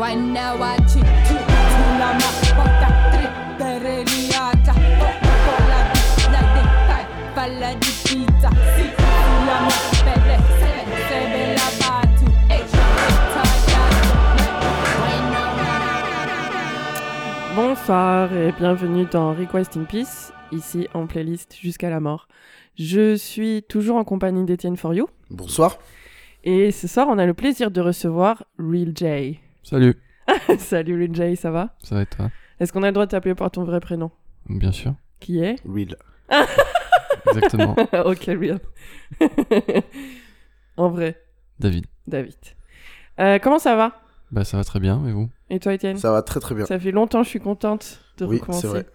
Tu batu E Bonsoir et bienvenue dans Request in Peace, ici en playlist jusqu'à la mort. Je suis toujours en compagnie d'Etienne For You Bonsoir. et ce soir on a le plaisir de recevoir Real J. Salut, Salut J, ça va? Ça va et toi? Est-ce qu'on a le droit de t'appeler par ton vrai prénom? Bien sûr, Qui est? Real. exactement. Ok, Real. en vrai, David. David. Euh, comment ça va? Bah ça va très bien, et vous? Et toi Etienne Ça va très très bien. Ça fait longtemps, je suis contente de Oui, recommencer. c'est vrai.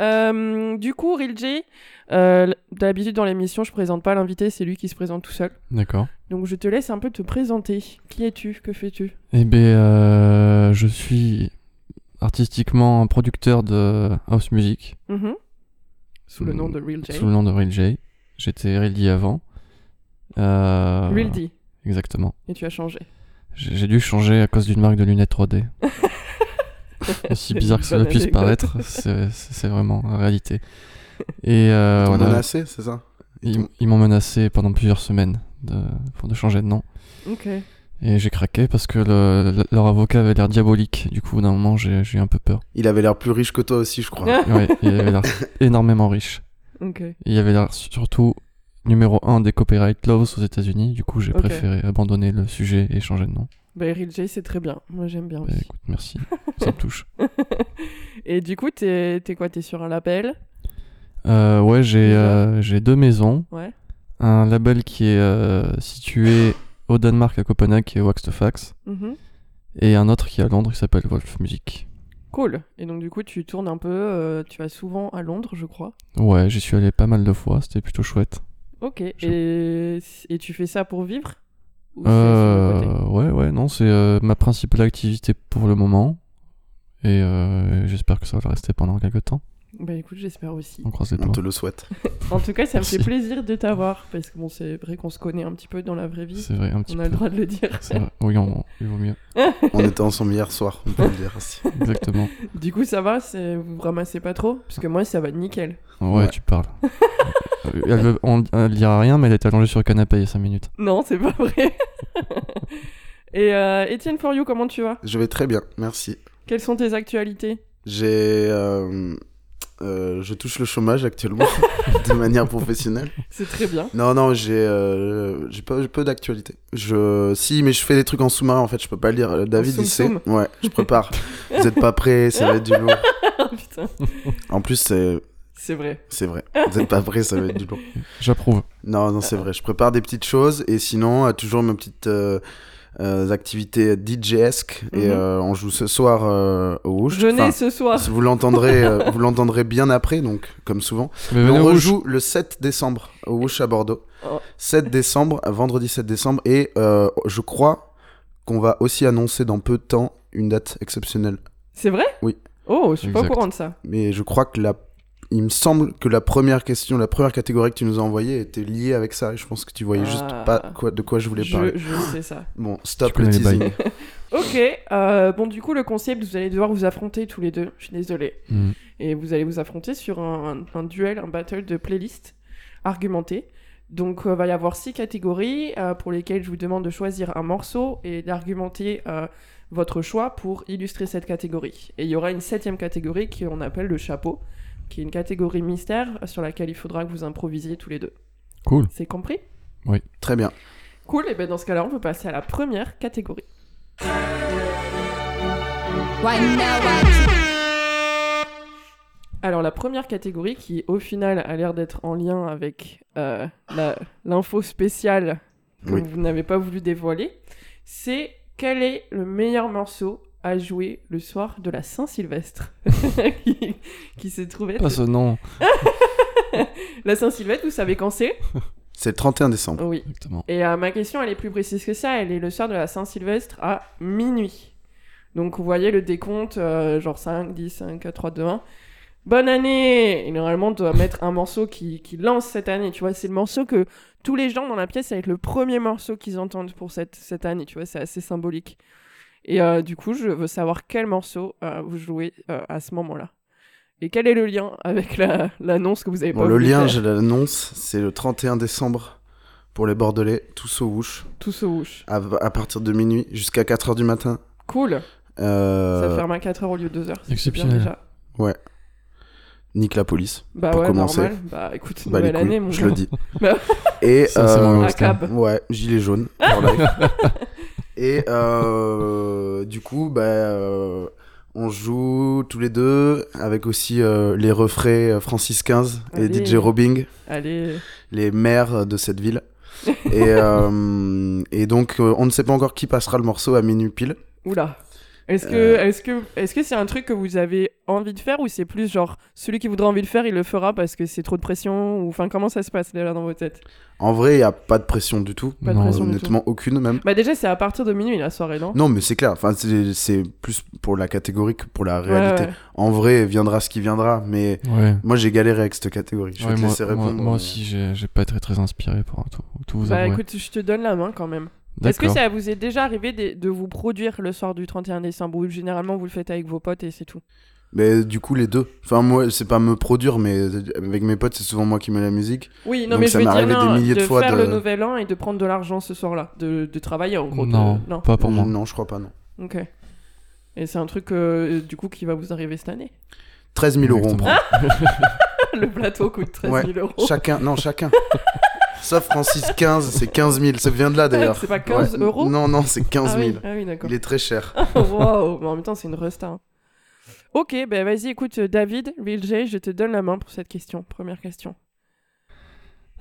Euh, du coup, Real J, euh, d'habitude dans l'émission, je présente pas l'invité, c'est lui qui se présente tout seul. D'accord. Donc je te laisse un peu te présenter. Qui es-tu? Que fais-tu? Eh ben, euh, je suis artistiquement un producteur de house music Mhm. Sous le nom de Real J. sous le nom de Real J. J'étais Real D avant. Euh, Real D. Exactement. Et tu as changé. J'ai j'ai dû changer à cause d'une marque de lunettes 3D. Aussi bizarre que cela puisse paraître, c'est vraiment la réalité. Et euh, voilà, menacé, c'est ça? Ils, ils m'ont menacé pendant plusieurs semaines de, pour de changer de nom. Ok. Et j'ai craqué parce que le- le- leur avocat avait l'air diabolique. Du coup, d'un moment, j'ai eu un peu peur. Il avait l'air plus riche que toi aussi, je crois. Ouais, il avait l'air énormément riche. Ok. Et il avait l'air surtout numéro un des copyright laws aux États-Unis. Du coup, j'ai préféré abandonner le sujet et changer de nom. Bah, Real J, c'est très bien. Moi, j'aime bien Bah, aussi. écoute, merci. Ça me touche. Et du coup, t'es t'es quoi? T'es sur un label? Euh, ouais, j'ai euh, j'ai deux maisons. Ouais. Un label qui est euh, situé au Danemark à Copenhague, qui est Wax to Fax. Mhm. Et un autre qui est à Londres, qui s'appelle Wolf Music. Cool. Et donc, du coup, tu tournes un peu. tu vas souvent à Londres, je crois. Ouais, j'y suis allé pas mal de fois. C'était plutôt chouette. Ok. Et, et tu fais ça pour vivre? Euh, ouais, ouais, non, c'est euh, ma principale activité pour le moment. Et euh, j'espère que ça va rester pendant quelques temps. Bah écoute, j'espère aussi. On croise les On doigts. te le souhaite. En tout cas, ça me fait plaisir de t'avoir. Parce que bon, c'est vrai qu'on se connaît un petit peu dans la vraie vie. C'est vrai, un petit On a peu. le droit de le dire. C'est vrai. Oui, on- il vaut mieux. On était ensemble hier soir, on peut le dire aussi. Exactement. Du coup, ça va c'est- Vous vous ramassez pas trop? Parce que moi, ça va nickel. Ouais, Ouais. tu parles. Euh, elle, veut- on, elle dira rien, mais elle est allongée sur le canapé il y a 5 minutes. Non, c'est pas vrai. Et euh, Étienne For You, comment tu vas? Je vais très bien, merci. Quelles sont tes actualités? J'ai. euh, euh, je touche le chômage actuellement, de manière professionnelle. C'est très bien. Non, non, j'ai euh, j'ai peu, peu d'actualité. Je... Si, mais je fais des trucs en sous-marin en fait, je peux pas le dire. Euh, David, il sait. Ouais, je prépare. Vous êtes pas prêts, ça va être du lourd. Putain, En plus, c'est c'est vrai. c'est vrai. Vous êtes pas prêts, ça va être du lourd. J'approuve. Non, non, c'est vrai. Je prépare des petites choses et sinon, euh, toujours mes petites euh, euh, activités DJ-esque. Et Mhm. euh, on joue ce soir euh, au Rouge. Venez Enfin, ce soir. vous l'entendrez, vous l'entendrez bien après, donc comme souvent. Mais Mais venez on rejoue le 7 décembre au Rouge à Bordeaux. Oh. 7 décembre, vendredi 7 décembre. Et euh, je crois qu'on va aussi annoncer dans peu de temps une date exceptionnelle. C'est vrai? Oui. Oh, je suis pas au courant de ça. Mais je crois que la... il me semble que la première question, la première catégorie que tu nous as envoyée était liée avec ça. Et je pense que tu voyais juste Ah. pas quoi, de quoi je voulais parler. Je, je sais ça. Bon, stop le teasing. Ok, euh, bon du coup le concept, vous allez devoir vous affronter tous les deux, je suis désolée. Mm. Et vous allez vous affronter sur un, un- un duel, un battle de playlist argumenté. Donc il va y avoir six catégories euh, pour lesquelles je vous demande de choisir un morceau et d'argumenter euh, votre choix pour illustrer cette catégorie. Et il y aura une septième catégorie qu'on appelle le chapeau, qui est une catégorie mystère sur laquelle il faudra que vous improvisiez tous les deux. Cool. C'est compris? Très bien. Cool, et bien dans ce cas-là, on peut passer à la première catégorie. Alors la première catégorie qui au final a l'air d'être en lien avec euh, l'info spéciale que Oui. vous n'avez pas voulu dévoiler, c'est quel est le meilleur morceau à jouer le soir de la Saint-Sylvestre qui, qui s'est trouvé Pas ce nom. La Saint-Sylvestre, vous savez quand c'est? C'est le 31 décembre. Oui. Exactement. Et euh, ma question, elle est plus précise que ça. Elle est le soir de la Saint-Sylvestre à minuit. Donc vous voyez le décompte, euh, genre 5, 10, 5, 4, 3, 2, 1. Bonne année Et normalement, on doit mettre un morceau qui, qui lance cette année. Tu vois, c'est le morceau que tous les gens dans la pièce, ça va être le premier morceau qu'ils entendent pour cette, cette année. Tu vois, c'est assez symbolique. Et euh, du coup, je veux savoir quel morceau euh, vous jouez euh, à ce moment-là. Et quel est le lien avec la- l'annonce que vous avez Bon, pas le lien, je l'annonce, c'est le 31 décembre pour les Bordelais, tous au whoosh, Tous au whoosh. à, à partir de minuit jusqu'à 4h du matin. Cool. Euh, Ça ferme à 4h au lieu de 2h. Exceptionnel. Nique la police. Bah Pour ouais, commencer. normal. Bah écoute, Bah, nouvelle année, mon je gars. le dis. Et Ça, mon euh, ouais, gilet jaune. Et euh, du coup, bah, euh, on joue tous les deux avec aussi euh, les refrains euh, Francis 15 et Allez. DJ Robbing, Allez. les maires de cette ville. et, euh, et donc, on ne sait pas encore qui passera le morceau à minuit pile. Oula. Est-ce que Euh. est-ce que est-ce que c'est un truc que vous avez envie de faire ou c'est plus genre celui qui voudra envie de faire il le fera parce que c'est trop de pression ou enfin comment ça se passe là dans vos têtes En vrai, il n'y a pas de pression du tout. Pas de Non, pression du Honnêtement, aucune même. Bah déjà c'est à partir de minuit la soirée non? Non, mais c'est clair. Enfin, c'est c'est plus pour la catégorie que pour la réalité. Ouais, ouais. En vrai, viendra ce qui viendra. Mais Ouais. moi, j'ai galéré avec cette catégorie. Je vais te moi, laisser moi- répondre. moi mais- aussi, j'ai j'ai pas été très inspiré pour tout, tout vous Bah avouer. écoute, je te donne la main quand même. Est-ce que ça vous est déjà arrivé de, de vous produire le soir du 31 décembre ou généralement vous le faites avec vos potes et c'est tout? Mais du coup, les deux. Enfin, moi, c'est pas me produire, mais avec mes potes, c'est souvent moi qui mets la musique. Oui, non Donc mais ça je veux m'est dire arrivé non, des milliers de fois faire de- le nouvel an et de prendre de l'argent ce soir-là, de, de travailler en gros. de- Non, non. pas pour moi. Non, je crois pas, non. Ok. Et c'est un truc euh, du coup qui va vous arriver cette année? 13 000 euros, on Exactement. prend. Le plateau coûte 13 000 Ouais. euros. Chacun, non, chacun. Sauf Francis 15, c'est 15 000. Ça vient de là d'ailleurs. C'est pas 15 Ouais. euros Non, non, c'est 15 ah 000. oui, ah oui d'accord. Il est très cher. Wow, mais en même temps, c'est une resta. hein. Ok, ben vas-y, écoute, euh, David, Real J, je te donne la main pour cette question. Première question.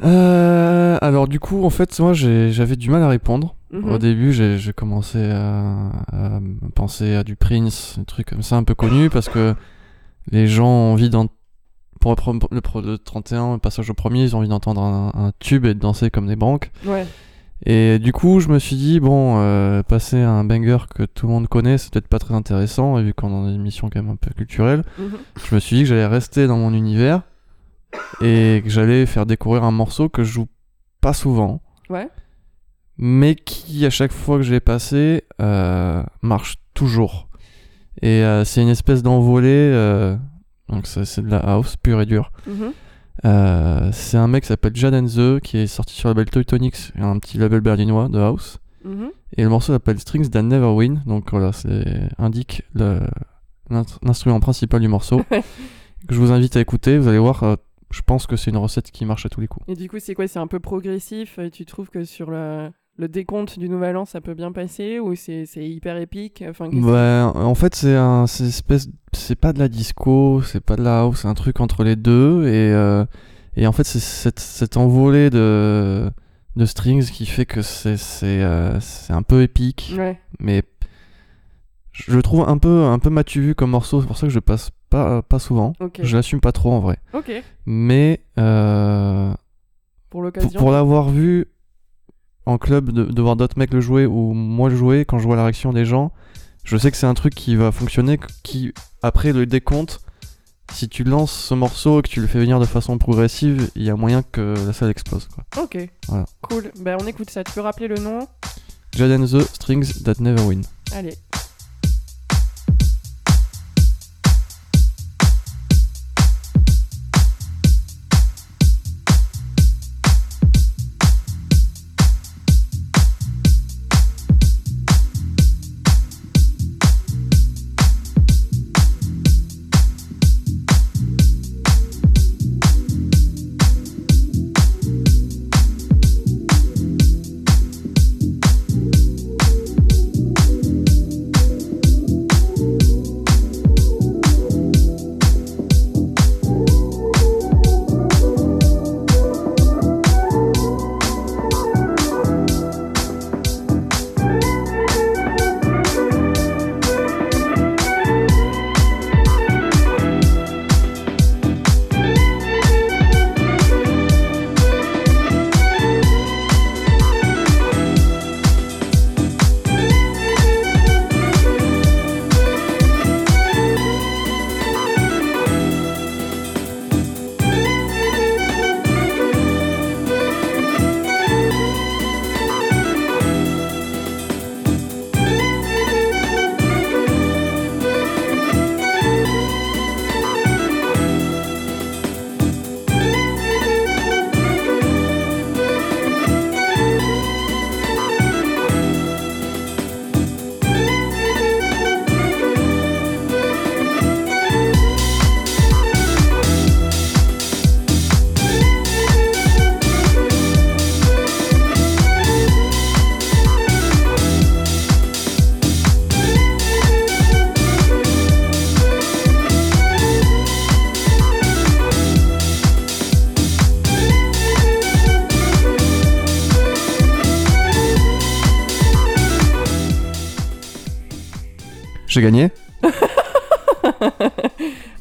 Euh, alors du coup, en fait, moi, j'avais du mal à répondre. Mhm. Au début, j'ai j'ai commencé à, à penser à du Prince, des trucs comme ça un peu connus, parce que les gens ont envie d'entendre... Pour le, pro- le, pro- le 31, le passage au premier, ils ont envie d'entendre un, un tube et de danser comme des branques. Ouais. Et du coup, je me suis dit, bon, euh, passer à un banger que tout le monde connaît, c'est peut-être pas très intéressant, et vu qu'on est dans une émission quand même un peu culturelle, Mhm. je me suis dit que j'allais rester dans mon univers et que j'allais faire découvrir un morceau que je joue pas souvent, Ouais. mais qui, à chaque fois que je l'ai passé, euh, marche toujours. Et euh, c'est une espèce d'envolée, donc c'est de la house pure et dure. Mhm. Euh, c'est un mec qui s'appelle Jaden The, qui est sorti sur le label Teutonix, un petit label berlinois de house. Mhm. Et le morceau s'appelle Strings That Never Win. Donc voilà, c'est indique l'instrument principal du morceau. Que je vous invite à écouter. Vous allez voir, euh, je pense que c'est une recette qui marche à tous les coups. Et du coup, c'est quoi? C'est un peu progressif et tu trouves que sur le, le décompte du Nouvel An, ça peut bien passer ou c'est hyper épique? Enfin, Bah, en fait, c'est un, espèce, c'est pas de la disco, c'est pas de la house, c'est un truc entre les deux. Et, euh, et en fait, c'est cette, cette envolée de, de strings qui fait que c'est, c'est, euh, un peu épique. Ouais. mais je le trouve un peu un peu matu vu comme morceau c'est pour ça que je passe pas pas souvent Ok. je l'assume pas trop en vrai mais euh, Pour pour l'avoir vu en club de, de voir d'autres mecs le jouer ou moi le jouer quand je vois la réaction des gens je sais que c'est un truc qui va fonctionner qui après le décompte si tu lances ce morceau et que tu le fais venir de façon progressive il y a moyen que la salle explose quoi. Ok. Voilà. Cool. Ben on écoute ça. Tu peux rappeler le nom? Jaden The Strings That Never Win Allez. J'ai gagné.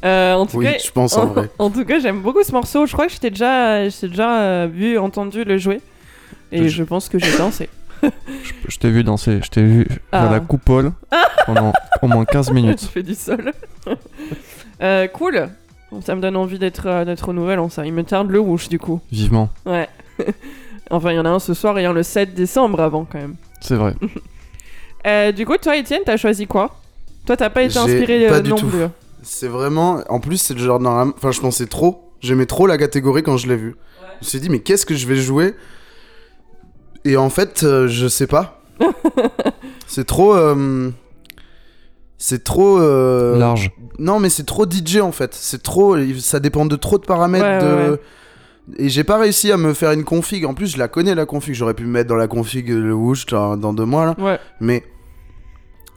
Euh, en tout Oui, cas, je pense en vrai. en tout cas, j'aime beaucoup ce morceau. Je crois que j'étais déjà, j'ai déjà euh, vu, entendu le jouer. Et Je- je pense que j'ai dansé. Je, je t'ai vu danser, je t'ai vu Ah. à la coupole pendant au moins 15 je minutes. fais du sol. Euh, cool. Ça me donne envie d'être euh, d'être au nouvel an, ça. Il me tarde le rouge, du coup. Vivement, Ouais. enfin, il y en a un ce soir et un le 7 décembre avant, quand même. c'est vrai. Euh, du coup, toi, Étienne, t'as choisi quoi? Toi, t'as pas été inspiré pas euh, du non tout. plus. C'est vraiment. En plus, c'est le genre. normalement- Enfin, je pensais trop. J'aimais trop la catégorie quand je l'ai vue. Je me suis dit, mais qu'est-ce que je vais jouer? Et en fait, euh, je sais pas. c'est trop. euh, C'est trop. euh, Large. Non, mais c'est trop DJ en fait. C'est trop. Ça dépend de trop de paramètres. Ouais, de... ouais, ouais. Et j'ai pas réussi à me faire une config. En plus, je la connais la config. J'aurais pu me mettre dans la config le Woosh dans, dans deux mois là. Ouais. Mais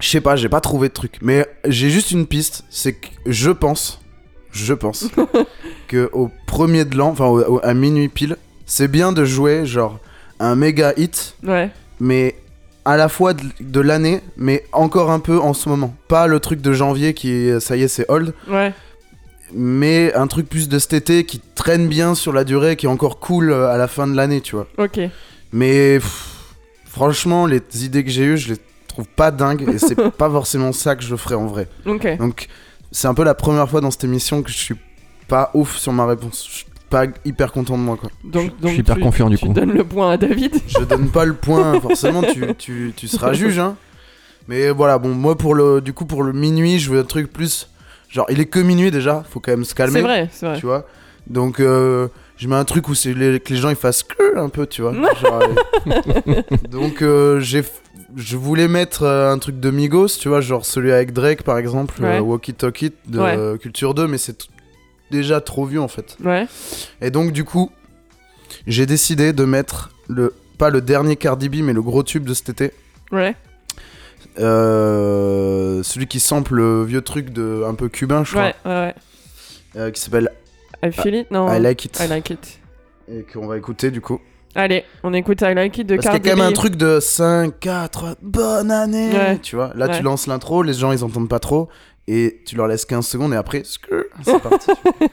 je sais pas, j'ai pas trouvé de truc. Mais j'ai juste une piste, c'est que je pense, je pense que au premier de l'an, enfin à minuit pile, c'est bien de jouer genre un méga hit, Ouais. mais à la fois de, de l'année, mais encore un peu en ce moment. Pas le truc de janvier qui, ça y est, c'est old, Ouais. mais un truc plus de cet été qui traîne bien sur la durée, qui est encore cool euh, à la fin de l'année, tu vois. Ok. Mais pff, franchement, les idées que j'ai eues, je les trouve pas dingues et c'est pas forcément ça que je ferais en vrai. Donc, c'est un peu la première fois dans cette émission que je suis pas ouf sur ma réponse. Je suis pas hyper content de moi, quoi. Donc, je donc suis hyper tu- confiant, du tu coup. donnes le point à David. Je donne pas le point, forcément, tu, tu, tu seras juge, hein. Mais voilà, bon, moi, pour le, du coup, pour le minuit, je veux un truc plus. Genre, il est que minuit déjà, faut quand même se calmer. C'est vrai, c'est vrai. Tu vois Donc, euh, je mets un truc où c'est les- que les gens ils fassent que un peu, tu vois. Genre, euh, Donc, euh, j'ai. Je voulais mettre euh, un truc de Migos, tu vois, genre celui avec Drake par exemple, Ouais. euh, Walkie Talkie de Ouais. Culture 2, mais c'est déjà trop vieux en fait. Ouais. Et donc, du coup, j'ai décidé de mettre le. Pas le dernier Cardi B, mais le gros tube de cet été. Ouais. Euh, celui qui sample le vieux truc de un peu cubain, je crois, Ouais. Ouais. ouais. euh, qui s'appelle I feel it Non. I Like It. I like it. Et qu'on va écouter du coup. Allez, on écoute I like it de Parce qu'il y a quand même un truc de 5, 4, bonne année Ouais. Tu vois, là Ouais. tu lances l'intro, les gens ils entendent pas trop, et tu leur laisses 15 secondes, et après, c'est parti.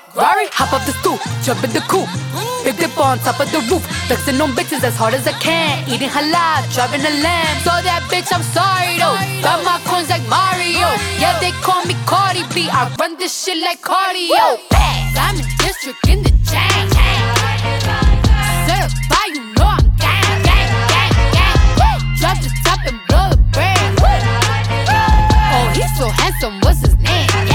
Ferrari, hop up the stoop, jump in the coupe. Big dip on top of the roof, flexing on bitches as hard as I can. Eating halal, driving a lamb. So that bitch, I'm sorry though. Got my coins like Mario. Yeah, they call me Cardi B. I run this shit like cardio. Diamond district in the chain. Certified, you know I'm gang, gang, gang, gang. Drop the top and blow the brand. Oh, he's so handsome, what's his name?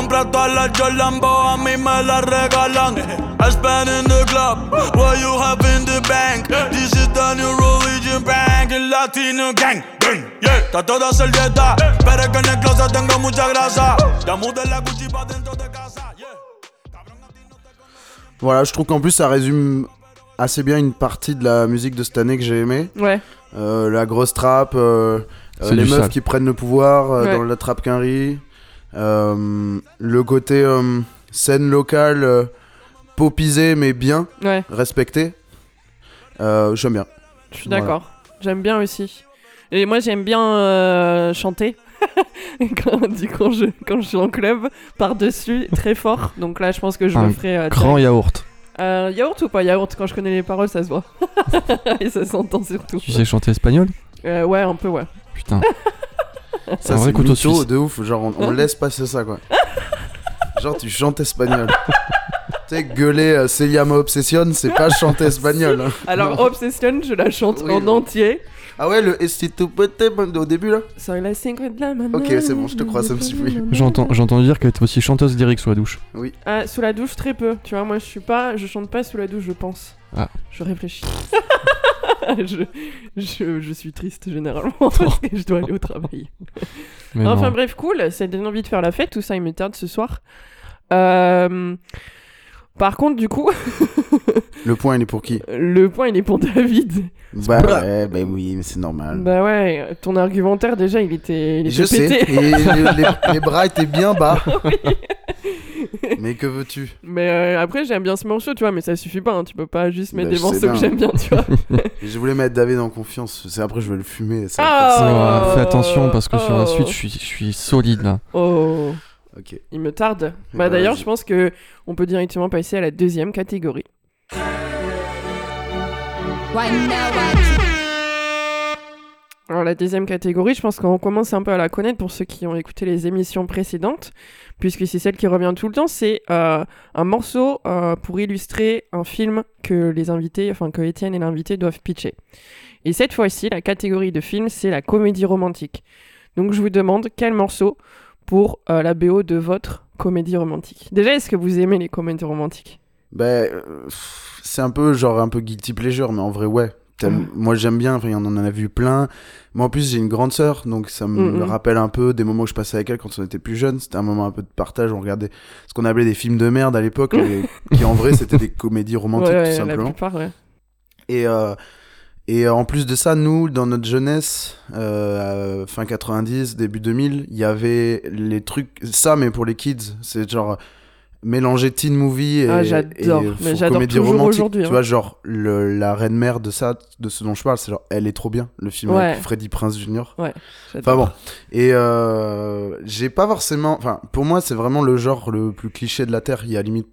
Tú compras todas las Jordan, a mí me las regalan. I spend in the club, what you have in the bank. This is the new religion bank, el latino gang. Bang, yeah, está toda servieta, pero es que en el closet tengo mucha grasa. Ya mudé la Gucci pa' dentro de casa, yeah. voilà, je trouve qu'en plus ça résume assez bien une partie de la musique de cette année que j'ai aimé. Ouais. Euh, la grosse trappe, euh, euh, C'est les meufs sale. qui prennent le pouvoir euh, Ouais. dans la trappe qu'un riz. Euh, le côté euh, scène locale, euh, popisé mais bien, Ouais. respecté. Euh, J'aime bien. Je suis Voilà. d'accord. J'aime bien aussi. Et moi, j'aime bien euh, chanter. quand, du- quand, je, quand je suis en club, par-dessus, très fort. Donc là, je pense que je Un le ferai. euh, Grand yaourt. Euh, yaourt ou pas yaourt? Quand je connais les paroles, ça se voit. Et ça s'entend surtout. Tu sais chanter espagnol? Euh, ouais, un peu, ouais. Putain. Ça, Un vrai c'est couteau mytho suisse. de ouf. Genre, on, on laisse passer ça, quoi. Genre, tu chantes espagnol. tu sais, gueuler euh, Se llama Obsession, c'est pas chanter espagnol. hein. Alors, Obsession, je la chante Oui, en non. entier. Ah ouais, le Esti tu puete au début, là? Soy la cinco de la mañana. Ok, c'est bon, je te crois, ça me suffit. J'entends j'entends dire qu'elle était aussi chanteuse lyrique sous la douche. Ah, sous la douche, très peu. Tu vois, moi, je suis pas. Je chante pas sous la douche, je pense. Ah. Je réfléchis. je, je, je suis triste généralement parce que je dois aller au travail. Mais enfin non. bref, cool. Ça donne envie de faire la fête. Tout ça, il me tarde ce soir. Euh, Par contre, du coup, Le point, il est pour qui? le point, il est pour David. Bah ouais, bah oui, mais c'est normal. Bah ouais, ton argumentaire, déjà, il était, il était Je sais, et les, les- les bras étaient bien bas. Mais que veux-tu? Mais euh, après, j'aime bien ce morceau, tu vois, mais ça suffit pas. hein. Tu peux pas juste mettre Bah, des morceaux que j'aime bien, tu vois. Je voulais mettre David en confiance. C'est après, je vais le fumer. Ça va Ah fais attention parce que sur la oh. suite, je suis, je suis solide là. Oh, Ok. il me tarde. Eh Bah ben, d'ailleurs, je pense que on peut directement passer à la deuxième catégorie. Alors la deuxième catégorie, je pense qu'on commence un peu à la connaître pour ceux qui ont écouté les émissions précédentes, puisque c'est celle qui revient tout le temps. C'est euh, un morceau euh, pour illustrer un film que les invités, enfin que Étienne et l'invité doivent pitcher. Et cette fois-ci, la catégorie de film, c'est la comédie romantique. Donc je vous demande quel morceau pour euh, la BO de votre comédie romantique. Déjà, est-ce que vous aimez les comédies romantiques? Bah, euh, pff, c'est un peu genre un peu guilty pleasure, mais en vrai, ouais. Moi, j'aime bien. Enfin, on en a vu plein. Moi, en plus, j'ai une grande sœur, donc ça me Mhm. rappelle un peu des moments que je passais avec elle quand on était plus jeune. C'était un moment un peu de partage. On regardait ce qu'on appelait des films de merde à l'époque, qui en vrai, c'était des comédies romantiques, Ouais, ouais, tout La simplement. plupart, ouais. Et, euh, et en plus de ça, nous, dans notre jeunesse, euh, fin 90, début 2000, il y avait les trucs, ça, mais pour les kids, c'est genre mélanger teen movie et, Ah, j'adore. et Mais j'adore comédie toujours romantique. aujourd'hui, Tu hein. vois, genre, le, la reine mère de ça, de ce dont je parle, c'est genre, elle est trop bien, le film Ouais. avec Freddy Prince Jr. Enfin J'adore. bon, et euh, j'ai pas forcément, enfin, pour moi, c'est vraiment le genre le plus cliché de la Terre. Il y a limite,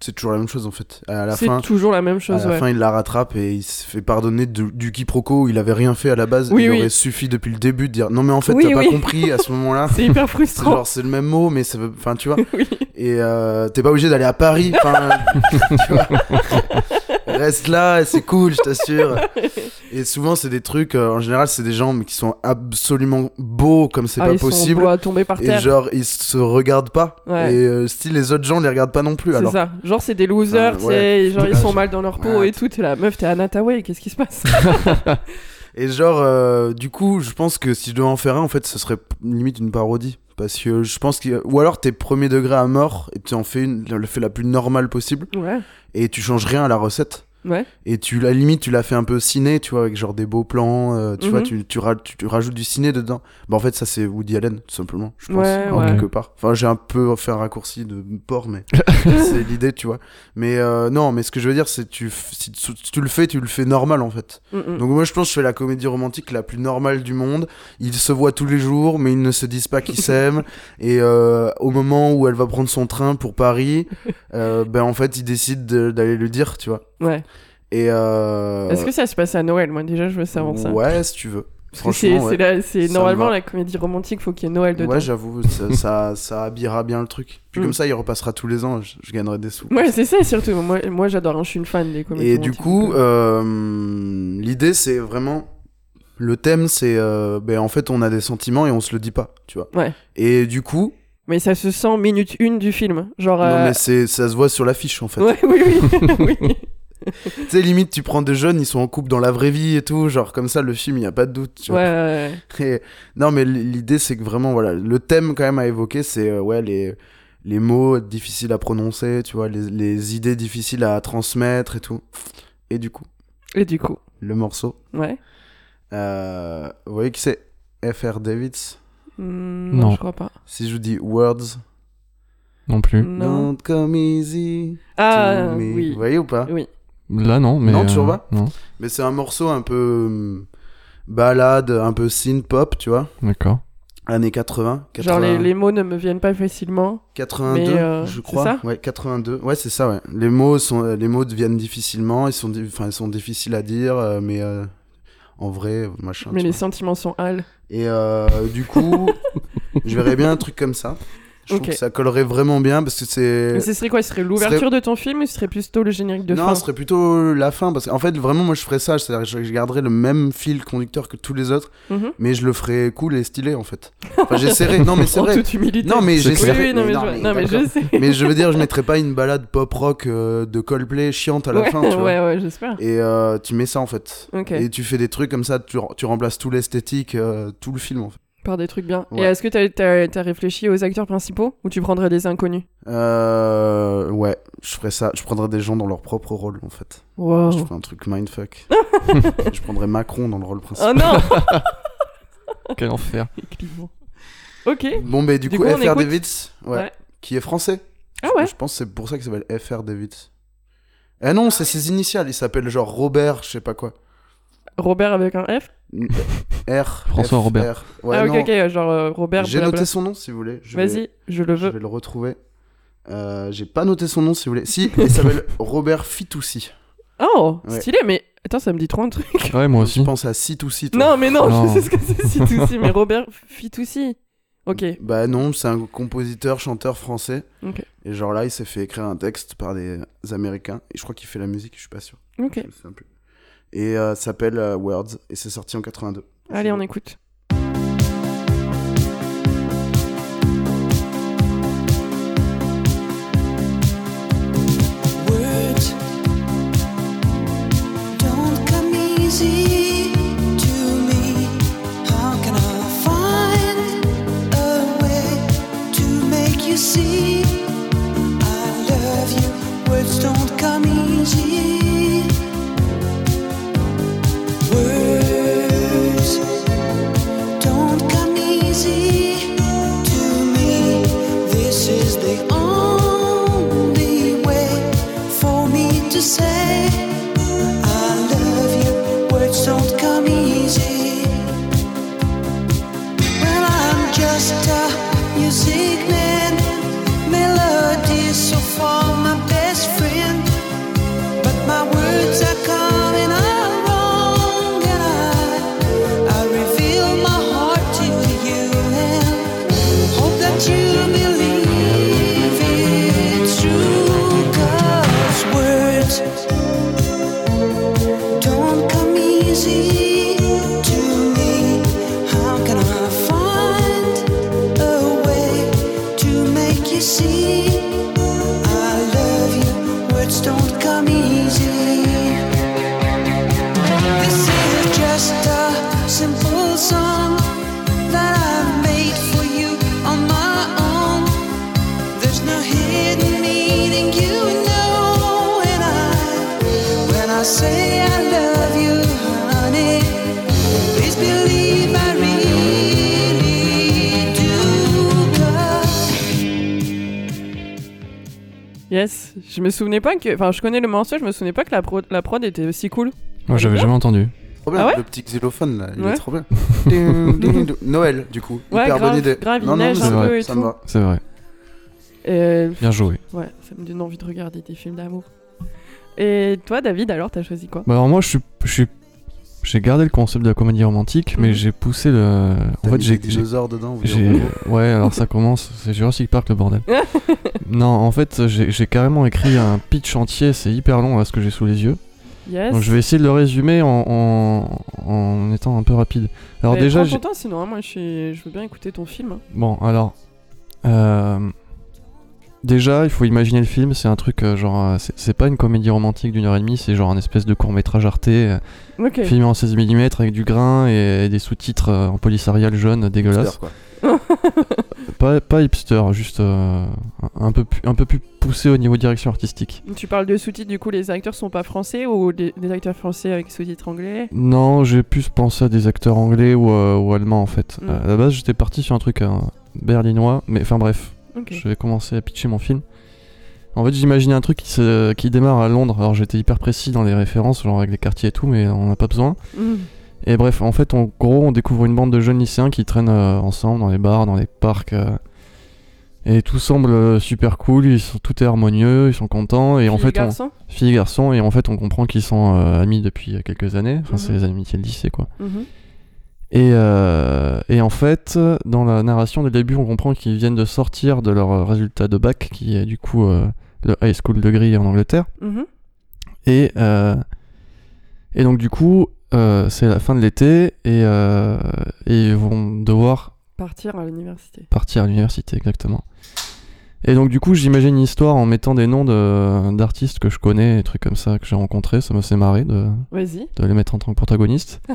c'est toujours la même chose en fait. À la C'est toujours la même à chose, la ouais. fin, il la rattrape et il se fait pardonner de- du quiproquo où il avait rien fait à la base. Oui, il oui. aurait suffi depuis le début de dire non mais en fait Oui, t'as pas compris à ce moment-là. C'est hyper C'est frustrant. genre c'est le même mot mais ça veut, enfin tu vois. Et euh, t'es pas obligé d'aller à Paris. Enfin, tu vois. Reste là, c'est cool, je t'assure. Et souvent c'est des trucs, euh, en général c'est des gens qui sont absolument beaux comme c'est Ah, pas ils sont possible. beaux à tomber par Et terre. genre ils se regardent pas. Ouais. Et euh, style les autres gens les regardent pas non plus. C'est Alors ça. Genre, c'est des losers, ouais. genre, ils sont mal dans leur peau et tout. T'es la meuf, t'es Anna Tawai, qu'est-ce qui se passe Et genre, euh, du coup, je pense que si je devais en faire un, en fait, ce serait limite une parodie. Parce que je pense que. Ou alors t'es premier degré à mort et tu en fais une, le fait la plus normale possible Ouais, et tu changes rien à la recette. Ouais. Et tu, la limite, tu l'as fait un peu ciné, tu vois, avec genre des beaux plans, euh, tu Mhm. vois, tu, tu, ra- tu- tu rajoutes du ciné dedans. Bah, en fait, ça, c'est Woody Allen, tout simplement, je pense, Ouais, en ouais. quelque part. Enfin, j'ai un peu fait un raccourci de porc, mais c'est l'idée, tu vois. Mais euh, non, mais ce que je veux dire, c'est tu, si tu, le fais, tu le fais normal, en fait. Mm, mm. Donc moi je pense que je fais la comédie romantique la plus normale du monde. Ils se voient tous les jours mais ils ne se disent pas qu'ils s'aiment. Et euh, au moment où elle va prendre son train pour Paris, euh, ben en fait ils décident de- d'aller le dire, tu vois. Ouais. Et euh... Est-ce que ça se passe à Noël? Moi, déjà, je veux savoir ça. Ouais, si tu veux. C'est, Franchement, ouais. normalement la comédie romantique, faut qu'il y ait Noël dedans. Ouais, j'avoue, ça, ça, ça habillera bien le truc. Puis Mm. comme ça, il repassera tous les ans, je, je gagnerai des sous. Ouais, c'est ça surtout. Moi, moi j'adore, hein, je suis une fan des comédies Et du coup, euh, euh, l'idée c'est vraiment. Le thème c'est. euh, ben, en fait, on a des sentiments et on se le dit pas, tu vois. Ouais. Et du coup, Mais ça se sent minute une du film. Genre. Non, euh, mais c'est, ça se voit sur l'affiche en fait. Ouais, oui, oui. oui. Tu sais, limite, tu prends des jeunes, ils sont en couple dans la vraie vie et tout, genre comme ça, le film, il n'y a pas de doute. Tu Ouais, vois. ouais, ouais. Et- non, mais l'idée, c'est que vraiment, voilà, le thème quand même à évoquer, c'est euh, ouais, les, les mots difficiles à prononcer, tu vois, les, les idées difficiles à transmettre et tout. Et du coup, Et du coup, le morceau, ouais. euh, vous voyez qui c'est? F.R. Davids? Hmm, Non. je crois pas. Si je vous dis Words, Non plus. Non. don't come easy Ah, to me. oui. Vous voyez ou pas? Oui. Là, non, mais. Non, toujours euh, pas Non, Mais c'est un morceau un peu hum, balade, un peu synth pop, tu vois. d'accord. Années 80, 80 Genre, les, les mots ne me viennent pas facilement. 82, mais, euh, je c'est crois. ça ouais, 82. Ouais, c'est ça, ouais. Les mots sont, euh, les mots deviennent difficilement, ils sont, enfin, ils sont difficiles à dire, euh, mais euh, en vrai, machin. Mais tu les vois. sentiments sont hal. Et euh, du coup, je verrais bien un truc comme ça. Je Ok. trouve que ça collerait vraiment bien parce que c'est. Mais ce serait quoi? Ce serait l'ouverture de ton film ou ce serait plutôt le générique de non, fin? ce serait plutôt la fin parce qu'en fait, vraiment, moi je ferais ça. C'est-à-dire que je garderais le même fil conducteur que tous les autres, Mhm. mais je le ferais cool et stylé en fait. Enfin, j'essaierais. Non, mais c'est vrai. toute humilité. Non, mais j'essaierais. oui, non, mais, non, je... mais non, mais je d'accord. sais. Mais je veux dire, je mettrais pas une balade pop rock euh, de Coldplay chiante à la ouais, fin, tu vois. ouais, ouais, j'espère. Et euh, tu mets ça en fait. Ok. Et tu fais des trucs comme ça, tu, tu remplaces tout l'esthétique, euh, tout le film en fait. Par des trucs bien. Ouais. Et est-ce que t'as as, as réfléchi aux acteurs principaux ou tu prendrais des inconnus? Euh, ouais, je ferais ça. Je prendrais des gens dans leur propre rôle en fait. Wow. Je ferais un truc mindfuck. je prendrais Macron dans le rôle Oh principal. non Quel enfer. Ok. Bon, mais du, Du coup, FR Davids, ouais, Ouais. qui est français. Ah ouais? Je pense que c'est pour ça qu'il s'appelle FR Davids. Eh non, c'est ses initiales. Il s'appelle genre Robert, je sais pas quoi. Robert avec un F? R. François F, Robert. R. Ouais, Ah ok, non. ok, genre euh, Robert. J'ai noté son nom si vous voulez. Je vais- Vas-y, je le Je veux. vais le retrouver. Euh, J'ai pas noté son nom si vous voulez. Si, il s'appelle Robert Fitoussi. Oh, Ouais. stylé, mais attends, ça me dit trop un truc. Ouais, moi aussi. penses à Sitoussi, toi Non, mais non, Non. je sais ce que c'est Fitoussi, mais Robert Fitoussi. Ok, Bah non, c'est un compositeur, chanteur français. Ok. Et genre là, il s'est fait écrire un texte par des Américains. Et je crois qu'il fait la musique, je suis pas sûr. ok. Je me souviens plus. Et euh, ça s'appelle euh, Words. Et c'est sorti en 82. Allez, on écoute. Music man. Melodies so far my best friend. But my words are coming Yes, je me souvenais pas que. Enfin, je connais le morceau, je me souvenais pas que la, pro... la prod était aussi cool. Moi, j'avais jamais entendu. Trop bien, Ah ouais le petit xylophone là, il Ouais. est trop bien. Noël, du coup. Ouais, Hyper grave, bonne idée. grave, il non, non, neige un ça peu et ça tout. C'est vrai. Et... Bien joué. Ouais, ça me donne envie de regarder des films d'amour. Et toi, David, alors, t'as choisi quoi? Bah alors moi, je suis, je suis, j'ai gardé le concept de la comédie romantique, mais Mhm. j'ai poussé le. En fait, j'ai, dinosaures dedans. ouais, alors ça commence, c'est Jurassic Park le bordel. non, en fait, j'ai, j'ai carrément écrit un pitch entier, c'est hyper long là ce que j'ai sous les yeux. Yes. Donc je vais essayer de le résumer en, en, en étant un peu rapide. Alors Mais déjà, j'ai- sinon, hein, moi, je, suis... je veux bien écouter ton film. bon, alors, euh, déjà, il faut imaginer le film, c'est un truc euh, genre, euh, c'est, c'est pas une comédie romantique d'une heure et demie, c'est genre un espèce de court métrage arté. euh, Ok. filmé en 16 mm avec du grain et des sous-titres euh, en polysérial jaune dégueulasse. Hipster, quoi. Pas, pas hipster, juste euh, un, un peu plus, un peu plus poussé au niveau direction artistique. Tu parles de sous-titres, du coup, les acteurs sont pas français ou des, des acteurs français avec sous-titres anglais? Non, j'ai plus pensé à des acteurs anglais ou, euh, ou allemands en fait. Mm. Euh, à la base, j'étais parti sur un truc euh, berlinois, mais enfin bref, Je vais commencer à pitcher mon film. En fait, j'imaginais un truc qui, se- qui démarre à Londres. Alors, j'étais hyper précis dans les références, genre avec les quartiers et tout, mais on n'a pas besoin. Mm. Et bref, en fait, en gros, on découvre une bande de jeunes lycéens qui traînent euh, ensemble dans les bars, dans les parcs. euh. Et tout semble euh, super cool, ils sont, tout est harmonieux, ils sont contents. Et en fait, on, garçon filles et garçons, et en fait, on comprend qu'ils sont amis depuis quelques années. Enfin, c'est Mhm. les amitiés de lycée, quoi. Mhm. Et, euh, et en fait, dans la narration des débuts, on comprend qu'ils viennent de sortir de leur euh, résultat de bac, qui est du coup euh, le high school degree en Angleterre. Mhm. Et, euh, et donc, du coup, euh, c'est la fin de l'été, et, euh, et ils vont devoir Partir à l'université. partir à l'université, exactement. Et donc, du coup, j'imagine une histoire en mettant des noms de- d'artistes que je connais, des trucs comme ça que j'ai rencontrés. Ça me fait marrer de, de les mettre en tant que protagonistes.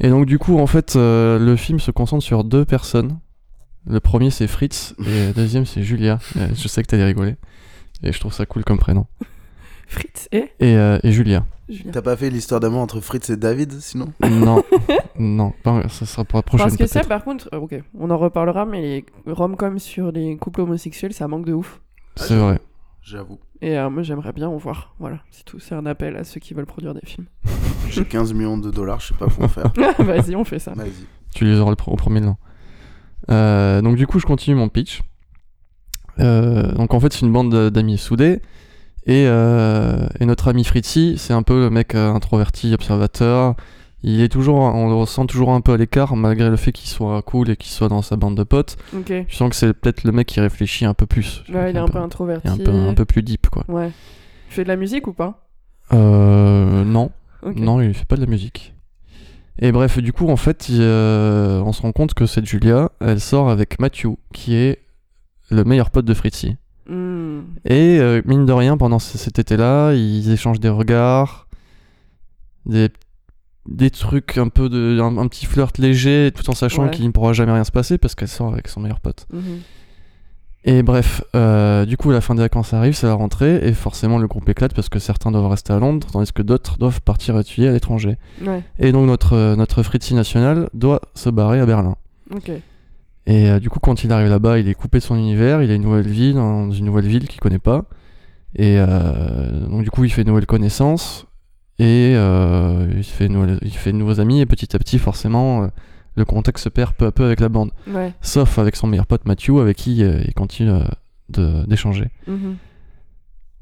et donc, du coup, en fait, euh, le film se concentre sur deux personnes. Le premier, c'est Fritz, et le deuxième, c'est Julia. Euh, je sais que t'allais rigoler. Et je trouve ça cool comme prénom. Fritz et Et, euh, et Julia. Julien. T'as pas fait l'histoire d'amour entre Fritz et David, sinon? Non, non, pas- ça sera pour la prochaine. Parce que ça, peut-être. par contre, euh, ok, on en reparlera, mais les rom-coms sur les couples homosexuels, ça manque de ouf. C'est vrai. J'avoue. Et euh, moi, j'aimerais bien en voir. Voilà, c'est tout. C'est un appel à ceux qui veulent produire des films. J'ai 15 millions de dollars, je sais pas comment faire. Vas-y, on fait ça. Vas-y. Tu les auras au premier nom. Euh, donc du coup, je continue mon pitch. Euh, donc en fait, c'est une bande de- d'amis soudés. Et, euh, et notre ami Fritzy, c'est un peu le mec introverti, observateur. Il est toujours, on le ressent toujours un peu à l'écart, malgré le fait qu'il soit cool et qu'il soit dans sa bande de potes. Ok. Tu sens que c'est peut-être le mec qui réfléchit un peu plus. Ouais, il est un peu Il introverti. est un peu, un peu plus deep, quoi. Ouais. Tu fais de la musique ou pas? Euh, non, Ok. non, il fait pas de la musique. Et bref, du coup, en fait, il, euh, on se rend compte que cette Julia, elle sort avec Matthew, qui est le meilleur pote de Fritzy. Hmm. Et euh, mine de rien, pendant cet été-là, ils échangent des regards, des, des trucs un peu de. un, un petit flirt léger, tout en sachant Ouais. qu'il ne pourra jamais rien se passer parce qu'elle sort avec son meilleur pote. Mhm. Et bref, euh, du coup, la fin des vacances arrive, c'est la rentrée, et forcément, le groupe éclate parce que certains doivent rester à Londres, tandis que d'autres doivent partir étudier à l'étranger. Ouais, Et donc, notre, euh, notre Fritzy national doit se barrer à Berlin. Et euh, du coup, quand il arrive là-bas, il est coupé de son univers, il a une nouvelle vie dans une nouvelle ville qu'il connaît pas. Et euh, donc, du coup, il fait de nouvelles connaissances et euh, il, fait de nouvelles- il fait de nouveaux amis. Et petit à petit, forcément, euh, le contact se perd peu à peu avec la bande. Ouais. Sauf avec son meilleur pote Matthew, avec qui euh, il continue d'échanger. Mhm.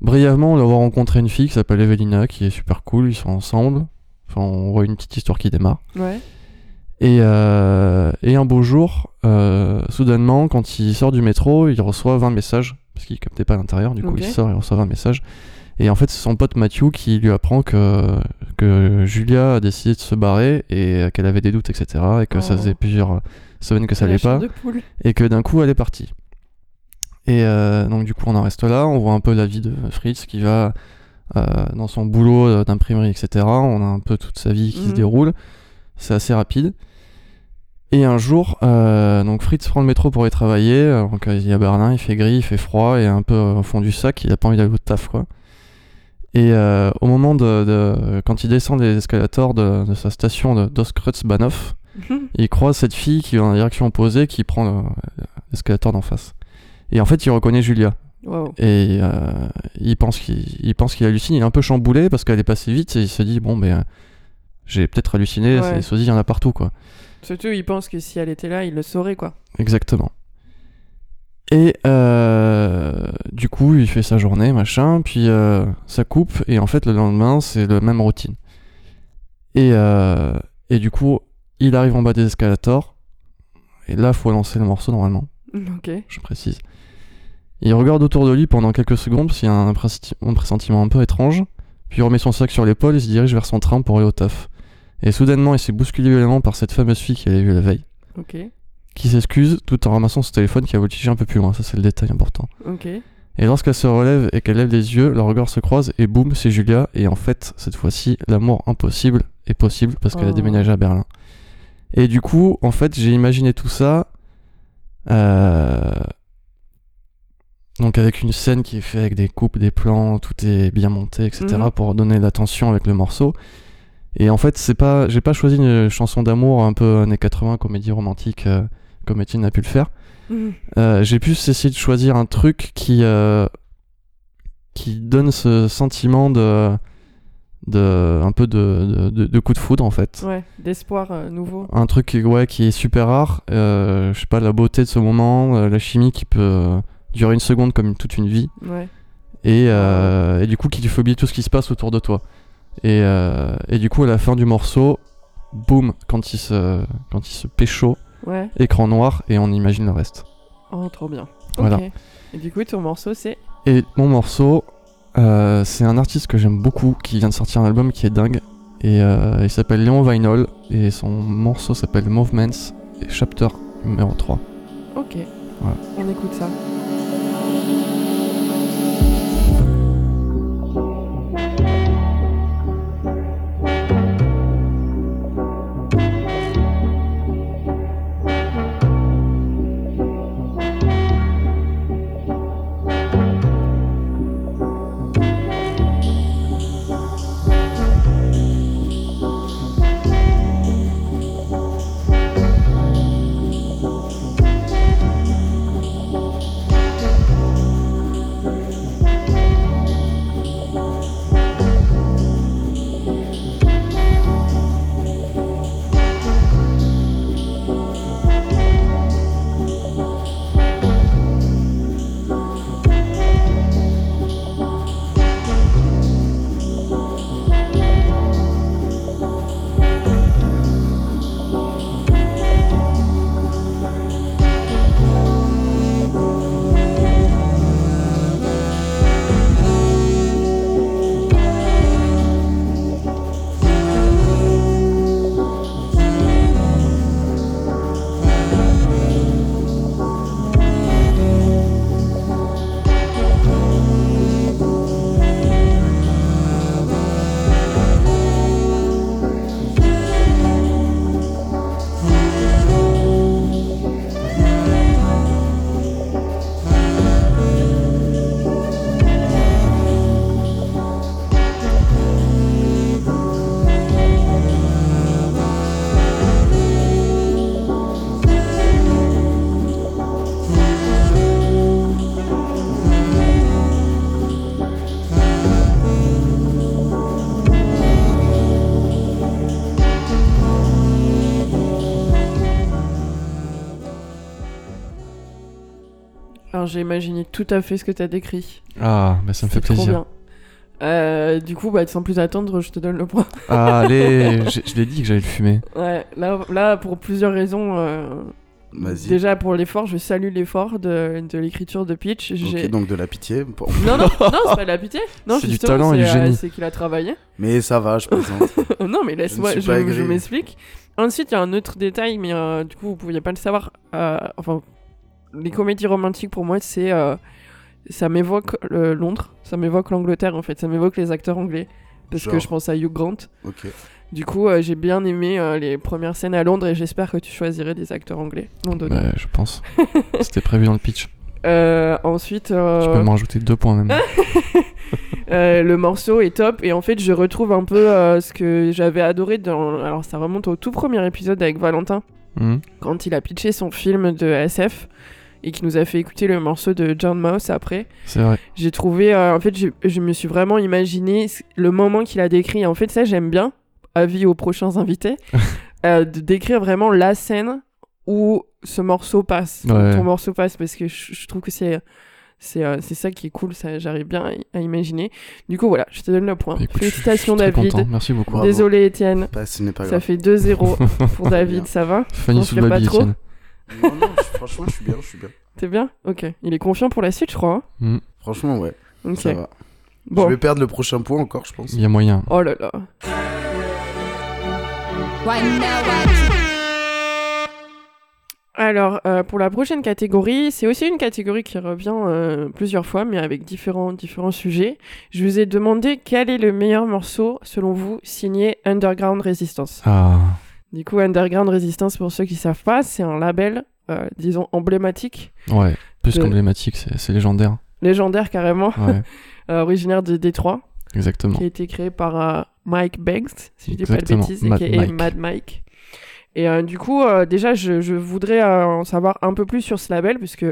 Brièvement, on va rencontrer une fille qui s'appelle Evelina, qui est super cool, ils sont ensemble. Enfin, on voit une petite histoire qui démarre. Ouais. Et, et un beau jour, soudainement, quand il sort du métro, il reçoit 20 messages, parce qu'il captait pas à l'intérieur, du coup il sort et reçoit 20 messages. Et en fait, c'est son pote Matthew qui lui apprend que, que Julia a décidé de se barrer et qu'elle avait des doutes, etc. Et que ça Oh. faisait plusieurs semaines que ça La allait pas et que d'un coup elle est partie. Et euh, donc du coup on en reste là, on voit un peu la vie de Fritz qui va euh, dans son boulot euh, d'imprimerie, etc. On a un peu toute sa vie qui se Mhm. déroule, c'est assez rapide. Et un jour, euh, donc Fritz prend le métro pour y travailler, donc il est à Berlin, il fait gris, il fait froid, et un peu au fond du sac, il a pas envie d'aller au taf quoi. Et euh, au moment de, de- quand il descend les escalators de, de sa station de Doskreuzbahnhof, il croise cette fille qui va dans la direction opposée, qui prend le- l'escalator d'en face. Et en fait, il reconnaît Julia. Wow. Et euh, il pense qu'il il pense qu'il hallucine. Il est un peu chamboulé parce qu'elle est passée vite et il se dit bon ben euh, j'ai peut-être halluciné. Ouais. Sosies, il y en a partout quoi. Surtout, il pense que si elle était là, il le saurait, quoi. Exactement. Et euh, du coup, il fait sa journée, machin, puis euh, ça coupe, et en fait, le lendemain, c'est la même routine. Et, euh, et du coup, il arrive en bas des escalators, et là, faut lancer le morceau normalement, Ok. je précise. Il regarde autour de lui pendant quelques secondes, parce qu'il y a un, un pressentiment un peu étrange, puis il remet son sac sur l'épaule et se dirige vers son train pour aller au taf. Et soudainement, il s'est bousculé violemment par cette fameuse fille qu'il avait vue la veille Ok. Qui s'excuse tout en ramassant son téléphone qui a voltigé un peu plus loin. Ça, c'est le détail important. Ok. Et lorsqu'elle se relève et qu'elle lève les yeux, leurs regards se croisent et boum, c'est Julia. Et en fait, cette fois-ci, l'amour impossible est possible parce qu'elle a Oh. déménagé à Berlin. Et du coup, en fait, j'ai imaginé tout ça. euh, Donc avec une scène qui est faite avec des coupes, des plans, tout est bien monté, etc. Mhm. pour donner la tension avec le morceau. Et en fait, c'est pas, j'ai pas choisi une chanson d'amour un peu années 80, comédie romantique, euh, comme Étienne a pu le faire. Mhm. Euh, j'ai plus essayé de choisir un truc qui euh, qui donne ce sentiment de de un peu de, de, coup de foudre en fait. Ouais, d'espoir euh, nouveau. Un truc qui- ouais, qui est super rare. je sais pas, la beauté de ce moment, la chimie qui peut durer une seconde comme toute une vie. Ouais. Et, et du coup, qui te fait oublier tout ce qui se passe autour de toi. Et, et du coup, à la fin du morceau, boum, quand il se, quand il se pécho, Ouais. écran noir et on imagine le reste. Oh, trop bien. Voilà. Et du coup, ton morceau, c'est. Et mon morceau, euh, c'est un artiste que j'aime beaucoup qui vient de sortir un album qui est dingue. Et euh, il s'appelle Léon Vinyl et son morceau s'appelle Movements et Chapter numéro 3. Ok. Voilà. On écoute ça. Alors, j'ai imaginé tout à fait ce que t'as décrit. Ah, bah ça me fait trop plaisir. bien. Euh, du coup, bah, sans plus attendre, je te donne le point. Ah, allez, j'ai- je l'ai dit que j'allais le fumer. Ouais, là, là pour plusieurs raisons. euh, Vas-y. Déjà, pour l'effort, je salue l'effort de, de l'écriture de Pitch. J'ai- Ok, donc de la pitié. Bon. Non, non, non, c'est pas de la pitié. Non, C'est du talent et du euh, génie. C'est qu'il a travaillé. Mais ça va, je plaisante. non, mais laisse-moi, je, je m'explique. Ensuite, il y a un autre détail, mais euh, du coup, vous pouviez pas le savoir. Euh, enfin, les comédies romantiques, pour moi, c'est. euh, ça m'évoque euh, Londres, ça m'évoque l'Angleterre, en fait. Ça m'évoque les acteurs anglais. Parce que je pense à Hugh Grant. ok. Du coup, euh, j'ai bien aimé euh, les premières scènes à Londres et j'espère que tu choisirais des acteurs anglais londoniens. Ouais, je pense. C'était prévu dans le pitch. Euh, ensuite, euh, Je peux m'en rajouter deux points même. euh, le morceau est top et en fait, je retrouve un peu euh, ce que j'avais adoré dans. Alors, ça remonte au tout premier épisode avec Valentin. Mhm. quand il a pitché son film de SF et qui nous a fait écouter le morceau de John Mouse après. C'est vrai. J'ai trouvé, euh, en fait, je me suis vraiment imaginé le moment qu'il a décrit. En fait, ça, j'aime bien, avis aux prochains invités, euh, de décrire vraiment la scène où ce morceau passe, où Ouais. ton morceau passe, parce que je, je trouve que c'est. C'est euh, c'est ça qui est cool, ça j'arrive bien à, à imaginer. Du coup, voilà, je te donne le point. Bah, écoute, je suis- Félicitations, David. content. Merci beaucoup. Désolé, Étienne. Pas Ça grave. fait 2-0 pour David, ça va? Fanny sous pas trop Étienne. Non, non, je- franchement, je suis bien, je suis bien. T'es bien? Ok. Il est confiant pour la suite, je crois. hein Mhm. Franchement, ouais, ok. ça va. Bon. Je vais perdre le prochain point encore, je pense. Il y a moyen. Oh là là. Alors, euh, pour la prochaine catégorie, c'est aussi une catégorie qui revient euh, plusieurs fois, mais avec différents, différents sujets. Je vous ai demandé quel est le meilleur morceau, selon vous, signé Underground Resistance. Ah, Du coup, Underground Resistance, pour ceux qui savent pas, c'est un label, euh, disons, emblématique, ouais. Plus De- qu'emblématique, c'est légendaire. légendaire carrément, Ouais, euh, originaire de Détroit. exactement. qui a été créé par euh, Mike Banks, si je dis Exactement, pas de bêtises, Mad aka Mike. Mad Mike. Et du coup, déjà, je, je voudrais en savoir un peu plus sur ce label, puisque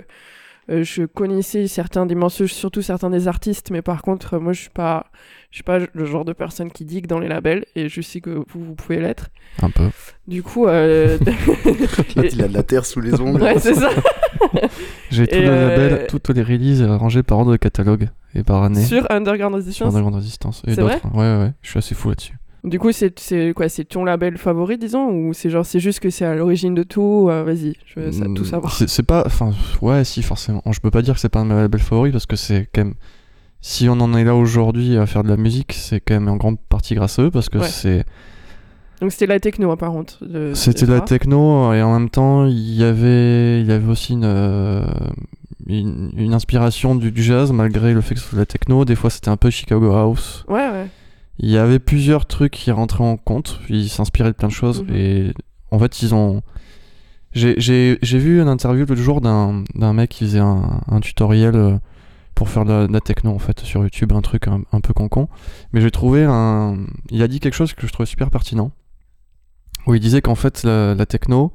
je connaissais certains des morceaux, surtout certains des artistes, mais par contre, moi, je suis pas, je suis pas le genre de personne qui digue dans les labels, et je sais que vous, vous pouvez l'être. Un peu. Du coup, euh, Là, il a de la terre sous les ongles. ouais, c'est ça. J'ai tous les euh, labels, toutes les releases rangées par ordre de catalogue et par année. Sur Underground Resistance. Underground Resistance. Et C'est vrai d'autres. Ouais, ouais, ouais. Je suis assez fou là-dessus. Du coup, c'est quoi C'est ton label favori, disons, ou c'est genre c'est juste que c'est à l'origine de tout euh, Vas-y, je veux ça- tout Mm, savoir. C'est c'est pas. Enfin, ouais, si, forcément. Je peux pas dire que c'est pas un de mes labels favoris parce que c'est quand même. Si on en est là aujourd'hui à faire de la musique, c'est quand même en grande partie grâce à eux parce que Ouais. c'est. Donc c'était la techno, hein, par contre. de- C'était la techno et en même temps il y avait, il y avait aussi une, euh, une, une inspiration du, jazz malgré le fait que ce soit de la techno. Des fois c'était un peu Chicago House. Ouais, ouais. Il y avait plusieurs trucs qui rentraient en compte. Ils s'inspiraient de plein de choses Mhm. et en fait ils ont. J'ai- vu une interview l'autre jour d'un d'un mec qui faisait un, un tutoriel euh, pour faire de la, de la techno en fait sur YouTube, un truc un, un peu concon. Mais j'ai trouvé un. Il a dit quelque chose que je trouvais super pertinent. Où il disait qu'en fait la, la techno,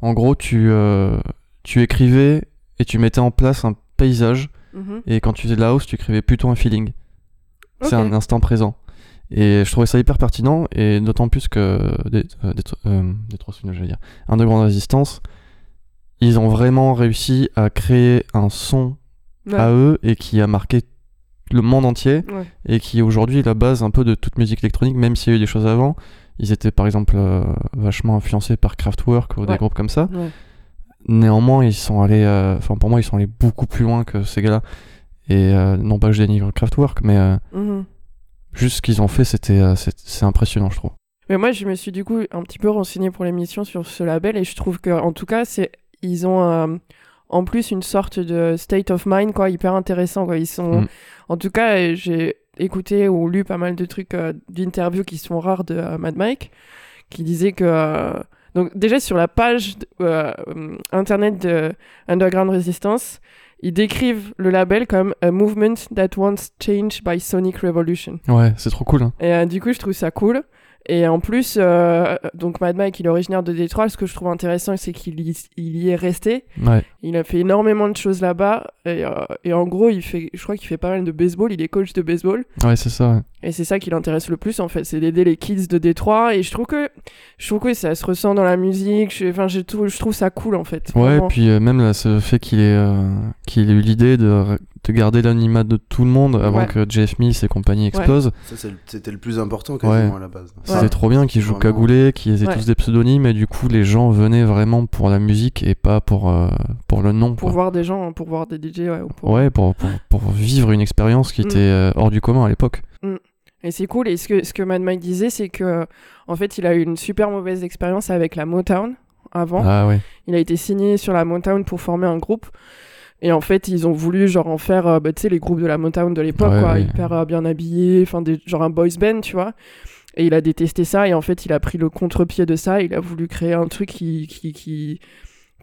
en gros tu, euh, tu écrivais et tu mettais en place un paysage Mhm. et quand tu faisais de la house tu écrivais plutôt un feeling. C'est un instant présent. Et je trouvais ça hyper pertinent, et d'autant plus que des, euh, des, euh, des trois Sons, j'allais dire, Underground Resistance, ils ont vraiment réussi à créer un son Ouais. à eux et qui a marqué le monde entier Ouais. et qui aujourd'hui est la base un peu de toute musique électronique, même s'il y a eu des choses avant. Ils étaient par exemple euh, vachement influencés par Kraftwerk ou des groupes comme ça. Néanmoins, ils sont allés, euh, enfin pour moi, ils sont allés beaucoup plus loin que ces gars-là. Et euh, non pas que je dénigre Kraftwerk, mais euh, Mhm. Juste ce qu'ils ont fait, c'était c'est c'est impressionnant, je trouve. Mais moi, je me suis du coup un petit peu renseigné pour l'émission sur ce label et je trouve que, en tout cas, c'est ils ont en plus une sorte de state of mind quoi, hyper intéressant. Quoi. Ils sont, Mm. en tout cas, euh, j'ai écouté ou lu pas mal de trucs euh, d'interviews qui sont rares de euh, Mad Mike, qui disait que euh, donc déjà sur la page internet de Underground Resistance. Ils décrivent le label comme a movement that wants change by sonic revolution. Ouais, c'est trop cool. Hein. Et du coup, je trouve ça cool. Et en plus, euh, donc Mad Mike, il est originaire de Détroit. Ce que je trouve intéressant, c'est qu'il y, il y est resté. Ouais. Il a fait énormément de choses là-bas. Et, euh, et en gros, il fait, je crois qu'il fait pas mal de baseball. Il est coach de baseball. Ouais, c'est ça. ouais. Et c'est ça qui l'intéresse le plus, en fait. C'est d'aider les kids de Détroit. Et je trouve que, je trouve que ça se ressent dans la musique. Je, enfin, je, trouve- je trouve ça cool, en fait. Ouais, Vraiment. puis euh, même là, ce fait qu'il ait, qu'il ait eu l'idée de, de garder l'animat de tout le monde avant Ouais. que Jeff Mills et compagnie explosent. Ça, c'était le plus important quasiment à la base. C'était Ouais. trop bien qu'ils jouent Vraiment. cagoulés, qu'ils aient Ouais. tous des pseudonymes et du coup les gens venaient vraiment pour la musique et pas pour, euh, pour le nom. Pour quoi. voir des gens, pour voir des DJ, ouais. ou pour- Ouais, pour, pour, pour vivre une expérience qui Mm. était euh, hors du commun à l'époque. Et c'est cool. Et ce que, ce que Mad Mike disait, c'est que en fait, il a eu une super mauvaise expérience avec la Motown avant. Ah ouais. Il a été signé sur la Motown pour former un groupe. Et en fait, ils ont voulu genre en faire, euh, bah, tu sais, les groupes de la Motown de l'époque, Ouais, quoi, ouais. hyper euh, bien habillés, enfin, genre un boys band, tu vois. Et il a détesté ça. Et en fait, il a pris le contre-pied de ça. Il a voulu créer un truc qui, qui, qui,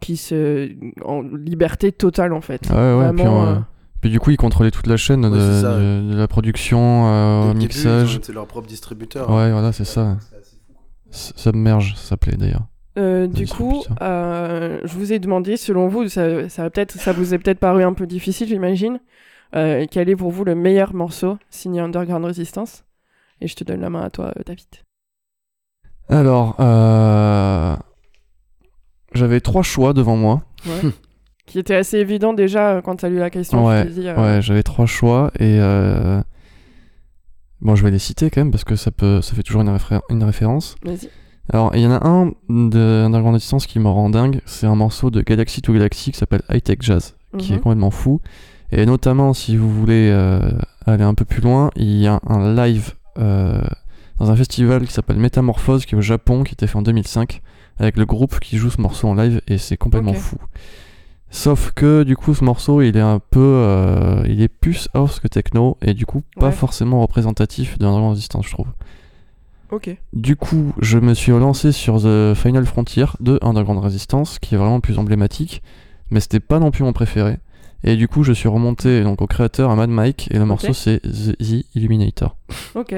qui se, en liberté totale, en fait. Ouais, ouais. Puis, Vraiment, euh, euh, puis du coup, ils contrôlaient toute la chaîne Ouais, de, c'est ça, de- de la production euh, au mixage. été leur propre distributeur. Ouais, voilà, c'est ça. C'est Submerge, ça s'appelait d'ailleurs. Euh, du Vas-y, coup, euh, je vous ai demandé, selon vous, ça, ça, a peut-être, ça vous est peut-être paru un peu difficile, j'imagine. Euh, quel est pour vous le meilleur morceau signé Underground Resistance? Et je te donne la main à toi, David. Alors, j'avais trois choix devant moi. Qui était assez évident déjà quand tu as lu la question. Ouais, Ouais, j'avais trois choix et bon, je vais les citer quand même parce que ça peut, ça fait toujours une, réfé- une référence. Vas-y. Alors, il y en a un de Underground Distance qui me rend dingue. C'est un morceau de Galaxy to Galaxy qui s'appelle High Tech Jazz, qui est Mhm. complètement fou. Et notamment, si vous voulez euh, aller un peu plus loin, il y a un live euh, dans un festival qui s'appelle Métamorphose, qui est au Japon, qui était fait en 2005, avec le groupe qui joue ce morceau en live, et c'est complètement fou. Sauf que du coup, ce morceau, il est un peu, euh, il est plus house que techno, et du coup, pas Ouais. forcément représentatif d'Underground Distance, je trouve. Ok. Du coup, je me suis lancé sur The Final Frontier de Underground Resistance, qui est vraiment le plus emblématique, mais c'était pas non plus mon préféré. Et du coup, je suis remonté donc au créateur, à Mad Mike, et le morceau c'est The, The Illuminator. Ok.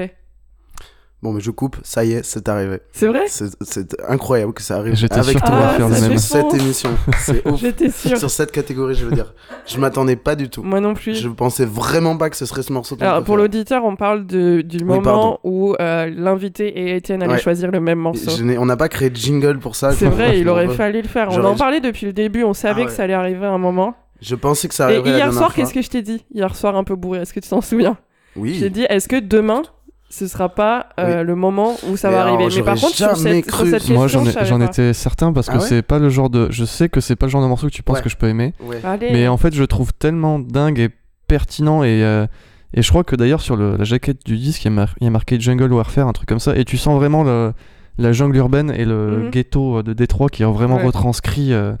Bon, mais je coupe, ça y est, c'est arrivé. C'est vrai C'est incroyable que ça arrive J'étais avec sûr que toi Ah, faire sur cette émission. C'est ouf. J'étais sûre. Sur cette catégorie, je veux dire. Je m'attendais pas du tout. Moi non plus. Je pensais vraiment pas que ce serait ce morceau. Alors, pour l'auditeur, on parle de, du moment où euh, l'invité et Étienne allaient Ouais. choisir le même morceau. Je on n'a pas créé de jingle pour ça. C'est vrai, il aurait fallu le faire. On en parlait depuis le début, on savait Ah que ouais. ça allait arriver à un moment. Je pensais que ça Et arriverait la hier soir, qu'est-ce que je t'ai dit? Hier soir, un peu bourré, est-ce que tu t'en souviens? Je t'ai Oui. dit, est-ce que demain, ce sera pas euh, le moment où ça Mais va alors, arriver Mais par contre, sur jamais cette, sur cette question, Moi, j'en étais certain parce que Ah ouais c'est pas le genre de. Je sais que c'est pas le genre de morceau que tu penses Ouais. que je peux aimer. Ouais. Mais en fait, je le trouve tellement dingue et pertinent et. euh, Et je crois que d'ailleurs sur le- la jaquette du disque, il y, a mar- il y a marqué Jungle Warfare, un truc comme ça, et tu sens vraiment le- la jungle urbaine et le Mhm. ghetto de Détroit qui est vraiment Ouais. retranscrit euh,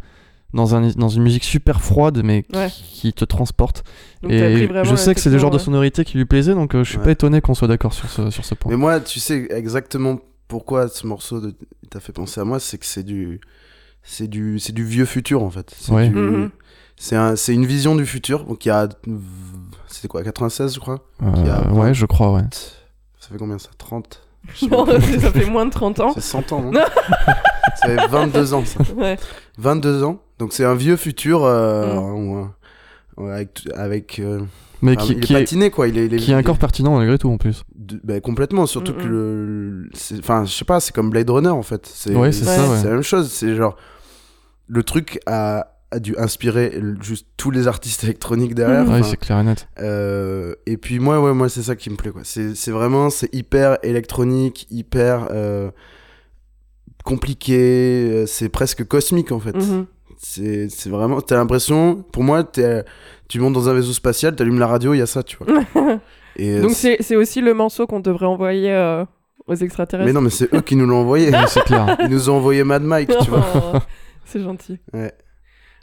dans, un, dans une musique super froide mais qui, Ouais. qui te transporte. Donc, et je sais que c'est le genre de sonorité qui lui plaisait, donc euh, je suis Ouais. pas étonné qu'on soit d'accord sur ce, sur ce point. Mais moi, tu sais exactement pourquoi ce morceau de... t'a fait penser à moi, c'est que c'est du, c'est du, c'est du vieux futur en fait. C'est Ouais. du- Mhm. c'est un, c'est une vision du futur. Donc il y a, c'était quoi, 96 je crois? Euh, a- ouais, je crois, ouais. Ça fait combien ça? 30 Je sais Non, pas. ça fait moins de 30 ans. C'est 100 ans, non Ça fait 22 ans, ça. Ouais. 22 ans. Donc c'est un vieux futur euh, Mm. avec, avec euh, Mais enfin, qui, il qui est est, patiné quoi. Il est, il est- qui est il encore pertinent malgré tout en plus. de- bah, complètement. Surtout Mm, que mm. le, enfin, je sais pas, c'est comme Blade Runner en fait. C'est, Ouais, c'est ça, ouais. la même chose. C'est genre le truc a, a dû inspirer juste tous les artistes électroniques derrière. Ouais, c'est clair et net. euh, et puis moi, ouais, moi c'est ça qui me plaît quoi. C'est, c'est vraiment, c'est hyper électronique, hyper euh, compliqué. C'est presque cosmique en fait. C'est c'est vraiment. T'as l'impression. Pour moi, t'es- tu montes dans un vaisseau spatial, t'allumes la radio, il y a ça, tu vois. Et Donc c'est- aussi le morceau qu'on devrait envoyer euh, aux extraterrestres. Mais non, mais c'est eux qui nous l'ont envoyé. C'est clair. Ils nous ont envoyé Mad Mike, tu vois. Oh, c'est gentil. Ouais.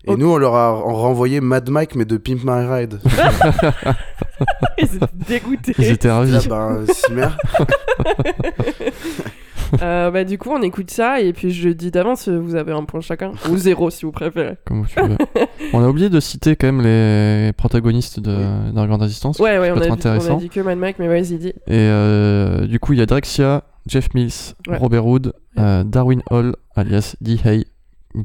Et nous, on leur a en- renvoyé Mad Mike, mais de Pimp My Ride. Ils étaient dégoûtés. Ils étaient ravis. Là, bah, Simer. Euh, bah, du coup, on écoute ça et puis je dis d'avance, vous avez un point chacun. Ou zéro si vous préférez. Comme tu veux. on a oublié de citer quand même les protagonistes de d'un Grande Résistance. Ouais, ouais, on a, être dit, on a intéressant. dit que Mad Mike, mais vas-y, dis. Et euh, du coup, il y a Drexia, Jeff Mills, Ouais. Robert Wood, euh, Darwin Hall, alias D. Hay.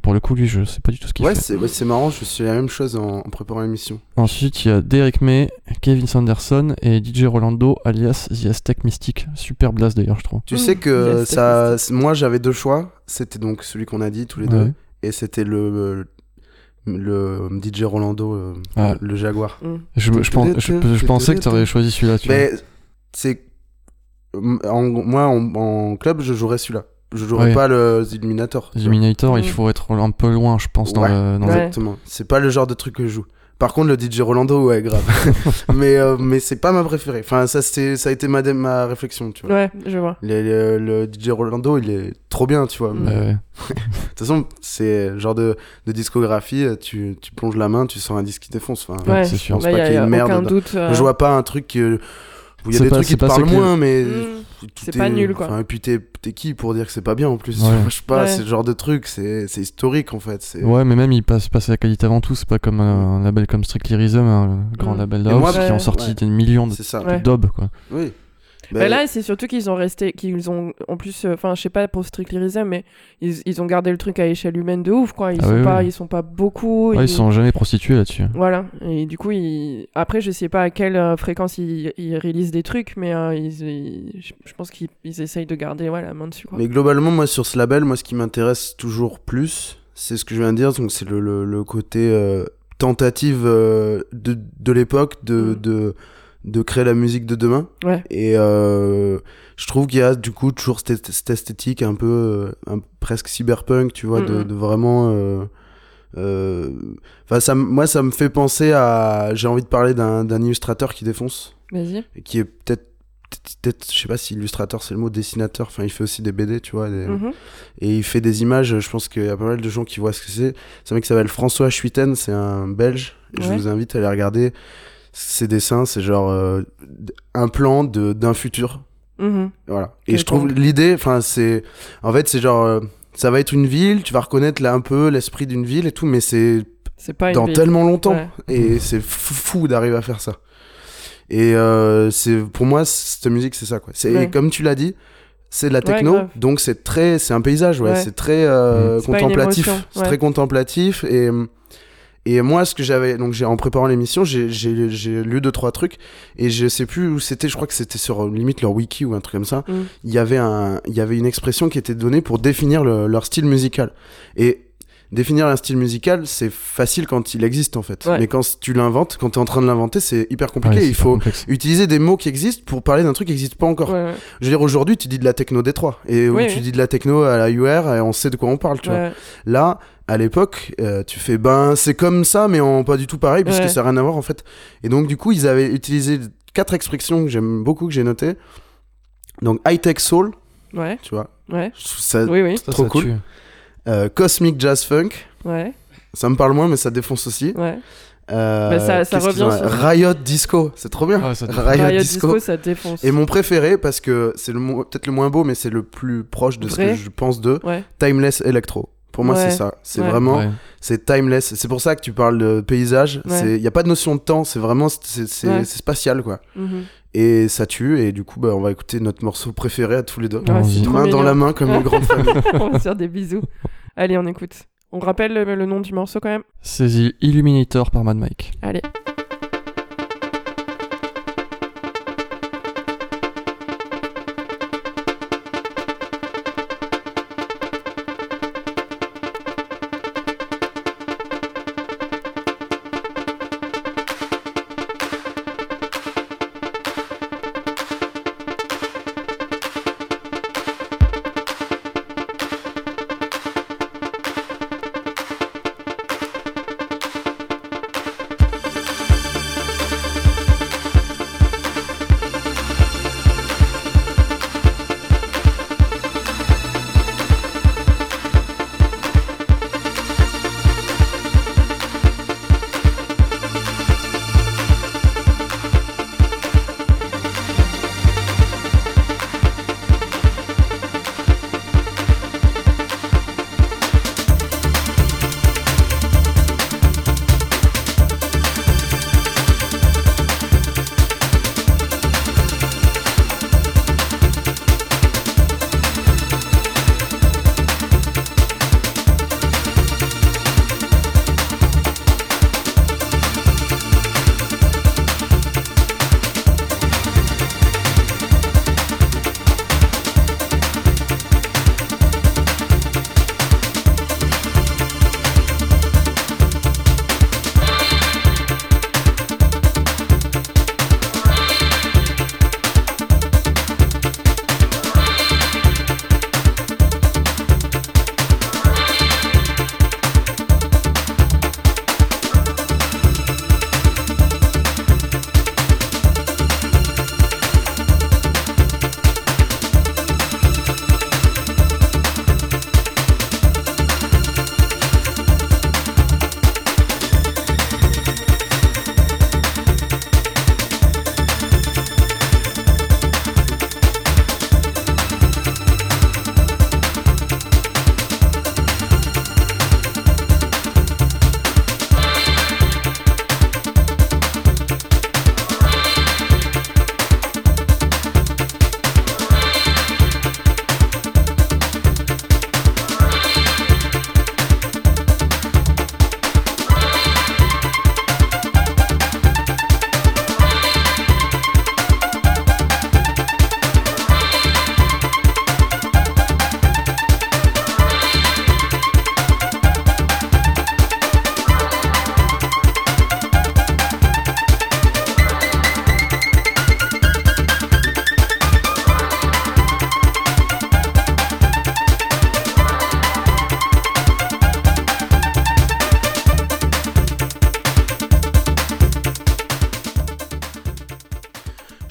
Pour le coup, lui, je sais pas du tout ce qu'il Ouais, fait. c'est ouais, c'est marrant, je suis la même chose en, en préparant l'émission. Ensuite, il y a Derek May, Kevin Sanderson et DJ Rolando, alias The Aztec Mystic. Super blast d'ailleurs, je trouve. Tu Mmh, sais que ça, moi j'avais deux choix. C'était donc celui qu'on a dit tous les deux. Et c'était le, le DJ Rolando, euh, Ah. le Jaguar. Mm. Je, je, pense- je- je pensais que tu aurais choisi celui-là. Tu. Mais c'est. moi en, en club, je jouerais celui-là. Je jouerais Ouais. pas le The Illuminator. Illuminator, il Mm. faut être un peu loin, je pense, dans Ouais. le. dans le-. Exactement. C'est pas le genre de truc que je joue. Par contre, le DJ Rolando, ouais, grave. mais euh, mais c'est pas ma préférée. Enfin, ça, ça a été ma, ma réflexion, tu vois. Ouais, je vois. Le, le- le DJ Rolando, il est trop bien, tu vois. De Ouais, toute façon, c'est le genre de, de discographie, tu, tu plonges la main, tu sens un disque qui défonce. Enfin, Ouais, c'est sûr. pense Bah, pas qu'il y ait une merde doute. euh, Je vois pas un truc euh, où il y a C'est des pas- trucs qui te parlent moins, mais. mm, C'est est- pas nul, quoi. Enfin, et puis t'es t'es qui pour dire que c'est pas bien en plus? Ouais. Je sais pas, Ouais. c'est le genre de truc, c'est c'est historique en fait. Ouais, mais même il passe, passe à la qualité avant tout. C'est pas comme euh, un label comme Strictly Rhythm, un grand Mm. label d'house qui ont sorti ouais. des millions de d'obs, quoi. Oui. Bah là, c'est surtout qu'ils ont resté, qu'ils ont, en plus, euh, enfin, je sais pas pour Strictly Rhythm, mais ils, ils ont gardé le truc à échelle humaine de ouf, quoi. Ils Ah sont oui, pas, oui. ils sont pas beaucoup. Ouais, ils sont jamais prostitués là-dessus. Voilà. Et du coup, ils... après, je sais pas à quelle euh, fréquence ils, ils réalisent des trucs, mais euh, ils, ils- je pense qu'ils ils essayent de garder ouais, la main dessus, quoi. Mais globalement, moi, sur ce label, moi, ce qui m'intéresse toujours plus, c'est ce que je viens de dire, donc c'est le, le, le côté euh, tentative euh, de, de l'époque de, Mm. de, de créer la musique de demain. Ouais. Et euh, je trouve qu'il y a du coup toujours cette, cette esthétique un peu euh, un- presque cyberpunk, tu vois, de, de vraiment. euh, euh, Enfin, ça, moi, ça me fait penser à. J'ai envie de parler d'un d'un illustrateur qui défonce, Vas-y. qui est peut-être. peut-être- je sais pas si illustrateur c'est le mot, dessinateur, enfin il fait aussi des BD, tu vois, des- Mhm. et il fait des images, je pense qu'il y a pas mal de gens qui voient ce que c'est. C'est un mec qui s'appelle François Schuiten, c'est un belge, je vous invite à aller regarder ses dessins, c'est genre euh, un plan de- d'un futur, Mhm. voilà. Et Quel je trouve l'idée, enfin c'est, en fait c'est genre, euh, ça va être une ville, tu vas reconnaître là un peu l'esprit d'une ville et tout, mais c'est C'est pas une dans ville. tellement longtemps, Ouais. et c'est fou, fou d'arriver à faire ça. Et euh, c'est pour moi cette musique c'est ça quoi. C'est Ouais. comme tu l'as dit, c'est de la techno, donc c'est très, c'est un paysage, ouais, Ouais. c'est très euh, une contemplatif, c'est très contemplatif et et moi ce que j'avais donc j'ai en préparant l'émission j'ai lu deux trois trucs et je sais plus où c'était, je crois que c'était sur euh, limite leur wiki ou un truc comme ça. Mm. Il y avait un il y avait une expression qui était donnée pour définir le- leur style musical et Définir un style musical, c'est facile quand il existe en fait. Ouais. Mais quand tu l'inventes, quand tu es en train de l'inventer, c'est hyper compliqué. Ouais, il faut complexe. utiliser des mots qui existent pour parler d'un truc qui n'existe pas encore. Ouais, ouais. Je veux dire, aujourd'hui, tu dis de la techno Détroit. Et Oui, tu oui. dis de la techno à la UR, et on sait de quoi on parle, tu vois. Là, à l'époque, euh, tu fais, ben, c'est comme ça, mais en pas du tout pareil, puisque Ouais. ça n'a rien à voir, en fait. Et donc, du coup, ils avaient utilisé quatre expressions que j'aime beaucoup, que j'ai notées. Donc, high-tech soul, Ouais, tu vois. ouais. Ça Oui, oui. Ça, trop ça cool. tue. Euh, cosmic jazz funk. Ouais, Ça me parle moins, mais ça défonce aussi. ouais. Euh, Bah, ça- ça qu'est-ce qu'ils revient ont- sur- Riot Disco, c'est trop bien. Ça défonce. Riot, Riot Disco. Disco, ça défonce. Et mon préféré, parce que c'est le mo- peut-être le moins beau, mais c'est le plus proche de ce que je pense de Ouais, Timeless Electro. Pour moi, Ouais. c'est ça. C'est Ouais. vraiment, Ouais. c'est timeless. C'est pour ça que tu parles de paysage. Ouais. Il n'y a pas de notion de temps. C'est vraiment, c'est c'est- Ouais. c'est spatial, quoi. mhm. Et ça tue. Et du coup, bah, on va écouter notre morceau préféré à tous les deux. Ouais, trop main dans la main comme une grande famille. On va se faire des bisous. Allez, on écoute. On rappelle le, le nom du morceau quand même C'est The Illuminator par Mad Mike. Allez.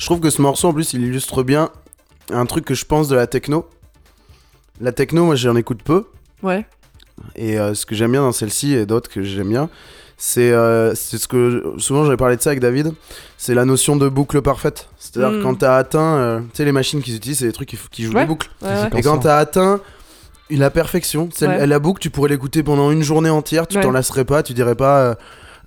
Trouve que ce morceau, en plus, il illustre bien un truc que je pense de la techno. La techno, moi, j'en écoute peu. Ouais. Et euh, ce que j'aime bien dans celle-ci et d'autres que j'aime bien, c'est euh, ce que souvent j'avais parlé de ça avec David, c'est la notion de boucle parfaite. C'est-à-dire Mm. quand t'as atteint, euh, tu sais, les machines qu'ils utilisent, c'est des trucs qui, jouent Ouais. des boucles. Ouais, ouais. Et quand t'as atteint la perfection, la boucle, tu pourrais l'écouter pendant une journée entière, tu t'en lasserais pas, tu dirais pas.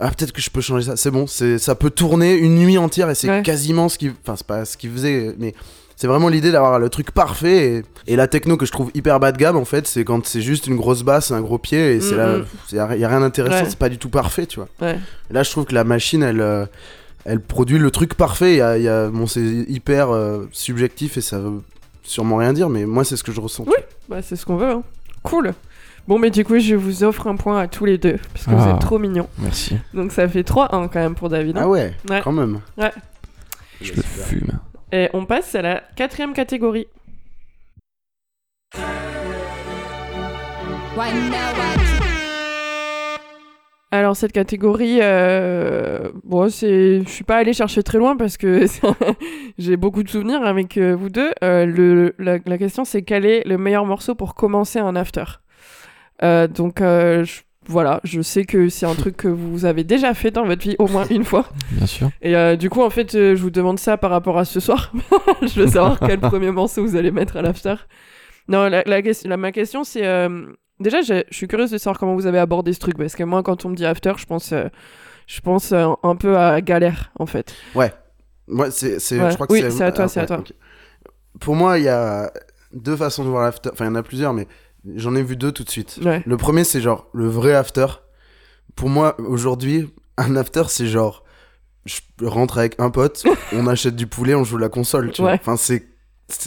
Ah peut-être que je peux changer ça c'est bon c'est ça peut tourner une nuit entière et c'est Ouais. quasiment ce qu'il enfin c'est pas ce qu'il faisait mais C'est vraiment l'idée d'avoir le truc parfait. Et, et la techno que je trouve hyper bas de gamme, en fait, c'est quand c'est juste une grosse basse, un gros pied, et c'est là. mm. Il y a, rien d'intéressant, Ouais. c'est pas du tout parfait, tu vois. Ouais. Là, je trouve que la machine, elle. euh, elle produit le truc parfait. A, y a- bon, c'est hyper euh, subjectif et ça veut sûrement rien dire, mais moi, c'est ce que je ressens. Oui. Bah, c'est ce qu'on veut. Hein. Cool. Bon, mais du coup, je vous offre un point à tous les deux, parce que vous Ah. êtes trop mignons. Merci. Donc ça fait 3-1 quand même pour David. hein. Ah ouais, Ouais. quand même. Ouais. Je le fume. Et on passe à la quatrième catégorie. Alors cette catégorie, euh, bon, c'est, je suis pas allée chercher très loin parce que j'ai beaucoup de souvenirs avec euh, vous deux. Euh, le, la, la question c'est quel est le meilleur morceau pour commencer un after? Euh, donc euh, je- voilà, je sais que c'est un truc que vous avez déjà fait dans votre vie au moins une fois. Bien sûr. Et euh, du coup en fait euh, je vous demande ça par rapport à ce soir. je veux savoir quel premier morceau vous allez mettre à l'after. Non, la, la, question- la- ma question c'est euh, déjà je suis curieuse de savoir comment vous avez abordé ce truc parce que moi quand on me dit after je pense euh, je pense euh, un peu à galère en fait. Moi, c'est, c'est- Ouais. je crois que Oui, c'est. à toi, ah, c'est à ouais, toi. Pour moi, il y a deux façons de voir l'after. Enfin, il y en a plusieurs, mais j'en ai vu deux tout de suite. Ouais. Le premier, c'est genre le vrai after. Pour moi, aujourd'hui, un after, c'est genre. Je rentre avec un pote, on achète du poulet, on joue la console, tu vois. Enfin, c'est.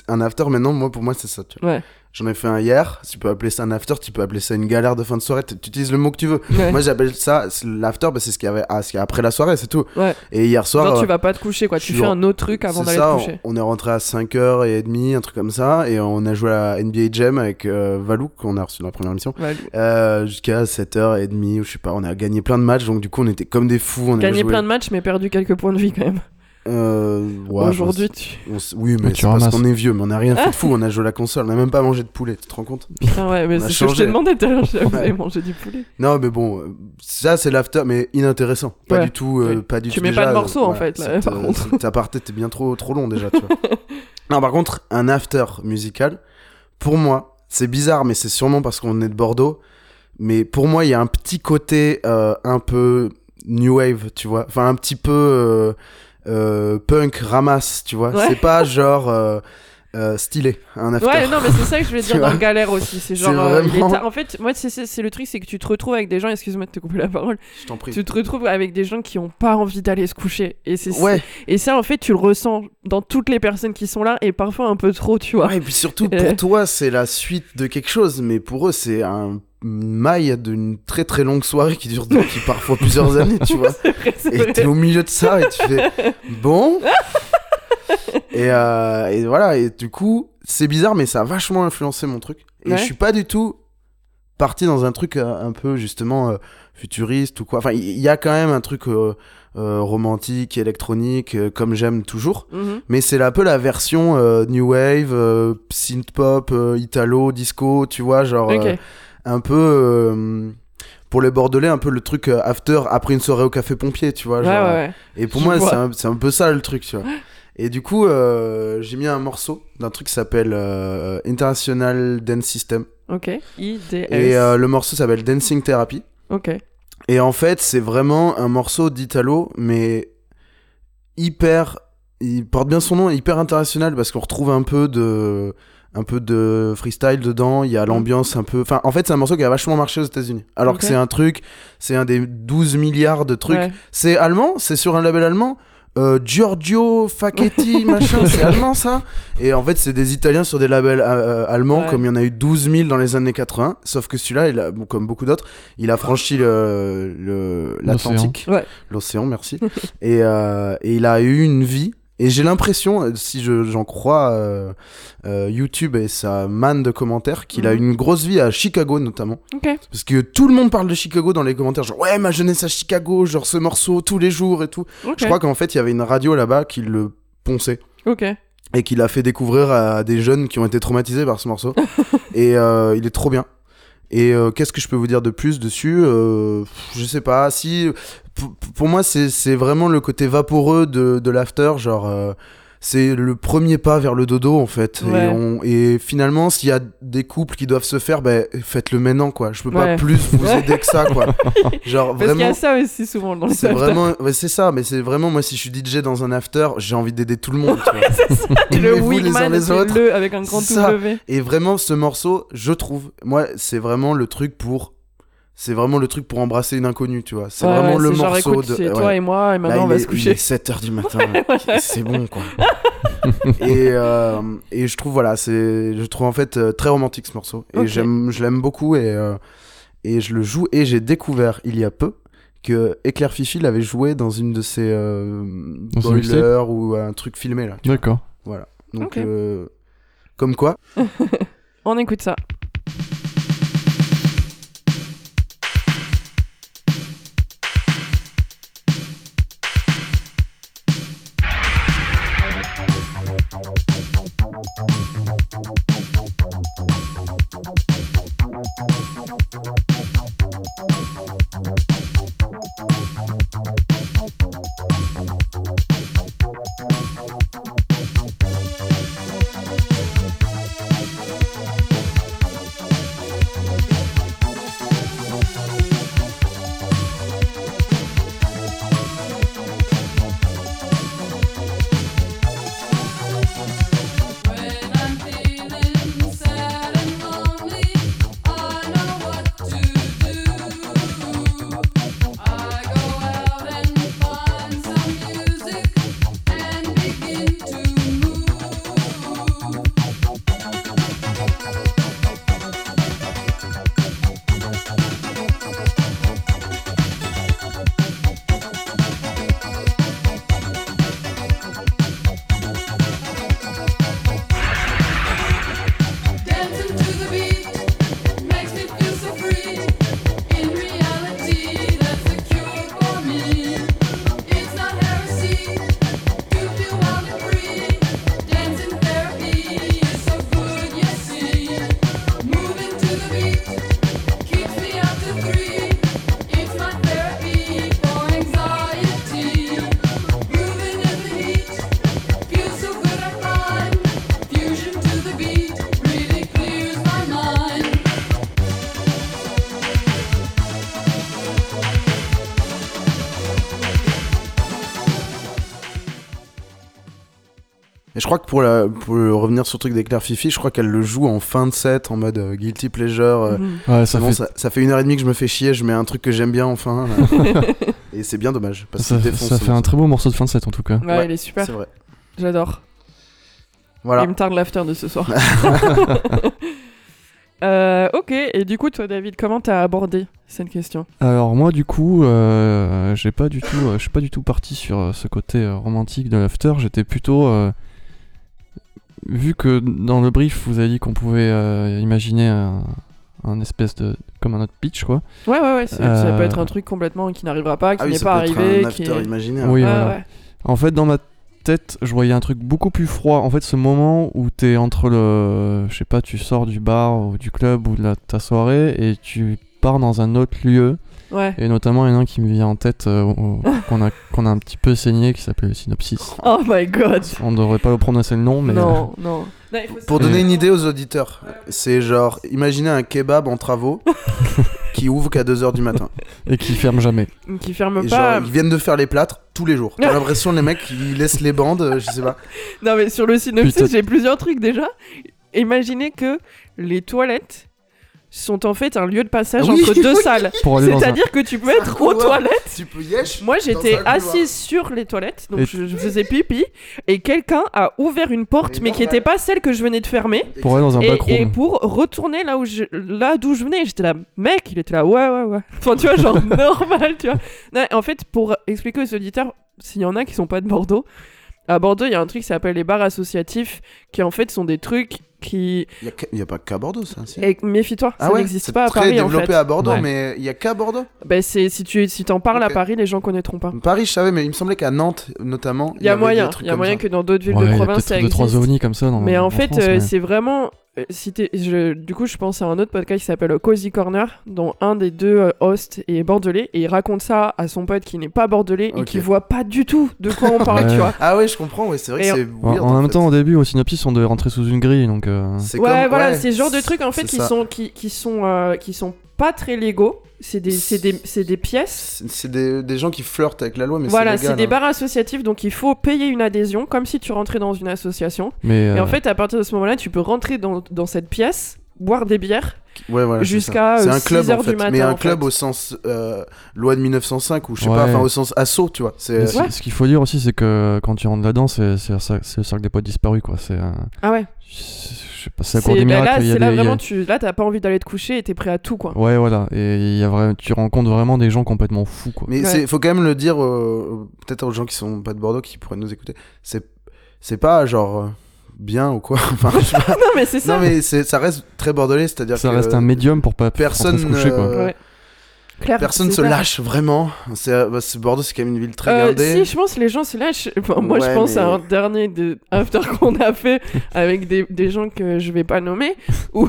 Un after, maintenant, moi, pour moi, c'est ça, tu vois. Ouais. J'en ai fait un hier, tu peux appeler ça un after, tu peux appeler ça une galère de fin de soirée, tu utilises le mot que tu veux. Ouais. Moi, j'appelle ça l'after, bah, c'est ce qu'il y avait ah, ce qu'il y a après la soirée, c'est tout. Ouais. Et hier soir. Euh, tu vas pas te coucher quoi, tu fais un autre truc avant d'aller te coucher. On est rentré à 5h30, un truc comme ça, et on a joué à la NBA Jam avec euh, Valou, qu'on a reçu dans la première émission, euh, jusqu'à 7h30, ou je sais pas, on a gagné plein de matchs, donc du coup on était comme des fous. On a Gagné joué... plein de matchs mais perdu quelques points de vie quand même. Euh, ouais, Aujourd'hui, tu... on s- Oui, mais Tu c'est parce qu'on est vieux, mais on a rien fait de fou, on a joué à la console, on a même pas mangé de poulet, tu te rends compte? Putain, ouais, mais c'est ce que je changé. t'ai demandé tout à l'heure, avez mangé du poulet. Non, mais bon, euh, ça c'est l'after, mais inintéressant. Pas Ouais. du tout, euh, pas du Tu tout. mets pas de morceau, en fait, là, par euh, contre. Ta partie, t'es bien trop, trop long déjà, tu vois. non, par contre, un after musical, pour moi, c'est bizarre, mais c'est sûrement parce qu'on est de Bordeaux. Mais pour moi, il y a un petit côté euh, un peu new wave, tu vois. Enfin, un petit peu euh, euh, punk ramasse, tu vois. Ouais. C'est pas genre euh, euh, stylé, un after. Ouais, non, mais c'est ça que je voulais dire dans galère aussi. C'est genre. C'est euh, En fait, moi, c'est- le truc, c'est que tu te retrouves avec des gens, excuse-moi de te couper la parole, Je t'en prie. tu te retrouves avec des gens qui ont pas envie d'aller se coucher. Et, c'est Ouais. et ça, en fait, tu le ressens dans toutes les personnes qui sont là et parfois un peu trop, tu vois. Ouais, et puis surtout, Euh. pour toi, c'est la suite de quelque chose, mais pour eux, c'est un maille d'une très très longue soirée qui dure depuis parfois plusieurs années, tu vois. Vrai, Et t'es au milieu de ça et tu fais bon? et, euh, et voilà, et du coup, c'est bizarre, mais ça a vachement influencé mon truc. Et Ouais. je suis pas du tout parti dans un truc euh, un peu justement euh, futuriste ou quoi. Enfin, il y, a quand même un truc euh, euh, romantique, électronique, comme j'aime toujours. Mhm. Mais c'est un peu la version new wave, synth pop, italo, disco, tu vois, genre. Un peu euh, pour les Bordelais, un peu le truc euh, after après une soirée au café pompier, tu vois. Ouais, genre, ouais, euh, ouais. Et pour Je moi, c'est un, un peu ça le truc, tu vois. Et du coup, euh, j'ai mis un morceau d'un truc qui s'appelle euh, International Dance System. Ok. IDS. Et euh, le morceau s'appelle Dancing Therapy. Ok. Et en fait, c'est vraiment un morceau d'Italo, mais hyper. Il porte bien son nom, hyper international, parce qu'on retrouve un peu de. Un peu de freestyle dedans, il y a l'ambiance un peu. Enfin, en fait, c'est un morceau qui a vachement marché aux États-Unis. Alors que c'est un truc, c'est un des 12 milliards de trucs. Ouais. C'est allemand, c'est sur un label allemand. Euh, Giorgio Facchetti, machin, c'est allemand ça Et en fait, c'est des Italiens sur des labels euh, allemands, Ouais. comme il y en a eu 12 000 dans les années 80. Sauf que celui-là, il a, bon, comme beaucoup d'autres, il a franchi le- le- l'Atlantique. Ouais. L'océan, merci. et, euh, et il a eu une vie. Et j'ai l'impression, euh, si je- j'en crois euh, euh, YouTube et sa manne de commentaires, qu'il a Mhm. une grosse vie à Chicago notamment. Ok. Parce que tout le monde parle de Chicago dans les commentaires, genre ouais ma jeunesse à Chicago, genre ce morceau tous les jours et tout. Ok. Je crois qu'en fait il y avait une radio là-bas qui le ponçait Ok. et qui l'a fait découvrir à des jeunes qui ont été traumatisés par ce morceau. et euh, il est trop bien. Et euh, qu'est-ce que je peux vous dire de plus dessus Euh, Je sais pas. Si pour, moi c'est vraiment le côté vaporeux de, de l'after, genre. C'est le premier pas vers le dodo en fait. Ouais. Et, on- et finalement, s'il y a des couples qui doivent se faire, ben faites-le maintenant quoi. Je peux Ouais. pas plus vous aider que ça quoi. Genre Parce qu'il y vraiment. a ça aussi souvent dans les C'est afters. vraiment, ouais, c'est ça, mais c'est vraiment moi si je suis DJ dans un after, j'ai envie d'aider tout le monde. tu vois. le Aimez-vous les uns les autres. le avec un grand C'est ça. W. Et vraiment, ce morceau, je trouve, moi, c'est vraiment le truc pour, c'est vraiment le truc pour embrasser une inconnue, tu vois. C'est Ouais, vraiment ouais, le genre, morceau écoute, de. C'est ouais. toi et moi, et maintenant Là, on va est- se coucher. Il est 7h du matin. c'est bon, quoi. et, euh, et je trouve, voilà, c'est, je trouve en fait euh, très romantique ce morceau. Et j'aime, je l'aime beaucoup et, euh, et je le joue. Et j'ai découvert il y a peu que Éclair Fifi l'avait joué dans une de ses euh, Dans un boilers ou un truc filmé là. D'accord. Donc, Ok. euh, comme quoi. On écoute ça. Crois que pour, la, pour revenir sur le truc d'Éclair Fifi, je crois qu'elle le joue en fin de set en mode euh, guilty pleasure. euh, Mhm. Ouais, ça bon, fait. ça, ça fait une heure et demie que je me fais chier, je mets un truc que j'aime bien enfin. euh, et c'est bien dommage. Parce Ça, défonce fait un très beau morceau de fin de set en tout cas. Ouais, Ouais, il est super. C'est vrai. J'adore. Voilà. Il me tarde l'after de ce soir. Euh, ok, et du coup, toi, David, comment t'as abordé cette question? Alors moi du coup, euh, j'ai pas du tout, euh, je suis pas du tout parti sur ce côté romantique de l'after. J'étais plutôt, euh, vu que dans le brief vous avez dit qu'on pouvait euh, imaginer un, un espèce de, comme un autre pitch quoi. Ouais, ouais, ouais, ça Euh, peut être un truc complètement qui n'arrivera pas, qui Ah oui, n'est pas peut être arrivé. un qui after est- imaginaire. Oui, Ouais, voilà. ouais. En fait, dans ma tête, je voyais un truc beaucoup plus froid. En fait, ce moment où t'es entre le, je sais pas, tu sors du bar ou du club ou de la, ta soirée et tu pars dans un autre lieu. Ouais. Et notamment, il y en a un qui me vient en tête euh, qu'on a, qu'on a un petit peu saigné qui s'appelle le Synopsis. Oh my god. On devrait pas le prononcer le nom, mais. Non, non. Pour donner une idée aux auditeurs, c'est genre, imaginez un kebab en travaux qui ouvre qu'à 2h du matin. et qui ferme jamais. Qui ferme Et pas. genre, ils viennent de faire les plâtres tous les jours. T'as l'impression les mecs ils laissent les bandes, euh, je sais pas. Non, mais sur le synopsis, j'ai plusieurs trucs déjà. Imaginez que les toilettes sont en fait un lieu de passage Oui, entre deux oui. salles. C'est-à-dire que tu peux être aux toilettes. Tu peux yesh Moi, j'étais assise sur les toilettes, donc je, je faisais pipi, et quelqu'un a ouvert une porte, Mais mais qui n'était pas celle que je venais de fermer. Pour aller dans un Et, et pour retourner là où je, là d'où je venais, j'étais là, mec, il était là, ouais, ouais, ouais. Enfin, tu vois, genre normal, tu vois. Non, en fait, pour expliquer aux auditeurs, s'il y en a qui sont pas de Bordeaux, à Bordeaux, il y a un truc qui s'appelle les bars associatifs, qui en fait sont des trucs qui. Il y a pas qu'à Bordeaux ça. si. Et méfie-toi, Ah ça ouais, n'existe c'est pas à très Paris en développé fait. à Bordeaux, Ouais. mais il y a qu'à Bordeaux. Ben, c'est si tu si t'en parles à. Paris, les gens connaîtront pas. Paris, je savais, mais il me semblait qu'à Nantes, notamment, Il y a moyen, y a moyen ça. que dans d'autres villes Ouais, de il y a province peut-être ça deux trois existe. ovnis comme ça dans Mais en, fait, euh, mais- c'est vraiment si t'es- je- du coup, je pense à un autre podcast qui s'appelle Cozy Corner, dont un des deux euh, hosts est bordelais, et il raconte ça à son pote qui n'est pas bordelais et qui voit pas du tout de quoi on parle, Ouais. tu vois. Ah ouais, je comprends, ouais, c'est vrai Et que c'est En, weird. en même fait. temps, au début, au synopsis, on devait rentrer sous une grille, donc. euh, c'est Ouais, comme- voilà, ouais, c'est ce genre de trucs en fait qui ça. sont, qui, qui sont, euh, qui sont pas très légaux. C'est des, c'est des, c'est des pièces. C'est des, des gens qui flirtent avec la loi, mais Voilà, c'est des hein. bars associatifs, donc il faut payer une adhésion, comme si tu rentrais dans une association. Mais. Et euh, en fait, à partir de ce moment-là, tu peux rentrer dans, dans cette pièce, boire des bières. Ouais, voilà, c'est jusqu'à, ça. C'est euh, un club 6 heures en du matin, mais un en club fait. au sens euh, loi de 1905 ou je sais Ouais. pas, enfin au sens assaut, tu vois. C'est ce- Ce qu'il faut dire aussi, c'est que quand tu rentres là-dedans, c'est c'est ça- c'est le cercle des potes disparus, quoi. C'est. euh, Ah ouais. C'est- Je sais pas, c'est la cour C'est- des bah miracles. là, il y a c'est là des- il y a- vraiment, tu, là, t'as pas envie d'aller te coucher et t'es prêt à tout, quoi. Ouais, voilà. Et il y a vraiment, tu rencontres vraiment des gens complètement fous, quoi. Mais Ouais. c'est faut quand même le dire, euh, peut-être aux gens qui sont pas de Bordeaux qui pourraient nous écouter. C'est c'est pas genre euh, bien ou quoi. enfin, non, mais c'est ça. non mais c'est ça reste très bordelais, c'est-à-dire Ça que reste un médium pour pas personne se coucher, quoi. euh, Ouais. Claire, personne se lâche vraiment. C'est euh, bah, c'est- Bordeaux, c'est quand même une ville très Euh, gardée. si, je pense que les gens se lâchent. Enfin, moi, je pense mais- à un dernier de after qu'on a fait avec des, des gens que je vais pas nommer. Où,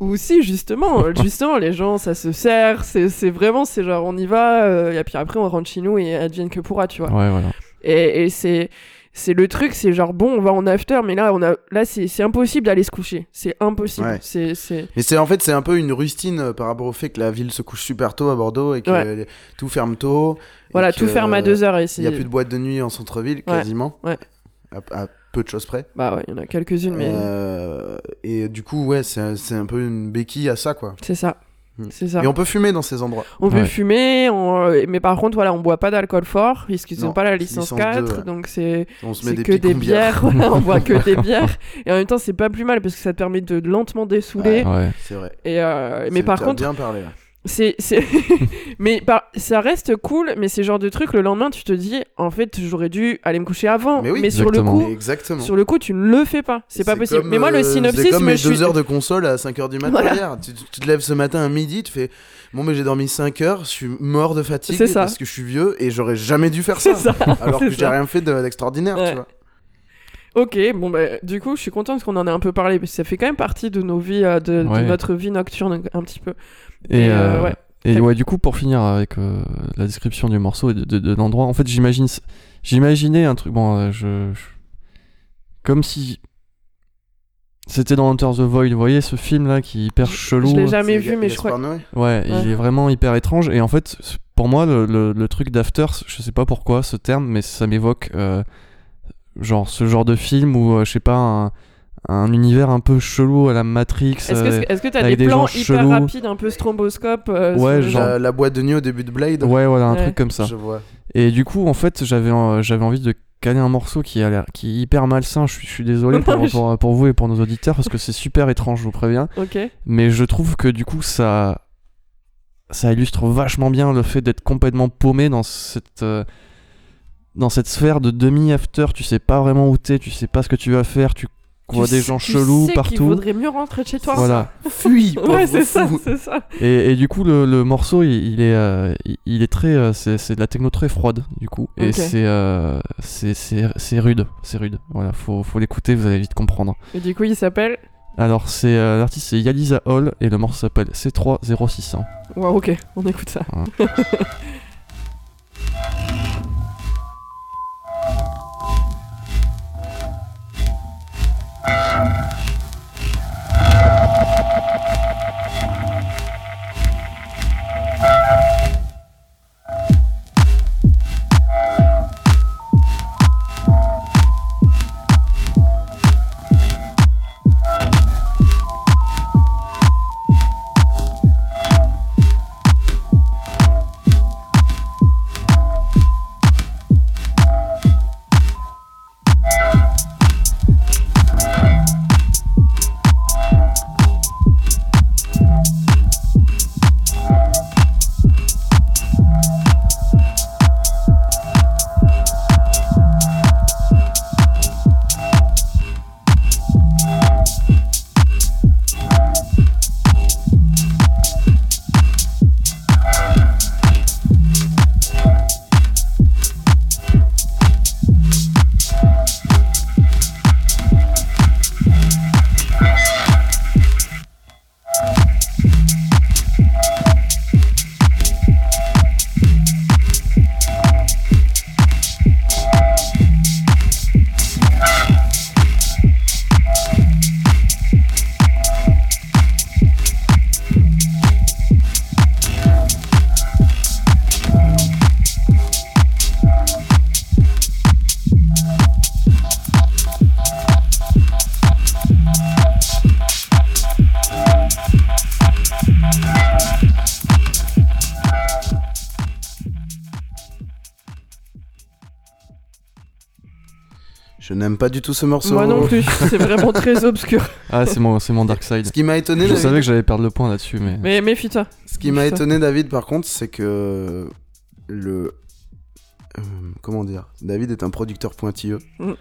où si, justement, justement, les gens, ça se sert. C'est c'est vraiment, c'est genre, on y va. euh, et puis après, on rentre chez nous et advienne que pourra, tu vois. Ouais, voilà. Et, et c'est. C'est le truc, c'est genre bon, on va en after, mais là, on a, là, c'est impossible d'aller se coucher. C'est impossible. Ouais. C'est. Mais c'est en fait c'est un peu une rustine euh, par rapport au fait que la ville se couche super tôt à Bordeaux et que Ouais. tout ferme tôt. Voilà, tout ferme à euh, 2 heures et Il c'est. y a plus de boîtes de nuit en centre-ville quasiment. ouais. À, à peu de choses près. Bah ouais, il y en a quelques-unes, mais Euh, et du coup ouais c'est un peu une béquille à ça quoi. c'est ça. Hmm. C'est ça. Et on peut fumer dans ces endroits. On peut Ouais. fumer, on- euh, mais par contre, voilà, on boit pas d'alcool fort, puisqu'ils Non, n'ont pas la licence, licence 4, deux, ouais. donc c'est On se met c'est des que des bières, voilà, on boit que des bières, et en même temps, c'est pas plus mal, parce que ça te permet de lentement dessouler, Ouais. C'est vrai. et, euh, mais par contre, bien parlé. C'est... c'est- mais par- ça reste cool, mais c'est le genre de truc, le lendemain, tu te dis, en fait, j'aurais dû aller me coucher avant, Mais oui, sur le coup... Exactement. Sur le coup, tu ne le fais pas, c'est pas possible. comme, mais moi, le euh, synopsis, C'est comme me mes suis- deux heures de console à 5h du matin Voilà. hier. Tu, tu te lèves ce matin à midi, tu fais Bon, mais j'ai dormi 5 heures, je suis mort de fatigue C'est ça. parce que je suis vieux et j'aurais jamais dû faire C'est ça. ça. Alors c'est que j'ai rien fait de- d'extraordinaire, Ouais. tu vois. Ok, bon bah du coup je suis contente qu'on en ait un peu parlé, parce que ça fait quand même partie de nos vies, euh, de, notre vie nocturne un petit peu. Et, Et, euh, euh, ouais. et Très- ouais, du coup, pour finir avec euh, la description du morceau et de, de- de l'endroit, en fait, j'imagine, j'imaginais un truc, bon, euh, je, je- comme si c'était dans Enter the Void, vous voyez ce film là qui est hyper chelou. Je l'ai jamais vu, mais je crois. Ouais, Ouais. il est vraiment hyper étrange. Et en fait, pour moi, le, le- le truc d'after, je sais pas pourquoi ce terme, mais ça m'évoque euh, genre ce genre de film où, euh, je sais pas, un, un univers un peu chelou à la Matrix. Est-ce euh, que t'as avec des, des plans hyper chelous. rapides, un peu stromboscope euh, Ouais, genre- La, la boîte de nuit au début de Blade. Ouais, voilà, un Ouais. truc comme ça. Je vois. Et du coup, en fait, j'avais euh, j'avais envie de caler un morceau qui a l'air qui est hyper malsain. Je suis, je suis désolé pour, pour, pour vous et pour nos auditeurs parce que c'est super étrange, je vous préviens. Ok. Mais je trouve que du coup, ça ça illustre vachement bien le fait d'être complètement paumé dans cette euh, dans cette sphère de demi after. Tu sais pas vraiment où t'es, tu sais pas ce que tu vas faire, tu vois Tu des gens chelous partout. vaudrait mieux rentrer chez toi. Voilà. Fuis, Ouais, c'est ça, c'est ça. Et, et du coup, le, le morceau, il, il est, euh, il, il est très, euh, c'est c'est de la techno très froide, du coup. Et c'est, euh, c'est, rude, c'est rude. Voilà, faut, faut l'écouter, vous allez vite comprendre. Et du coup, il s'appelle. Alors, c'est euh, l'artiste, c'est Yaliza Hall et le morceau s'appelle C3061. Ouais, ok, on écoute ça. pas du tout ce morceau. Moi non plus, c'est vraiment très obscur. Ah, c'est mon, c'est mon dark side. Ce qui m'a étonné, Je David- savais que j'allais perdre le point là-dessus, mais. Mais méfie-toi. ce qui m'a étonné, David, par contre, c'est que le. Euh, comment dire David est un producteur pointilleux. Mm.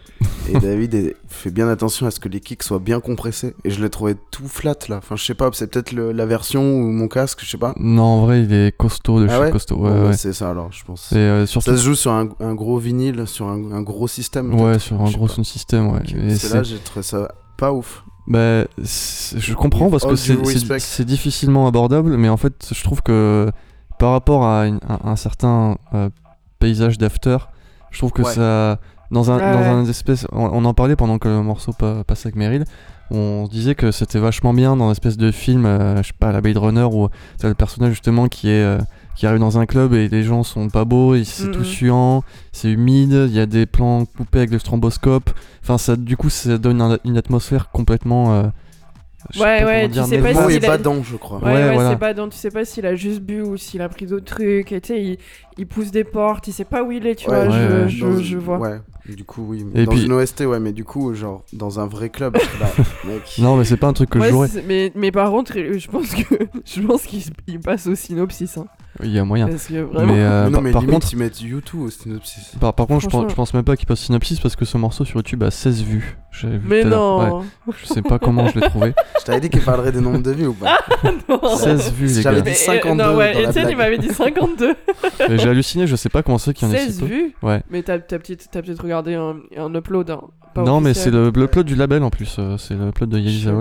Et David est- fait bien attention à ce que les kicks soient bien compressés. Et je l'ai trouvé tout flat là. Enfin, je sais pas, c'est peut-être la version ou mon casque, je sais pas. Non, en vrai, il est costaud de Ah chez ouais costaud. Ouais, Bon, bah, ouais. C'est ça alors, je pense. C'est euh. Ça se joue sur un, un gros vinyle, sur un, un gros système. Ouais, sur un gros pas. sound system, ouais. Ok, Et Parce que là, c'est- j'ai trouvé ça pas ouf. Bah, c'est- je comprends parce que c'est- c'est c'est difficilement abordable, mais en fait, je trouve que par rapport à une- un certain euh, paysage d'after, je trouve que Ouais. ça. Dans un, Ouais, dans un espèce. On, on en parlait pendant que le morceau pa- passait avec Meryl. On se disait que c'était vachement bien dans une espèce de film, euh, je sais pas, la Blade Runner, où t'as le personnage justement qui est. euh, qui arrive dans un club et les gens sont pas beaux, c'est tout suant, c'est humide, il y a des plans coupés avec le stroboscope. Enfin, ça, du coup, ça donne un- une atmosphère complètement. Je Ouais, ouais, tu sais pas s'il est a- badant, je crois. Ouais, Ouais, ouais, voilà. c'est tu sais pas s'il a juste bu ou s'il a pris d'autres trucs. Et tu sais, il, il pousse des portes, il sait pas où il est, tu Ouais, vois. ouais, je, ouais. je, Dans- je vois. Ouais, du coup, oui. Et dans puis- une OST, ouais, mais du coup, genre, dans un vrai club, là, mec. Non, mais c'est pas un truc que je jouerais. mais, mais par contre, je pense que je pense qu'il il passe au synopsis. Hein, Il y a moyen. parce que vraiment. Mais, euh, Mais non, par, mais par limite, contre, ils mettent YouTube au synopsis. par, par contre je, pense, Franchement. je pense même pas qu'il passe synopsis parce que ce morceau sur YouTube a 16 vues. Vu Mais. Ouais, non, je sais pas comment je l'ai trouvé. Je t'avais dit qu'il parlerait des nombres de vues ou pas non. 16 vues, les J'avais gars. dit Mais, 52 euh, non, ouais, Etienne, il m'avait dit 52. Et J'ai halluciné, je sais pas comment c'est qu'il y en a si 16 peu. vues Ouais. Mais t'as t'as peut-être regardé un, un upload. hein, pas Non, mais c'est officiel. le, le plot du label en plus. euh, C'est le plot de Yelisa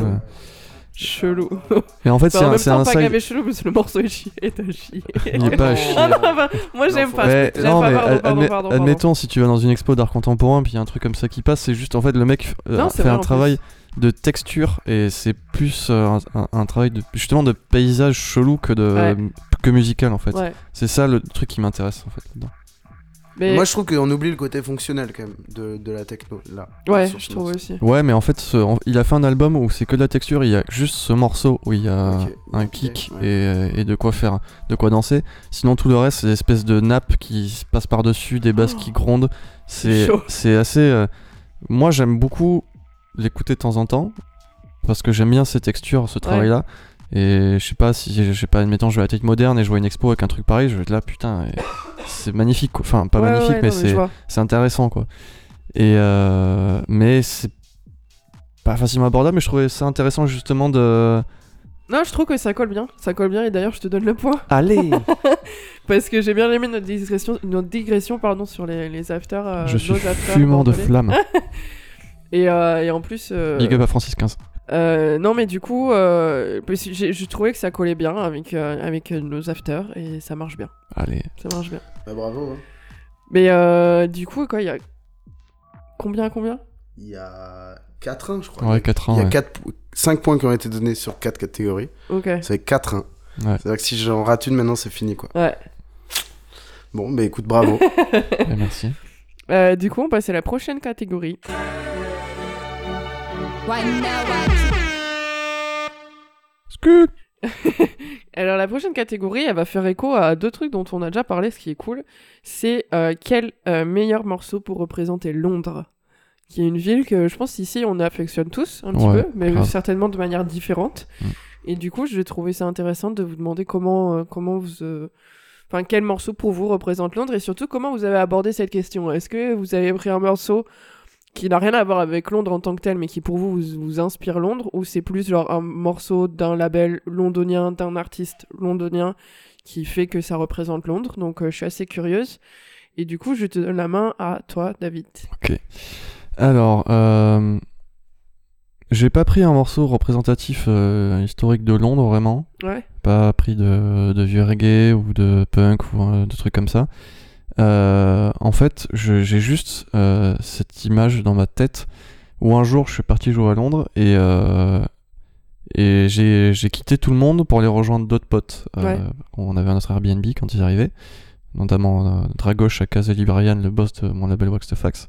Chelou. Et en fait, Enfin, c'est un, c'est un pas side. chelou, parce que le morceau est chier. Est à chier. Il est pas à chier. Ah non, enfin, moi j'aime pas. Mais, non, pas, mais pardon, ad- pardon, admet- pardon, pardon. admettons, si tu vas dans une expo d'art contemporain, puis il y a un truc comme ça qui passe, c'est juste en fait le mec euh, Non, fait vrai, un travail de texture et c'est plus euh, un, un- un travail de, justement de paysage chelou que, de, Ouais. que musical en fait. Ouais. C'est ça le truc qui m'intéresse en fait. Mais Moi, je trouve qu'on oublie le côté fonctionnel quand même de, de la techno là. ouais, je trouve aussi. Ouais, mais en fait, ce- en- il a fait un album où c'est que de la texture. Il y a juste ce morceau où il y a un kick ouais. et, et de quoi faire, de quoi danser. Sinon, tout le reste, c'est des espèces de nappes qui se passent par dessus, des basses qui grondent. C'est chaud. c'est assez. euh, Moi, j'aime beaucoup l'écouter de temps en temps parce que j'aime bien ces textures, ce travail-là. Et je sais pas si, je sais pas, admettons, je vais à la tech moderne et je vois une expo avec un truc pareil, je vais être là, putain, et c'est magnifique, quoi. Enfin, pas Ouais, magnifique, ouais, mais c'est intéressant, quoi. Et euh, mais c'est pas facilement abordable, mais je trouvais ça intéressant justement de. Non, je trouve que ça colle bien. Ça colle bien et d'ailleurs, je te donne le point. Allez Parce que j'ai bien aimé notre digression, notre digression pardon, sur les, les afters. euh, Je suis afters fumant de bordelais. flamme. Et, euh, et en plus. Big up à Francis 15. Euh, non, mais du coup, euh, je trouvais que ça collait bien avec, euh, avec nos afters et ça marche bien. Allez. Ça marche bien. Bah, bravo. hein. Mais euh, du coup, quoi, il y a. Combien, combien? Il y a 4-1, je crois. Ouais, 4 ans. Il y a ouais. 4, 5 points qui ont été donnés sur 4 catégories. Ok. Ça fait 4-1. Ouais. C'est-à-dire que si j'en rate une, maintenant c'est fini quoi. Ouais. Bon, bah écoute, bravo. Eh, merci. Euh, du coup, on passe à la prochaine catégorie. Alors, la prochaine catégorie, elle va faire écho à deux trucs dont on a déjà parlé, ce qui est cool. C'est euh, quel euh, meilleur morceau pour représenter Londres? Qui est une ville que je pense ici on affectionne tous un petit Ouais, peu, mais grave. certainement de manière différente. Mm. Et du coup, j'ai trouvé ça intéressant de vous demander comment, euh, comment vous. euh, Enfin, quel morceau pour vous représente Londres et surtout comment vous avez abordé cette question. Est-ce que vous avez pris un morceau qui n'a rien à voir avec Londres en tant que tel, mais qui pour vous vous, vous inspire Londres, ou c'est plus genre un morceau d'un label londonien, d'un artiste londonien qui fait que ça représente Londres? Donc euh, je suis assez curieuse. Et du coup, je te donne la main à toi, David. Alors, euh, j'ai pas pris un morceau représentatif euh, historique de Londres vraiment. Ouais. Pas pris de, de vieux reggae ou de punk ou euh, de trucs comme ça. Euh, en fait, j'ai juste euh, cette image dans ma tête où un jour je suis parti jouer à Londres et, euh, et j'ai quitté tout le monde pour aller rejoindre d'autres potes. Ouais. On avait un autre Airbnb quand ils arrivaient, notamment Dragoche à Casali Brian, le boss de mon label Wax the Fax.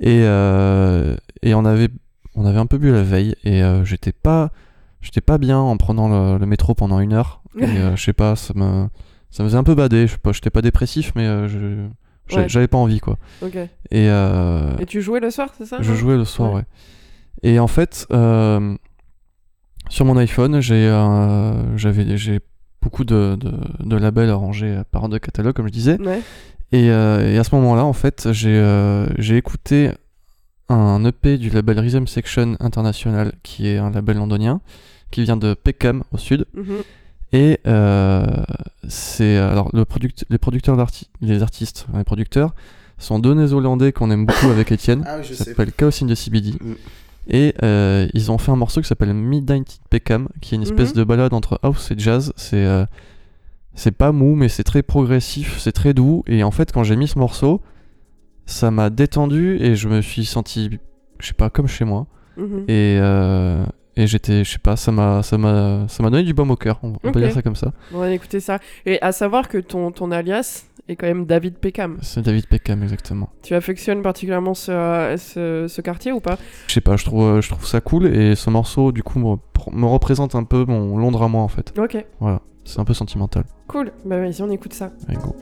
Et, et on, avait, on avait un peu bu la veille et j'étais pas, pas bien en prenant le, le métro pendant une heure. Et je sais pas, ça me, ça me faisait un peu bader. Je sais pas, j'étais pas dépressif, mais euh, je, J'avais Ouais. pas envie, quoi. Et, euh, Et tu jouais le soir, c'est ça je jouais le soir, Ouais. ouais. Et en fait, euh, sur mon iPhone, j'ai euh, beaucoup de, de, de labels rangés par ordre de catalogue, comme je disais. Ouais. Et, et à ce moment-là, en fait, j'ai j'ai écouté un EP du label Rhythm Section International, qui est un label londonien, qui vient de Peckham au sud. Mhm. Et euh, c'est alors le product, les producteurs d'arti- les artistes, les producteurs sont deux néo-zélandais qu'on aime beaucoup avec Étienne. Ah oui, Ça s'appelle Chaos in the CBD. Mm. Et euh, ils ont fait un morceau qui s'appelle Midnight Peckham, qui est une espèce Mhm. de balade entre house et jazz. C'est euh, c'est pas mou, mais c'est très progressif, c'est très doux. Et en fait, quand j'ai mis ce morceau, ça m'a détendu et je me suis senti, je sais pas, comme chez moi. Mhm. Et, euh, et j'étais, je sais pas, ça m'a, ça m'a, ça m'a donné du baume au cœur. On, on peut dire ça comme ça. On va écouter ça. Et à savoir que ton, ton alias est quand même David Peckham. C'est David Peckham exactement. Tu affectionnes particulièrement ce, ce, ce quartier ou pas? Je sais pas, je trouve, je trouve ça cool et ce morceau du coup me, me représente un peu mon Londres à moi en fait. Ok, Voilà, c'est un peu sentimental. cool. Bah vas-y, on écoute ça. Allez, go.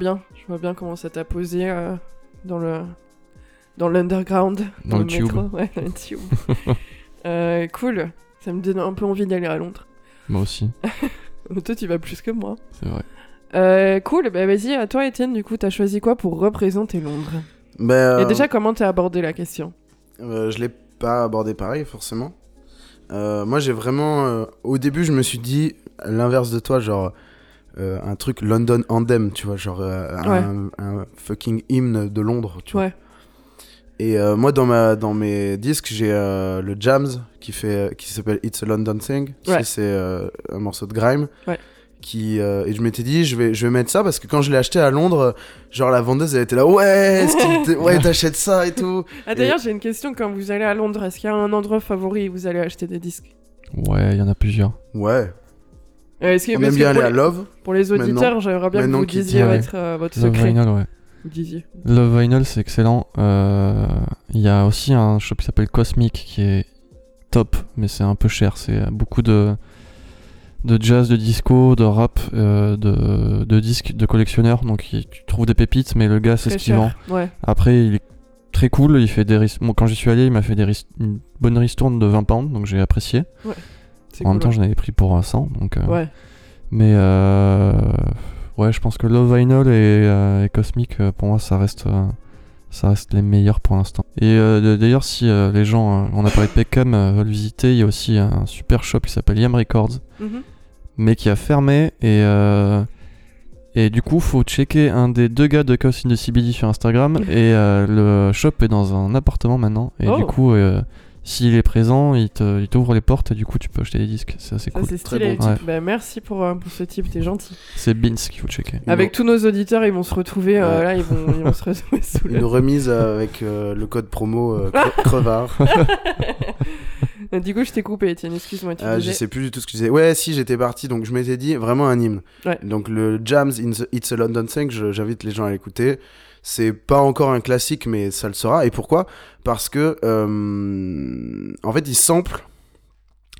Bien, je vois bien comment ça t'a posé euh, dans le dans l'underground, Dans le métro. tube. Ouais, dans le tube. Euh, cool, ça me donne un peu envie d'aller à Londres. Moi aussi, Mais Toi, tu vas plus que moi. c'est vrai. Euh, cool, bah vas-y, à toi, Étienne, du coup, t'as choisi quoi pour représenter Londres? Ben, Et déjà, comment t'as abordé la question? Euh, je l'ai pas abordé pareil, forcément. Euh, moi, j'ai vraiment. euh, au début, je me suis dit l'inverse de toi, genre euh, un truc London Anthem, tu vois, genre euh, un, un fucking hymne de Londres, tu vois. Et euh, moi, dans, ma, dans mes disques, j'ai euh, le Jams qui, fait, qui s'appelle It's a London Thing. Ouais. C'est euh, un morceau de grime. Ouais. Qui, euh, et je m'étais dit, je vais, je vais mettre ça parce que quand je l'ai acheté à Londres, genre la vendeuse, elle était là, ouais, ouais t'achètes ça et tout. Ah, d'ailleurs, j'ai une question. Quand vous allez à Londres, est-ce qu'il y a un endroit favori où vous allez acheter des disques? Ouais, il y en a plusieurs. Ouais, Euh, est-ce que, on aime bien aller à Love. pour les Maintenant- auditeurs, j'aimerais bien que maintenant vous qu'il disiez dit, ouais. votre, euh, votre Love secret. Vinyl, ouais. Vous disiez. Love Vinyl, c'est excellent. Euh, Il y a aussi un shop qui s'appelle Cosmic qui est top, mais c'est un peu cher. C'est beaucoup de, de jazz, de disco, de rap, euh, de, de disques de collectionneurs. Donc il- tu trouves des pépites, mais le gars, c'est ce Très qu'il vend. cher. Ouais. Après, il est très cool. Il fait des ris- quand j'y suis allé, il m'a fait des ris- une bonne ristourne de 20 pounds, donc j'ai apprécié. En même temps, j'en avais pris pour un 100. Donc, euh, ouais. Mais euh, ouais, je pense que Love Vinyl et, euh, et Cosmic, pour moi, ça reste, ça reste les meilleurs pour l'instant. Et euh, d'ailleurs, si euh, les gens, euh, on a parlé de Peckham, veulent visiter, il y a aussi un super shop qui s'appelle Yam Records, Mhm. mais qui a fermé. Et, euh, Et du coup, faut checker un des deux gars de Chaos in the CBD sur Instagram. Et le shop est dans un appartement maintenant. Et Oh. du coup, s'il est présent, il t'ouvre les portes et du coup, tu peux acheter des disques. C'est assez Ah, cool. c'est Très stylé. bon type. Bah, merci pour, euh, pour ce type, t'es gentil. C'est Beans qu'il faut checker. Avec tous nos auditeurs, ils vont se retrouver euh, Ouais. là, ils vont, ils vont se retrouver sous le. Une remise euh, avec euh, le code promo euh, cre- crevard. du coup, je t'ai coupé, Étienne, excuse-moi. Euh, je sais plus du tout ce que je disais. Ouais, si, j'étais parti, donc je m'étais dit vraiment un hymne. Ouais. Donc le Jams in the It's a London Thing, je- j'invite les gens à l'écouter. C'est pas encore un classique, mais ça le sera. Et pourquoi? Parce que, euh, en fait, il sample.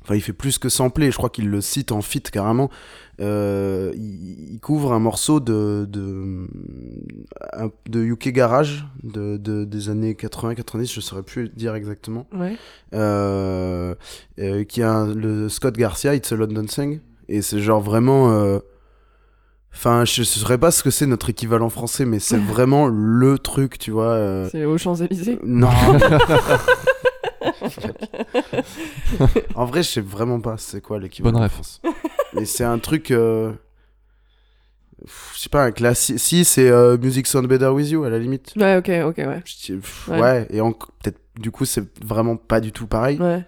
Enfin, il fait plus que sampler, je crois qu'il le cite en feat carrément. Euh, il, il couvre un morceau de, de, de UK Garage de, de- des années 80-90, je saurais plus dire exactement Ouais. euh, euh, qui a le Scott Garcia, It's a London Thing, et c'est genre vraiment. Enfin, je ne saurais pas ce que c'est notre équivalent français, mais c'est vraiment le truc, tu vois. euh, C'est aux Champs-Élysées? Non. en vrai, je sais vraiment pas c'est quoi l'équivalent Bonne en ref. France. Mais c'est un truc. euh, pff, Je sais pas, un classique. Si, c'est euh, Music Sound Better With You, à la limite. Ouais, ok, ok, ouais. Je dis, pff, Ouais. ouais. et en- peut-être, du coup, c'est vraiment pas du tout pareil. ouais.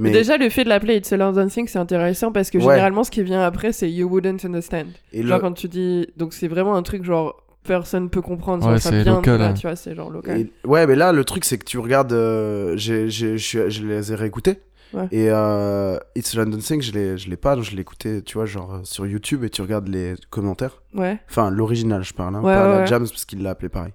Mais... Déjà, le fait de l'appeler It's a London Thing, c'est intéressant parce que Ouais. généralement, ce qui vient après, c'est You wouldn't understand. et Genre, le- quand tu dis. Donc, c'est vraiment un truc genre. Personne peut comprendre, Ouais, ça c'est vient local, là, hein. tu vois, c'est genre local. Et- ouais, mais là, le truc, c'est que tu regardes. euh, j'ai- j'ai- je les ai réécoutés. Ouais. Et euh, It's a London Thing, je l'ai je l'ai pas, je l'ai écouté, tu vois, genre euh, sur YouTube et tu regardes les commentaires. Ouais. Enfin, l'original, je parle, hein, Ouais, pas ouais, la ouais. Jams parce qu'il l'a appelé pareil.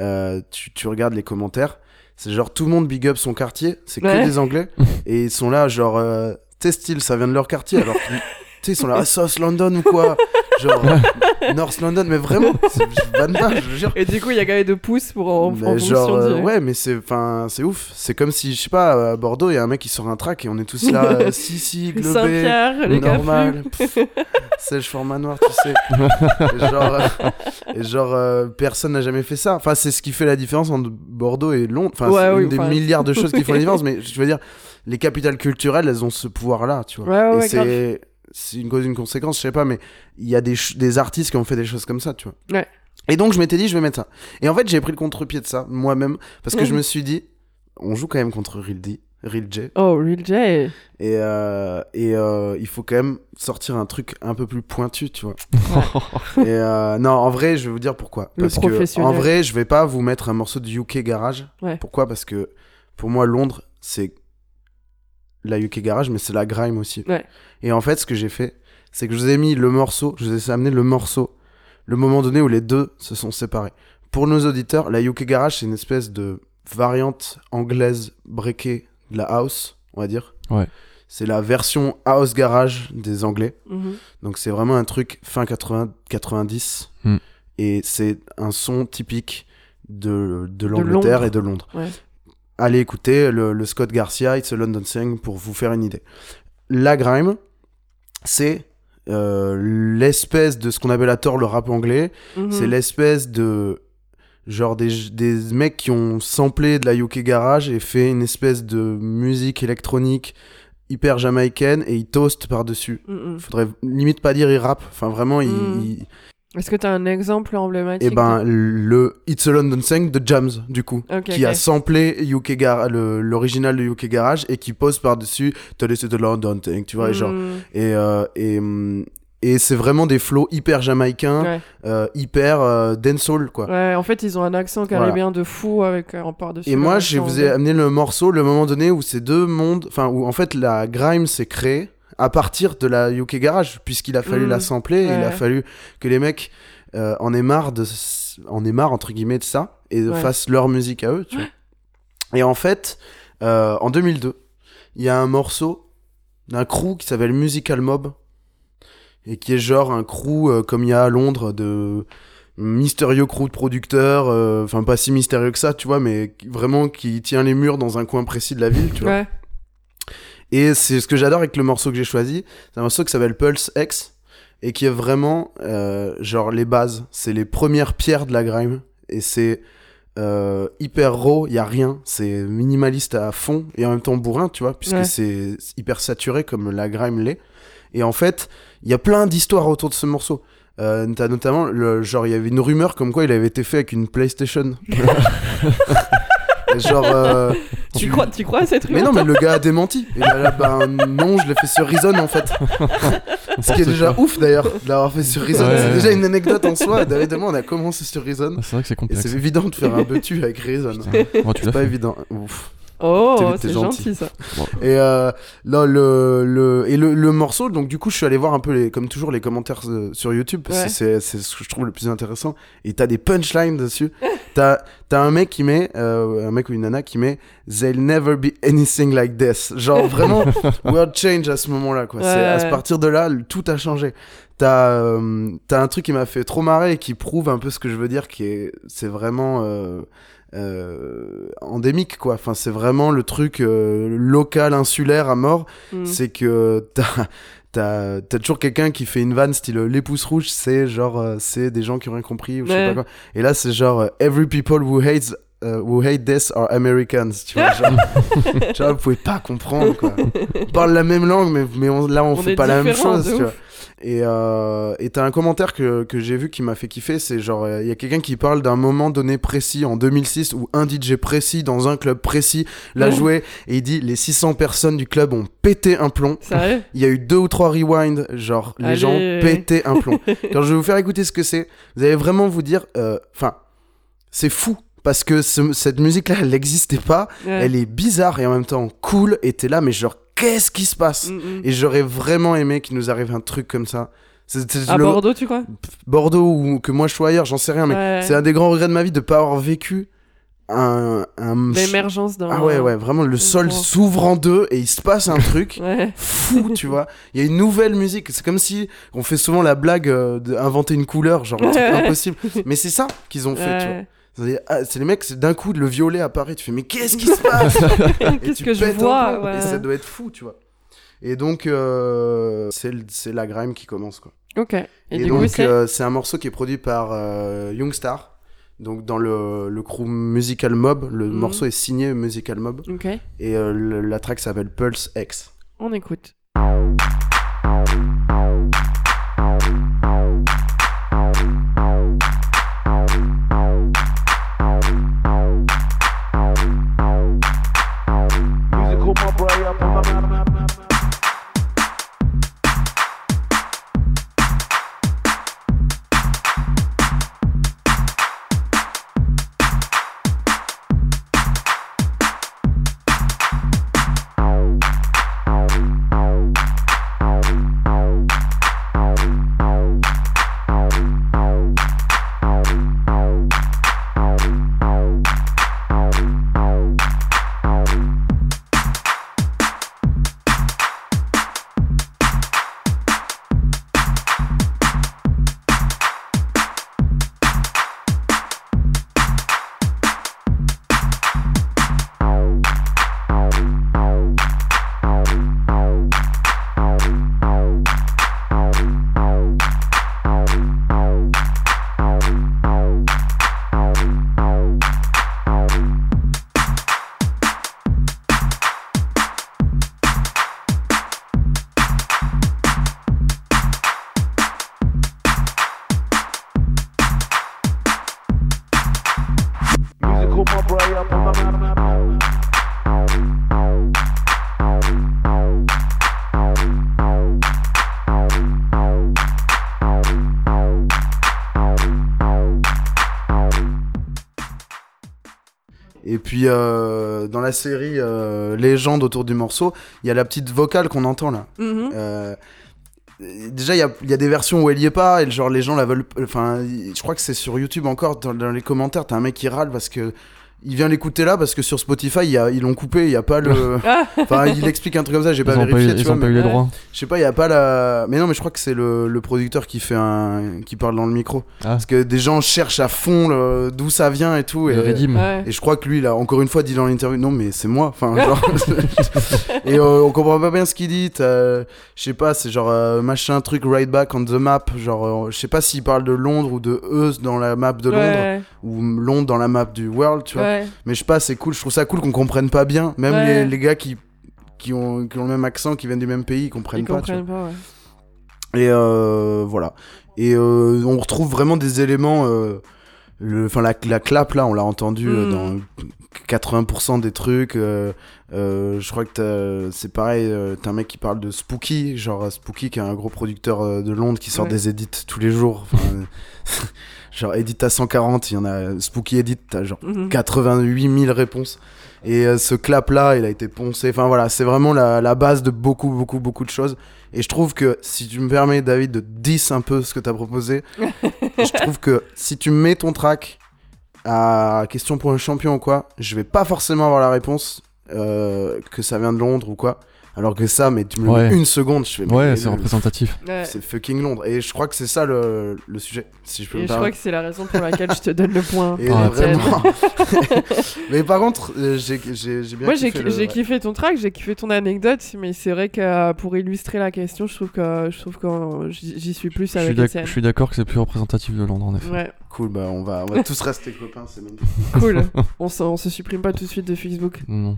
Euh, tu, tu regardes les commentaires, c'est genre tout le monde big up son quartier, c'est que Ouais. des Anglais. et ils sont là, genre, euh, t'es style, ça vient de leur quartier. Alors que, tu sais, ils sont là, ah, South London ou quoi Genre, euh, North London, mais vraiment, c'est- je vanne pas, je jure. Et du coup, il y a quand même de pouces pour en, en Mais fonction genre, euh, du- ouais, mais c'est, enfin, c'est ouf. C'est comme si, je sais pas, à Bordeaux, il y a un mec qui sort un track et on est tous là, euh, si, si, globé, Saint-Pierre, les normal, pff, sèche format noir, tu sais. et genre, euh, et genre euh, personne n'a jamais fait ça. Enfin, c'est ce qui fait la différence entre Bordeaux et Londres. Enfin, Ouais, c'est oui, une des enfin- milliards de choses qui font la différence, mais je veux dire, les capitales culturelles, elles ont ce pouvoir-là, tu vois. Ouais, ouais, et ouais, c'est, c'est une cause, une conséquence, je sais pas, mais il y a des, artistes qui ont fait des choses comme ça, tu vois. Ouais. Et donc, je m'étais dit, je vais mettre ça. Et en fait, j'ai pris le contre-pied de ça, moi-même, parce que Mhm. je me suis dit, on joue quand même contre Real D, Real J, Oh, Real J. et, euh, et euh, il faut quand même sortir un truc un peu plus pointu, tu vois. et euh, non, en vrai, je vais vous dire pourquoi. Le Parce que, en vrai, je vais pas vous mettre un morceau de UK Garage. Ouais. Pourquoi? Parce que pour moi, Londres, c'est la UK Garage, mais c'est la grime aussi. Ouais. Et en fait, ce que j'ai fait, c'est que je vous ai mis le morceau, je vous ai amené le morceau, le moment donné où les deux se sont séparés. Pour nos auditeurs, la UK Garage, c'est une espèce de variante anglaise breakée de la house, on va dire. Ouais. C'est la version house garage des Anglais. Mhm. Donc c'est vraiment un truc fin 80, 90. Hmm. Et c'est un son typique de, de l'Angleterre et de Londres. Ouais. Allez écouter le, le Scott Garcia, It's a London Thing pour vous faire une idée. La grime, c'est euh, l'espèce de ce qu'on appelle à tort le rap anglais. Mhm. C'est l'espèce de. Genre des, des mecs qui ont samplé de la UK Garage et fait une espèce de musique électronique hyper jamaïcaine et ils toastent par-dessus. Mhm. Faudrait limite pas dire ils rappent. Enfin vraiment, ils. Ils- Est-ce que t'as un exemple emblématique Et ben, le It's a London Thing de Jams, du coup. Ok, qui a samplé UK Gar- le- l'original de UK Garage et qui pose par-dessus Tell us the London Thing, tu vois, et genre. Mhm. Et, euh, et, hum, et c'est vraiment des flows hyper jamaïcains, Ouais. euh, hyper euh, dancehall, quoi. Ouais, en fait, ils ont un accent caribéen de fou avec euh, en par-dessus. Et moi, je vous ai amené le morceau, le moment donné où ces deux mondes, enfin, où en fait la grime s'est créée à partir de la UK Garage, puisqu'il a fallu Mm. la sampler, et il a fallu que les mecs euh, en aient marre de, en aient marre entre guillemets de ça et Ouais. fassent leur musique à eux, tu vois. Et en fait, euh, en 2002, il y a un morceau d'un crew qui s'appelle Musical Mob et qui est genre un crew euh, comme il y a à Londres de mystérieux crew de producteurs, euh, enfin pas si mystérieux que ça, tu vois, mais vraiment qui tient les murs dans un coin précis de la ville, tu vois. Ouais. Et c'est ce que j'adore avec le morceau que j'ai choisi, c'est un morceau qui s'appelle Pulse X et qui est vraiment euh, genre les bases, c'est les premières pierres de la grime et c'est euh, hyper raw, il y a rien, c'est minimaliste à fond et en même temps bourrin, tu vois, puisque Ouais. c'est hyper saturé comme la grime l'est. Et en fait, il y a plein d'histoires autour de ce morceau. Euh, t'as notamment, le, genre, il y avait une rumeur comme quoi il avait été fait avec une PlayStation. Genre, euh, Tu crois, tu crois à cette mais rumeur non, mais le gars a démenti. Et là, là, ben non, je l'ai fait sur Reason en fait. Ce qui est déjà ouf d'ailleurs, de l'avoir fait sur Reason. Ouais. C'est déjà une anecdote en soi. David et moi, on a commencé sur Reason. Ah, C'est vrai que c'est Et complexe. c'est évident de faire un butu avec Reason. Putain. Oh, tu C'est pas fait. évident. Ouf. Oh, c'est gentil. gentil ça. Et euh, là, le, le, et le, le morceau, donc du coup, je suis allé voir un peu, les, comme toujours, les commentaires euh, sur YouTube, parce que Ouais. c'est c'est ce que je trouve le plus intéressant. Et t'as des punchlines dessus. t'as t'as un mec qui met, euh, un mec ou une nana qui met They'll never be anything like this. Genre vraiment, world change à ce moment-là, quoi. Ouais, à ouais. partir de là, tout a changé. T'as euh, t'as un truc qui m'a fait trop marrer et qui prouve un peu ce que je veux dire, qui est, c'est vraiment. Euh, endémique quoi. Enfin c'est vraiment le truc euh, local insulaire à mort. Mm. c'est que t'as t'as t'as toujours quelqu'un qui fait une vanne style euh, les pouces rouges c'est genre c'est des gens qui ont rien compris ou je sais Ouais. pas quoi. Et là c'est genre every people who hates who hate this are Americans tu vois genre, genre vous pouvez pas comprendre quoi. On parle la même langue mais, mais on- là on, On fait pas la même chose tu vois et euh, et t'as un commentaire que, que j'ai vu qui m'a fait kiffer, c'est genre, il y a quelqu'un qui parle d'un moment donné précis en 2006 où un DJ précis dans un club précis l'a joué et il dit les 600 personnes du club ont pété un plomb. Sérieux? Il y a eu deux ou trois rewinds, genre les gens pétaient un plomb. Quand je vais vous faire écouter ce que c'est, vous allez vraiment vous dire, euh, enfin, c'est fou. Parce que ce- cette musique-là, elle n'existait pas. Ouais. Elle est bizarre et en même temps cool. Et t'es là, mais genre, qu'est-ce qui se passe Mm, mm. Et j'aurais vraiment aimé qu'il nous arrive un truc comme ça. C'est À le- Bordeaux, tu crois Bordeaux ou que moi je sois ailleurs, j'en sais rien, mais Ouais. c'est un des grands regrets de ma vie de pas avoir vécu un. un L'émergence d'un. ah ouais, ouais, vraiment, le sol s'ouvre en deux et il se passe un truc Ouais. fou, tu vois. Il y a une nouvelle musique. C'est comme si on fait souvent la blague euh, d'inventer une couleur, genre un truc impossible. Mais c'est ça qu'ils ont fait, tu vois. Ah, c'est les mecs, c'est d'un coup le violet apparaît. Tu fais, mais qu'est-ce qui se passe Et Qu'est-ce tu que je vois ouais. Et ça doit être fou, tu vois. Et donc, euh, c'est le- c'est la grime qui commence, quoi. Ok. Et, Et, du donc, c'est. euh, c'est un morceau qui est produit par euh, Youngstar. Donc, dans le, le crew Musical Mob, le Mhm. morceau est signé Musical Mob. Ok. Et euh, le- la track s'appelle Pulse X. On écoute. Et puis, euh, dans la série euh, Légende autour du morceau, il y a la petite vocale qu'on entend là. Mhm. Euh, déjà, il y a, il y a des versions où elle y est pas, et genre les gens la veulent. Enfin, je crois que c'est sur YouTube encore, dans, dans les commentaires, t'as un mec qui râle parce que. Il vient l'écouter là parce que sur Spotify, il y a- ils l'ont coupé, il y a pas le. Enfin, il explique un truc comme ça, j'ai pas ont pas eu, vérifié, tu ils vois. ont pas mais- eu les droits. Je sais pas, il y a pas la. Mais non, mais je crois que c'est le, le producteur qui fait un. qui parle dans le micro. Ah, Parce que des gens cherchent à fond le- d'où ça vient et tout. Et, le Redim. ouais. et je crois que lui, a encore une fois dit dans l'interview, non mais c'est moi. Enfin, genre. et euh, on comprend pas bien ce qu'il dit. Je sais pas, c'est genre euh, machin truc right back on the map. Genre, euh, je sais pas s'il parle de Londres ou de Euse dans la map de Londres Ouais. ou Londres dans la map du world, tu vois. Ouais. Mais je sais pas, c'est cool. Je trouve ça cool qu'on comprenne pas bien. Même Ouais. les, les gars qui, qui, ont, qui ont le même accent, qui viennent du même pays, ils comprennent Ils pas. comprennent pas, ouais. Et euh, voilà. Et euh, on retrouve vraiment des éléments. euh, enfin, la, la clap, là, on l'a entendu Mm. dans 80% des trucs. euh, euh, je crois que c'est pareil. euh, T'as un mec qui parle de Spooky, genre Spooky, qui est un gros producteur de Londres qui sort Ouais. des edits tous les jours. Enfin, genre, edit à 140, il y en a. Spooky edit, t'as genre Mhm. 88 000 réponses. Et euh, ce clap-là, il a été poncé. Enfin voilà, c'est vraiment la, la base de beaucoup, beaucoup, beaucoup de choses. Et je trouve que si tu me permets, David, de 10 un peu ce que tu as proposé, je trouve que si tu mets ton track à question pour un champion ou quoi, je vais pas forcément avoir la réponse euh, que ça vient de Londres ou quoi. Alors que ça, mais tu me Ouais. mets une seconde, je fais. Ouais, c'est représentatif. Ouais. c'est fucking Londres. Et je crois que c'est ça le, le sujet, si je peux Et me je crois que c'est la raison pour laquelle je te donne le point. Et Ah, vraiment. mais par contre, euh, j'ai bien Moi j'ai kiffé le- ton track, j'ai kiffé ton anecdote, mais c'est vrai que euh, pour illustrer la question, je trouve que je trouve que euh, j'y suis plus Je suis avec je suis d'accord que c'est plus représentatif de Londres, en effet. Ouais, Cool, bah on va, on va tous rester copains, c'est magnifique. cool. on, se, on se supprime pas tout de suite de Facebook. Non,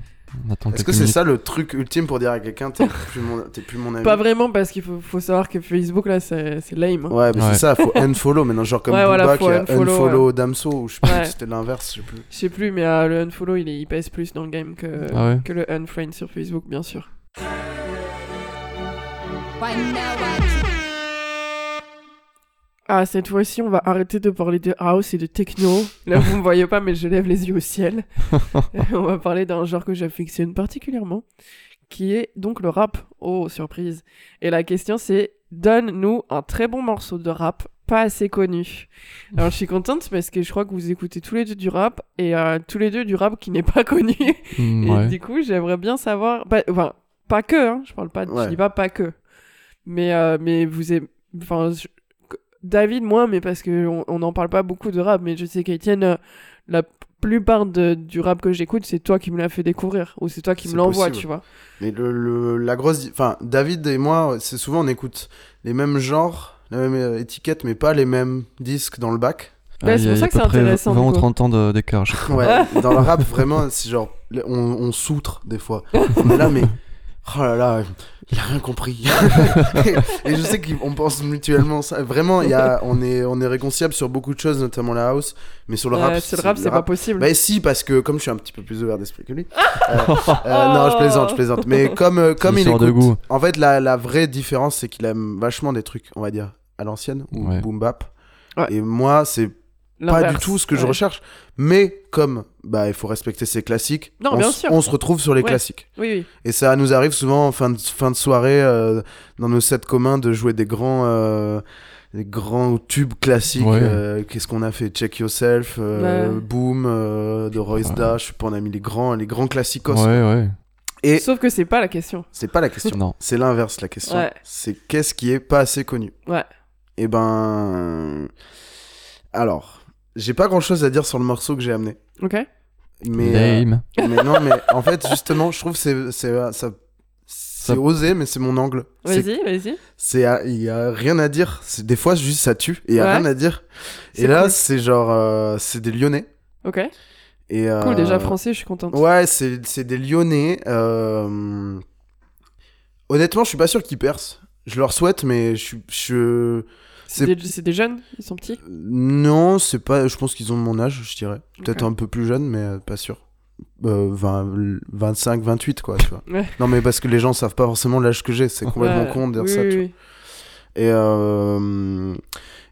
Est-ce que c'est ça le truc ultime pour dire à quelqu'un t'es plus mon, t'es plus mon ami Pas vraiment parce qu'il faut, faut savoir que Facebook là c'est lame. hein. Ouais, mais Ouais. c'est ça, faut unfollow maintenant, genre comme Ouais, Booba voilà, qui faut a unfollow, unfollow Damso, ou je sais plus, Ouais. c'était l'inverse, je sais plus. Je sais plus, mais euh, le unfollow il, est, il pèse plus dans le game que, Ah ouais que le unfriend sur Facebook, bien sûr. Ah, cette fois-ci, on va arrêter de parler de house et de techno. Là, vous me voyez pas, mais je lève les yeux au ciel. on va parler d'un genre que j'affectionne particulièrement, qui est donc le rap. Oh, surprise. Et la question, c'est donne-nous un très bon morceau de rap pas assez connu. Alors, je suis contente parce que je crois que vous écoutez tous les deux du rap et euh, tous les deux du rap qui n'est pas connu. Mm, Et du coup, j'aimerais bien savoir. Pas, enfin, pas que, hein, je parle pas. Ouais. Je dis pas pas que. Mais, euh, mais vous aimez. Enfin, je- David, moi, mais parce qu'on on n'en parle pas beaucoup de rap. Mais je sais qu'Étienne, euh, la plupart de- du rap que j'écoute, c'est toi qui me l'as fait découvrir. Ou c'est toi qui me l'envoie, tu vois. Mais le, le- la grosse. Enfin, David et moi, c'est souvent on écoute les mêmes genres, la même euh, étiquette, mais pas les mêmes disques dans le bac. Bah, Ah, c'est pour ça a que c'est intéressant, 20 ou du coup. 30 ans de- d'écart. Ouais, dans le rap, vraiment, c'est genre, on, on soutre des fois. On est là, mais. Oh là là, il a rien compris. et, je sais qu'on pense mutuellement ça. Vraiment, il y a, on, est, on est réconciliables sur beaucoup de choses, notamment la house. Mais sur le Euh, rap. sur le rap, c'est pas possible. Bah si, parce que comme je suis un petit peu plus ouvert d'esprit que lui. euh, euh, non, je plaisante, je plaisante. Mais comme, euh, comme il écoute... de goût. En fait, la, la vraie différence, c'est qu'il aime vachement des trucs, on va dire, à l'ancienne, ou Ouais. boom bap. Ouais. Et moi, c'est pas du tout ce que je recherche. Mais comme bah, il faut respecter ses classiques, Non, on, bien s- sûr. on se retrouve sur les Ouais. classiques. Oui, oui. Et ça nous arrive souvent en fin de, fin de soirée, euh, dans nos sets communs, de jouer des grands, euh, des grands tubes classiques. Ouais. euh, Qu'est-ce qu'on a fait? Check Yourself, euh, Ouais. Boom, euh, de Royce Ouais. Da. Je sais pas, on a mis les grands, les grands classicos. Ouais, ouais. Et Sauf que c'est pas la question. c'est pas la question. Non. C'est l'inverse la question. Ouais. C'est qu'est-ce qui est pas assez connu? Ouais. Et ben. Alors, j'ai pas grand chose à dire sur le morceau que j'ai amené. Ok Mais, euh, mais non, mais en fait, justement, je trouve que c'est, c'est, euh, ça, c'est osé, mais c'est mon angle. C'est, Vas-y, vas-y. c'est, euh, il y a rien à dire. C'est, des fois, juste ça tue et il y a Ouais. rien à dire. Et C'est là, cool. c'est genre, euh, c'est des Lyonnais. Ok. Et, euh, Cool, déjà français, je suis contente. Ouais, c'est, c'est des Lyonnais. euh, Honnêtement, je suis pas sûr qu'ils percent. Je leur souhaite, mais je suis, je, C'est des, des jeunes? Ils sont petits? Non, c'est pas. Je pense qu'ils ont mon âge, je dirais. Peut-être un peu plus jeune, mais euh, pas sûr. Euh, 20, 25, 28, quoi, tu vois. Ouais. Non, mais parce que les gens savent pas forcément l'âge que j'ai. C'est complètement Ouais, con de dire oui, ça, oui, tu vois. Et, euh,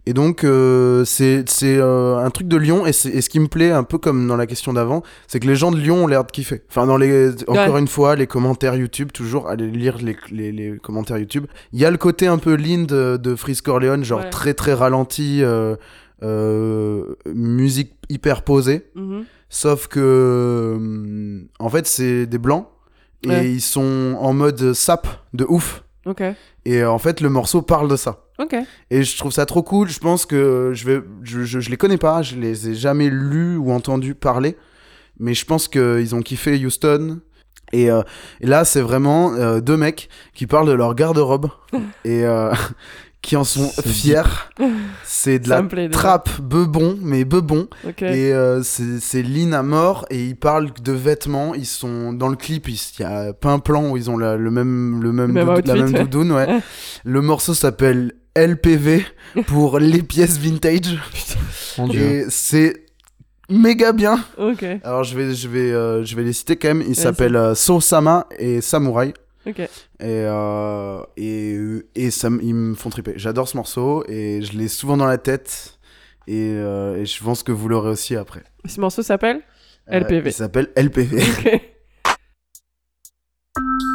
et donc, euh, c'est c'est, euh, un truc de Lyon. Et, c'est- et ce qui me plaît, un peu comme dans la question d'avant, c'est que les gens de Lyon ont l'air de kiffer. Enfin, dans les, encore Ouais. une fois, les commentaires YouTube, toujours, allez lire les, les, les commentaires YouTube. Il y a le côté un peu lean de, de Freeze Corleone, genre Ouais. très très ralenti, euh, euh, musique hyper posée. Mhm. Sauf que, hum, en fait, c'est des blancs. Et Ouais. ils sont en mode sap de ouf. Ok. Et euh, en fait, le morceau parle de ça. Ok. Et je trouve ça trop cool. Je pense que je vais, je, je, je les connais pas, je les ai jamais lus ou entendus parler, mais je pense qu'ils ont kiffé Houston. Et, euh, et là, c'est vraiment euh, deux mecs qui parlent de leur garde-robe et euh, qui en sont fiers. C'est de Ça la trappe bebon, mais bebon. Ok. Et euh, c'est lean à mort et ils parlent de vêtements. Ils sont dans le clip, il y a pas un plan où ils ont la, le même, le même, Même doudou- outfit, la même ouais. doudoune. Ouais. le morceau s'appelle LPV pour les pièces vintage et c'est méga bien. Ok. Alors je vais, je vais, euh, je vais les citer quand même. Ils s'appellent euh, So-sama et Samurai. Ok. Et, euh, et, et ça, ils me font triper. J'adore ce morceau et je l'ai souvent dans la tête. Et, euh, et je pense que vous l'aurez aussi après. Ce morceau s'appelle Euh, LPV. il s'appelle LPV. Ok.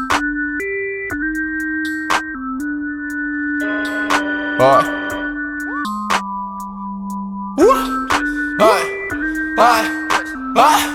Ouais. Ouais. Ouais. Ouais.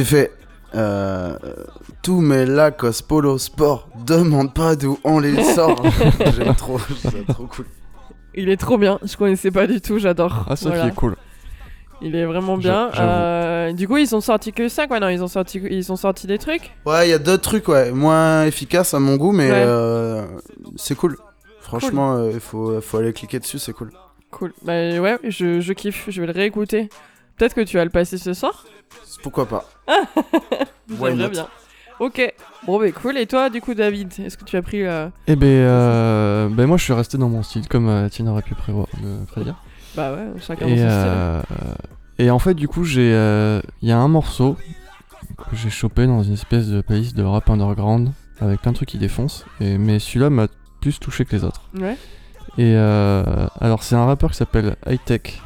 Tu fais euh, tous mes Lacoste Polo Sport, demande pas d'où on les sort. J'aime trop, ça trop cool. Il est trop bien. Je connaissais pas du tout. J'adore. Ah, ça Voilà. qui est cool. Il est vraiment bien. Euh, du coup, ils sont sortis que ça, quoi. Non, ils ont sorti, ils ont sorti des trucs. Ouais, il y a d'autres trucs, ouais, moins efficaces à mon goût, mais Ouais. euh, c'est cool. Franchement, euh, il faut, faut aller cliquer dessus, c'est cool. Cool. Bah ouais, je, je kiffe. Je vais le réécouter. Peut-être que tu vas le passer ce soir. Pourquoi pas J'aimerais bien. Ok. Bon, bah cool. Et toi, du coup, David, est-ce que tu as pris euh, Eh ben, euh, ben moi je suis resté dans mon style, comme euh, Etienne aurait pu prévoir, le prédire. Bah ouais, chacun dans Et, son style. euh, et en fait, du coup, j'ai, euh, il y a un morceau que j'ai chopé dans une espèce de playlist de rap underground avec plein de trucs qui défoncent. Et, mais celui-là m'a plus touché que les autres. Ouais. Et euh, alors, c'est un rappeur qui s'appelle High Tech.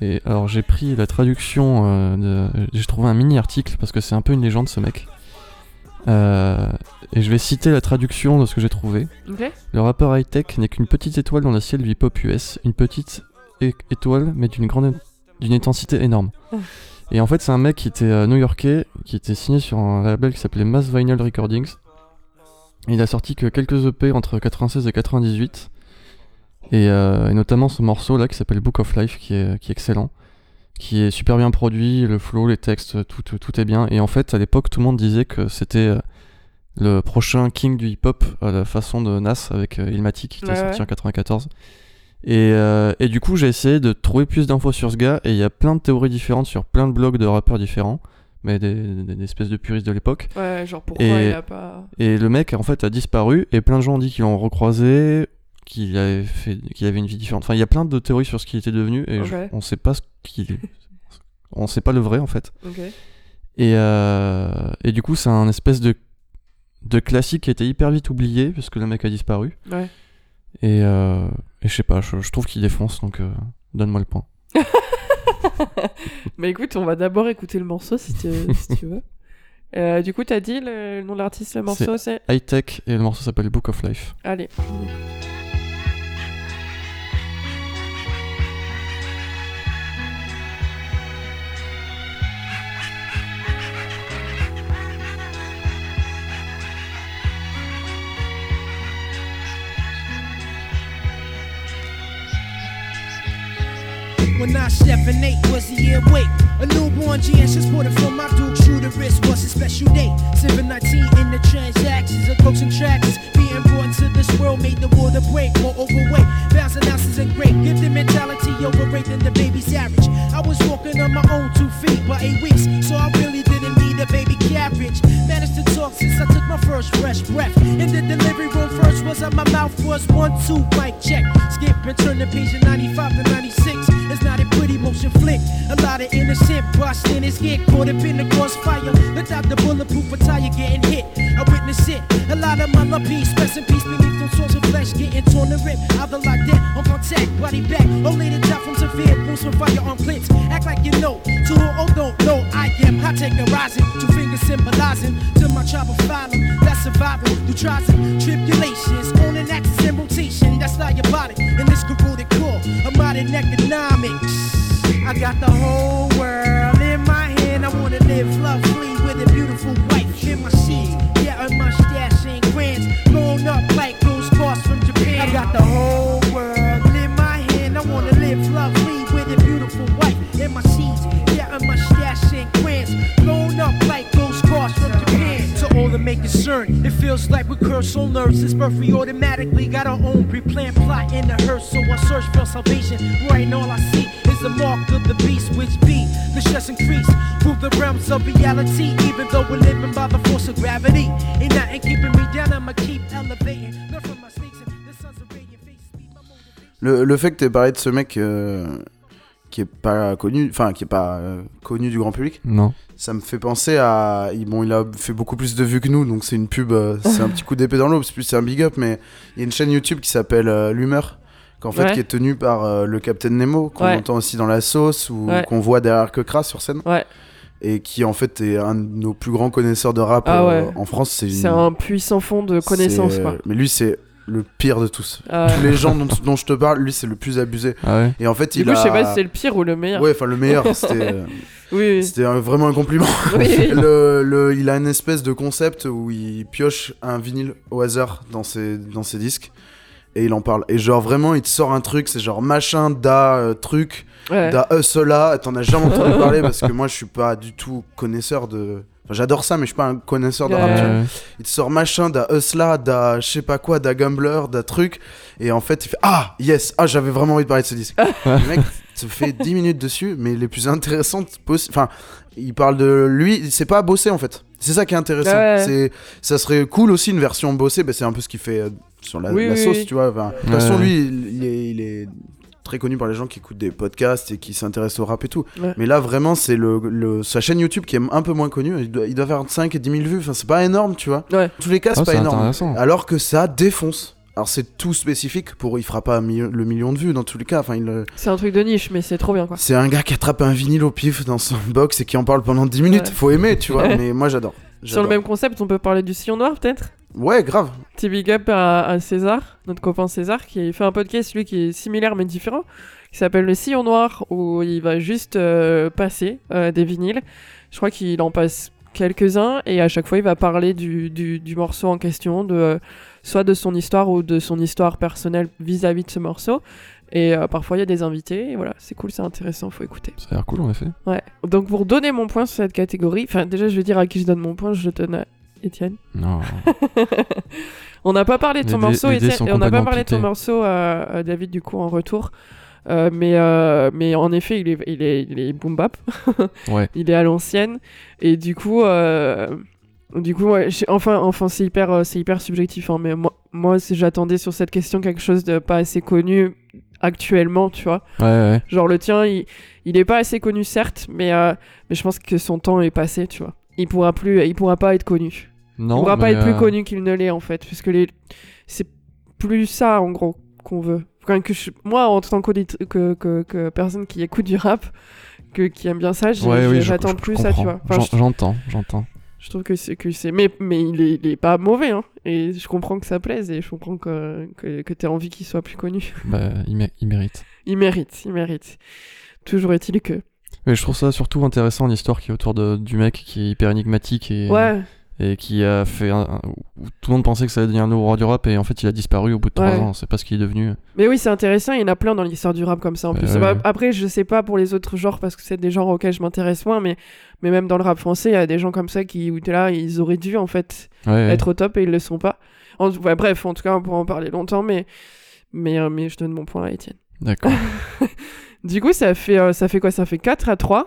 Et alors, j'ai pris la traduction euh, de. J'ai trouvé un mini article parce que c'est un peu une légende ce mec. Euh, et je vais citer la traduction de ce que j'ai trouvé. Le rappeur high-tech n'est qu'une petite étoile dans le ciel du hip-hop US. Une petite étoile, mais d'une grande d'une intensité énorme. Oh. Et en fait, c'est un mec qui était euh, new-yorkais, qui était signé sur un label qui s'appelait Mass Vinyl Recordings. Il a sorti que quelques EP entre 96 et 98. Et, euh, et notamment ce morceau là qui s'appelle Book of Life, qui est, qui est excellent. Qui est super bien produit, le flow, les textes, tout, tout, tout est bien. Et en fait, à l'époque, tout le monde disait que c'était euh, le prochain king du hip-hop à la façon de Nas avec euh, Illmatic qui était Ouais, sorti ouais. en 94. Et, euh, et du coup, j'ai essayé de trouver plus d'infos sur ce gars et il y a plein de théories différentes sur plein de blogs de rappeurs différents, mais des, des- des espèces de puristes de l'époque. Ouais, genre pourquoi Et- il a pas. Et le mec, en fait, a disparu et plein de gens ont dit qu'ils l'ont recroisé, qu'il avait, fait, qu'il avait une vie différente. Enfin, il y a plein de théories sur ce qu'il était devenu et je- Ok. on sait pas ce qu'il est. On sait pas le vrai en fait. Et, euh, et du coup, c'est un espèce de, de classique qui a été hyper vite oublié puisque le mec a disparu. Ouais. Et, euh, et je sais pas, je, je trouve qu'il défonce donc euh, donne-moi le point. Bah écoute, on va d'abord écouter le morceau si tu, si tu veux. Euh, du coup, t'as dit le, le nom de l'artiste, le morceau, c'est High Tech et le morceau s'appelle Book of Life. Allez. When I seven eight was the year wait. A newborn GS transported from my Duke. The wrist was a special day. 719 in the transactions and tractors. Being brought to this world made the water break. More overweight, thousand ounces and great. Give the mentality overrate than the baby's average. I was walking on my own two feet by eight weeks, so I really didn't to talk since I took my first fresh breath. In the delivery room, first was on my mouth was one, two, mic check. Skip and turn the page in 95 to 96. It's not a pretty motion flick. A lot of innocent bystanders get caught up in the crossfire. Without the bulletproof attire getting hit. I witness it. A lot of my love peace, rest in peace beneath those swords of flesh getting torn and ripped. Either like that, on contact, body back. Only to die from severe wounds from firearm clips. Act like you know. To who oh don't know, I am high and rising. Two fingers symbolizing to my tribe of phylum. That's surviving through trials and tribulations. On an axis in rotation, that's diabotic. In this corroded core of modern economics. I got the whole world in my hand. I wanna live lovely with a beautiful wife in my seat. Yeah, a mustache and grands. Blown up like I got the whole world in my hand. I wanna live lovely with a beautiful wife in my seats. Yeah, a mustache and grands. Blown up like those cars from Japan. To all the make concern, it feels like we curse on nerves. Since birth, we automatically got our own pre-planned plot in the hearse. So I search for salvation. Right, and all I see is the mark of the beast, which be the stress increase through the realms of reality. Even though we're living by the force of gravity, ain't nothing keeping me down. I'ma keep elevating. Le, le fait que t'aies parlé de ce mec euh, qui est pas connu, enfin qui est pas euh, connu du grand public, Non. ça me fait penser à. il- Bon, il a fait beaucoup plus de vues que nous, donc c'est une pub, euh, c'est un petit coup d'épée dans l'eau, c'est plus c'est un big up, mais il y a une chaîne YouTube qui s'appelle euh, L'Humeur, qu'en fait Ouais. qui est tenue par euh, le Capitaine Nemo, qu'on Ouais. entend aussi dans la sauce ou Ouais. qu'on voit derrière que Kras sur scène. Ouais. Et qui en fait est un de nos plus grands connaisseurs de rap Ah euh, ouais. en France. C'est une- un puissant fond de connaissances, c'est- quoi. Mais lui, c'est le pire de tous. Euh, Tous les gens dont, dont je te parle, lui, c'est le plus abusé. Ah ouais Et en fait, du il coup, a. je sais pas si c'est le pire ou le meilleur. Ouais, enfin le meilleur, c'était euh, Oui, oui. c'était vraiment un compliment. Oui, oui. Le, le- il a une espèce de concept où il pioche un vinyle au hasard dans ses, dans ses disques et il en parle. Et genre vraiment, il te sort un truc, c'est genre machin, da, euh, truc, Ouais. da, là. T'en as jamais entendu parler parce que moi je suis pas du tout connaisseur de. Enfin, j'adore ça, mais je suis pas un connaisseur de rap. Ouais. tu vois. Il te sort machin, da là, da je sais pas quoi, da gambler, da truc. Et en fait, il fait Ah, yes, ah, j'avais vraiment envie de parler de ce disque. le mec se fait 10 minutes dessus, mais les plus intéressantes possibles. Enfin, il parle de lui, c'est pas bossé en fait. C'est ça qui est intéressant. Ouais. C'est, ça serait cool aussi une version bossée, bah, c'est un peu ce qu'il fait euh, sur la, Oui, la oui, sauce, oui. tu vois. Enfin, de toute façon, lui, il est, il est très connu par les gens qui écoutent des podcasts et qui s'intéressent au rap et tout. Ouais. Mais là, vraiment, c'est le, le- sa chaîne YouTube qui est un peu moins connue. Il doit, il doit faire 5 et 10 000 vues. Enfin, c'est pas énorme, tu vois. Ouais. En tous les cas, c'est Ah, pas énorme. Alors que ça défonce. Alors c'est tout spécifique pour il fera pas un million- le million de vues dans tous les cas. Enfin il euh, C'est un truc de niche, mais c'est trop bien, quoi. c'est un gars qui attrape un vinyle au pif dans son box et qui en parle pendant 10 minutes. Ouais. Faut aimer, tu vois. Mais moi j'adore. Sur le même concept, on peut parler du sillon noir, peut-être? Ouais, grave. Petit big up à, à César, notre copain César, qui fait un podcast, lui, qui est similaire mais différent, qui s'appelle Le Sillon Noir, où il va juste euh, passer euh, des vinyles. Je crois qu'il en passe quelques-uns, et à chaque fois, il va parler du, du, du morceau en question, de, euh, soit de son histoire ou de son histoire personnelle vis-à-vis de ce morceau. Et euh, parfois, il y a des invités, et voilà, c'est cool, c'est intéressant, faut écouter. Ça a l'air cool en effet. Ouais. Donc, pour donner mon point sur cette catégorie, enfin, déjà, je vais dire à qui je donne mon point, je le donne à Étienne. Non. On n'a pas parlé de ton Les morceau, dés on n'a pas parlé de ton morceau, euh, David, du coup, en retour. Euh, mais, euh, mais en effet, il est, il est, il est boom bap. Ouais. Il est à l'ancienne. Et du coup, euh, du coup ouais, enfin, enfin c'est hyper, c'est hyper subjectif. hein, mais moi, moi j'attendais sur cette question quelque chose de pas assez connu actuellement, tu vois. Ouais, ouais. Genre le tien, il, il est pas assez connu, certes, mais, mais je pense que son temps est passé, tu vois. Il pourra, plus, il pourra pas être connu Non. il pourra pas être plus euh, connu qu'il ne l'est en fait puisque les c'est plus ça en gros qu'on veut Enfin, que je- moi en tant que, que, que personne qui écoute du rap que qui aime bien ça Ouais, oui, j'attends plus ça tu vois Enfin, J'en- J'entends, j'entends. je, Je trouve que c'est que c'est mais mais il est, il est pas mauvais hein. Et je comprends que ça plaise et je comprends que que, que t'aies envie qu'il soit plus connu. Bah, il, mé- il mérite. Il mérite, il mérite. Toujours est-il que Mais je trouve ça surtout intéressant l'histoire qui est autour de, du mec qui est hyper énigmatique et, ouais, et qui a fait un, où tout le monde pensait que ça allait devenir un nouveau roi du rap et en fait il a disparu au bout de trois ans. C'est pas ce qu'il est devenu. mais oui, c'est intéressant, il y en a plein dans l'histoire du rap comme ça en Ouais, plus. ouais. Après, je sais pas pour les autres genres parce que c'est des genres auxquels je m'intéresse moins mais mais même dans le rap français, il y a des gens comme ça qui où t'es là, ils auraient dû en fait Ouais, ouais. être au top et ils le sont pas. En- ouais, bref, en tout cas, on pourra en parler longtemps mais mais euh, mais je donne mon point à Étienne. D'accord. Du coup, ça fait, euh, ça fait quoi? Ça fait 4 à 3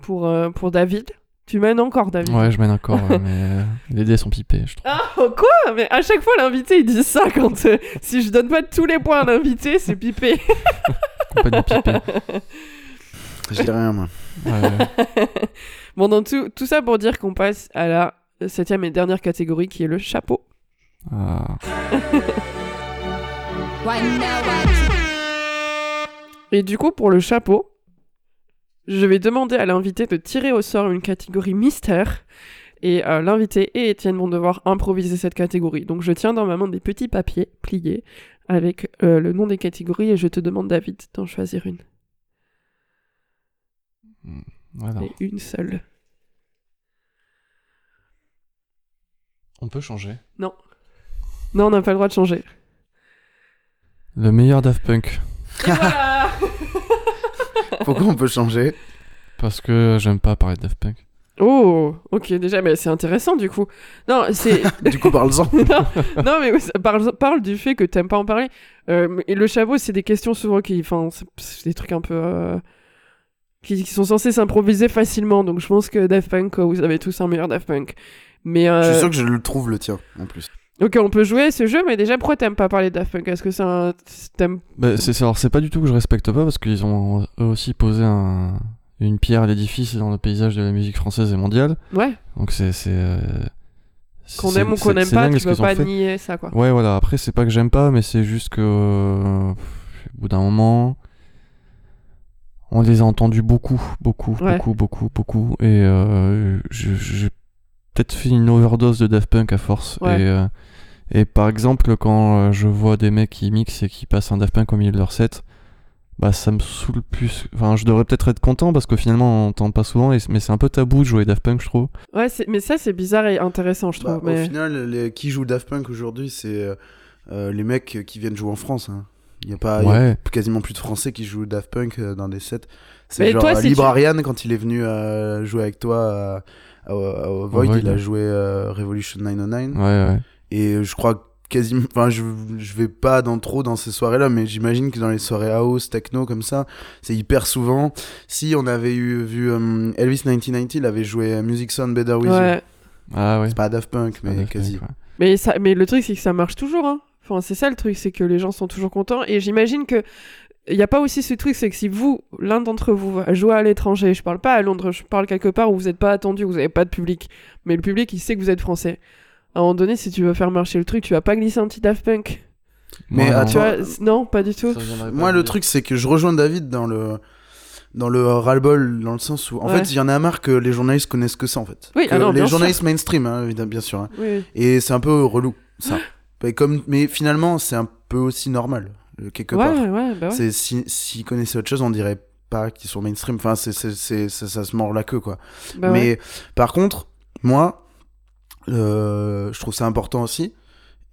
pour, euh, pour David? Tu mènes encore, David. Ouais, je mène encore, ouais, mais euh, les dés sont pipés, je trouve. Ah, oh, quoi? Mais à chaque fois, l'invité, il dit ça quand... euh, si je donne pas tous les points à l'invité, c'est pipé. Compagnie pipée. Je dis rien, moi. Ouais, ouais. bon, dans tout, tout ça pour dire qu'on passe à la septième et dernière catégorie, qui est le chapeau. Ah. Et du coup, pour le chapeau, je vais demander à l'invité de tirer au sort une catégorie mystère. Et euh, l'invité et Étienne vont devoir improviser cette catégorie. Donc je tiens dans ma main des petits papiers pliés avec euh, le nom des catégories et je te demande, David, d'en choisir une. Voilà. Et une seule. On peut changer? Non, on n'a pas le droit de changer. Le meilleur Daft Punk. Voilà Pourquoi on peut changer? Parce que j'aime pas parler de Daft Punk. Oh, ok, déjà, mais c'est intéressant du coup. Non, c'est. Du coup, parle-en. non, non, mais oui, parle, parle du fait que t'aimes pas en parler. Euh, et le chapeau, c'est des questions souvent qui. Enfin, c'est- des trucs un peu. euh, qui, qui sont censés s'improviser facilement. Donc je pense que Daft Punk, euh, vous avez tous un meilleur Daft Punk. Mais. Je euh, suis sûr que je le trouve le tien, en plus. Ok, on peut jouer à ce jeu, mais déjà, pourquoi t'aimes pas parler de Daft Punk? Est-ce que c'est un. T'aimes. Bah, c'est, alors, c'est pas du tout que je respecte pas parce qu'ils ont eux aussi posé un- une pierre à l'édifice dans le paysage de la musique française et mondiale. Ouais, Donc c'est. c'est euh, qu'on aime ou qu'on aime pas, tu peux pas fait. nier ça, quoi. Ouais, voilà. Après, c'est pas que j'aime pas, mais c'est juste que. euh, au bout d'un moment. On les a entendus beaucoup, beaucoup, Ouais. beaucoup, beaucoup, beaucoup. Et euh, j'ai peut-être fait une overdose de Daft Punk à force. Ouais. Et, euh, et par exemple, quand euh, je vois des mecs qui mixent et qui passent un Daft Punk au milieu de leur set, bah ça me saoule plus. Enfin, je devrais peut-être être content parce qu'au finalement, on entend pas souvent. Et, mais c'est un peu tabou de jouer Daft Punk, je trouve. Ouais, c'est- mais ça, c'est bizarre et intéressant, je Bah, trouve. Au mais... final, les, qui joue Daft Punk aujourd'hui, c'est euh, euh, les mecs qui viennent jouer en France. hein. Il n'y a, pas, y a quasiment plus de Français qui jouent Daft Punk dans des sets. Mais C'est genre toi, si Librarian, quand il est venu euh, jouer avec toi à, à- à Void, Void, il a ouais. joué euh, Revolution 909. Ouais, ouais. Et je crois quasiment. Enfin, je, je vais pas dans trop dans ces soirées-là, mais j'imagine que dans les soirées house, techno, comme ça, c'est hyper souvent. Si on avait eu, vu euh, Elvis 1990, il avait joué Music Sound Better With You. Ouais. Ah ouais. C'est pas Daft Punk, mais Daft quasi. Punk, ouais. Mais, ça, mais le truc, c'est que ça marche toujours. Hein. Enfin, c'est ça le truc, c'est que les gens sont toujours contents. Et j'imagine que. Il n'y a pas aussi ce truc, c'est que si vous, l'un d'entre vous, va jouer à l'étranger, je parle pas à Londres, je parle quelque part où vous n'êtes pas attendu, vous n'avez pas de public, mais le public, il sait que vous êtes français. À un moment donné, si tu veux faire marcher le truc, tu vas pas glisser un petit Daft Punk. Mais non. Tu vois, non, pas du tout. Pas Moi, le dire. truc, c'est que je rejoins David dans le dans le ras-le-bol, dans le sens où, en Ouais. fait, il y en a marre que les journalistes connaissent que ça, en fait. Oui, ah non, les journalistes mainstream, hein, évidemment, bien sûr. hein. Oui. Et c'est un peu relou, ça. Et comme, mais finalement, c'est un peu aussi normal, euh, quelque Ouais, part. ouais, bah ouais. C'est si s'ils connaissaient autre chose, on dirait pas qu'ils sont mainstream. Enfin, c'est ça, ça se mord la queue, quoi. Bah ouais. mais par contre, moi, euh, je trouve ça important aussi.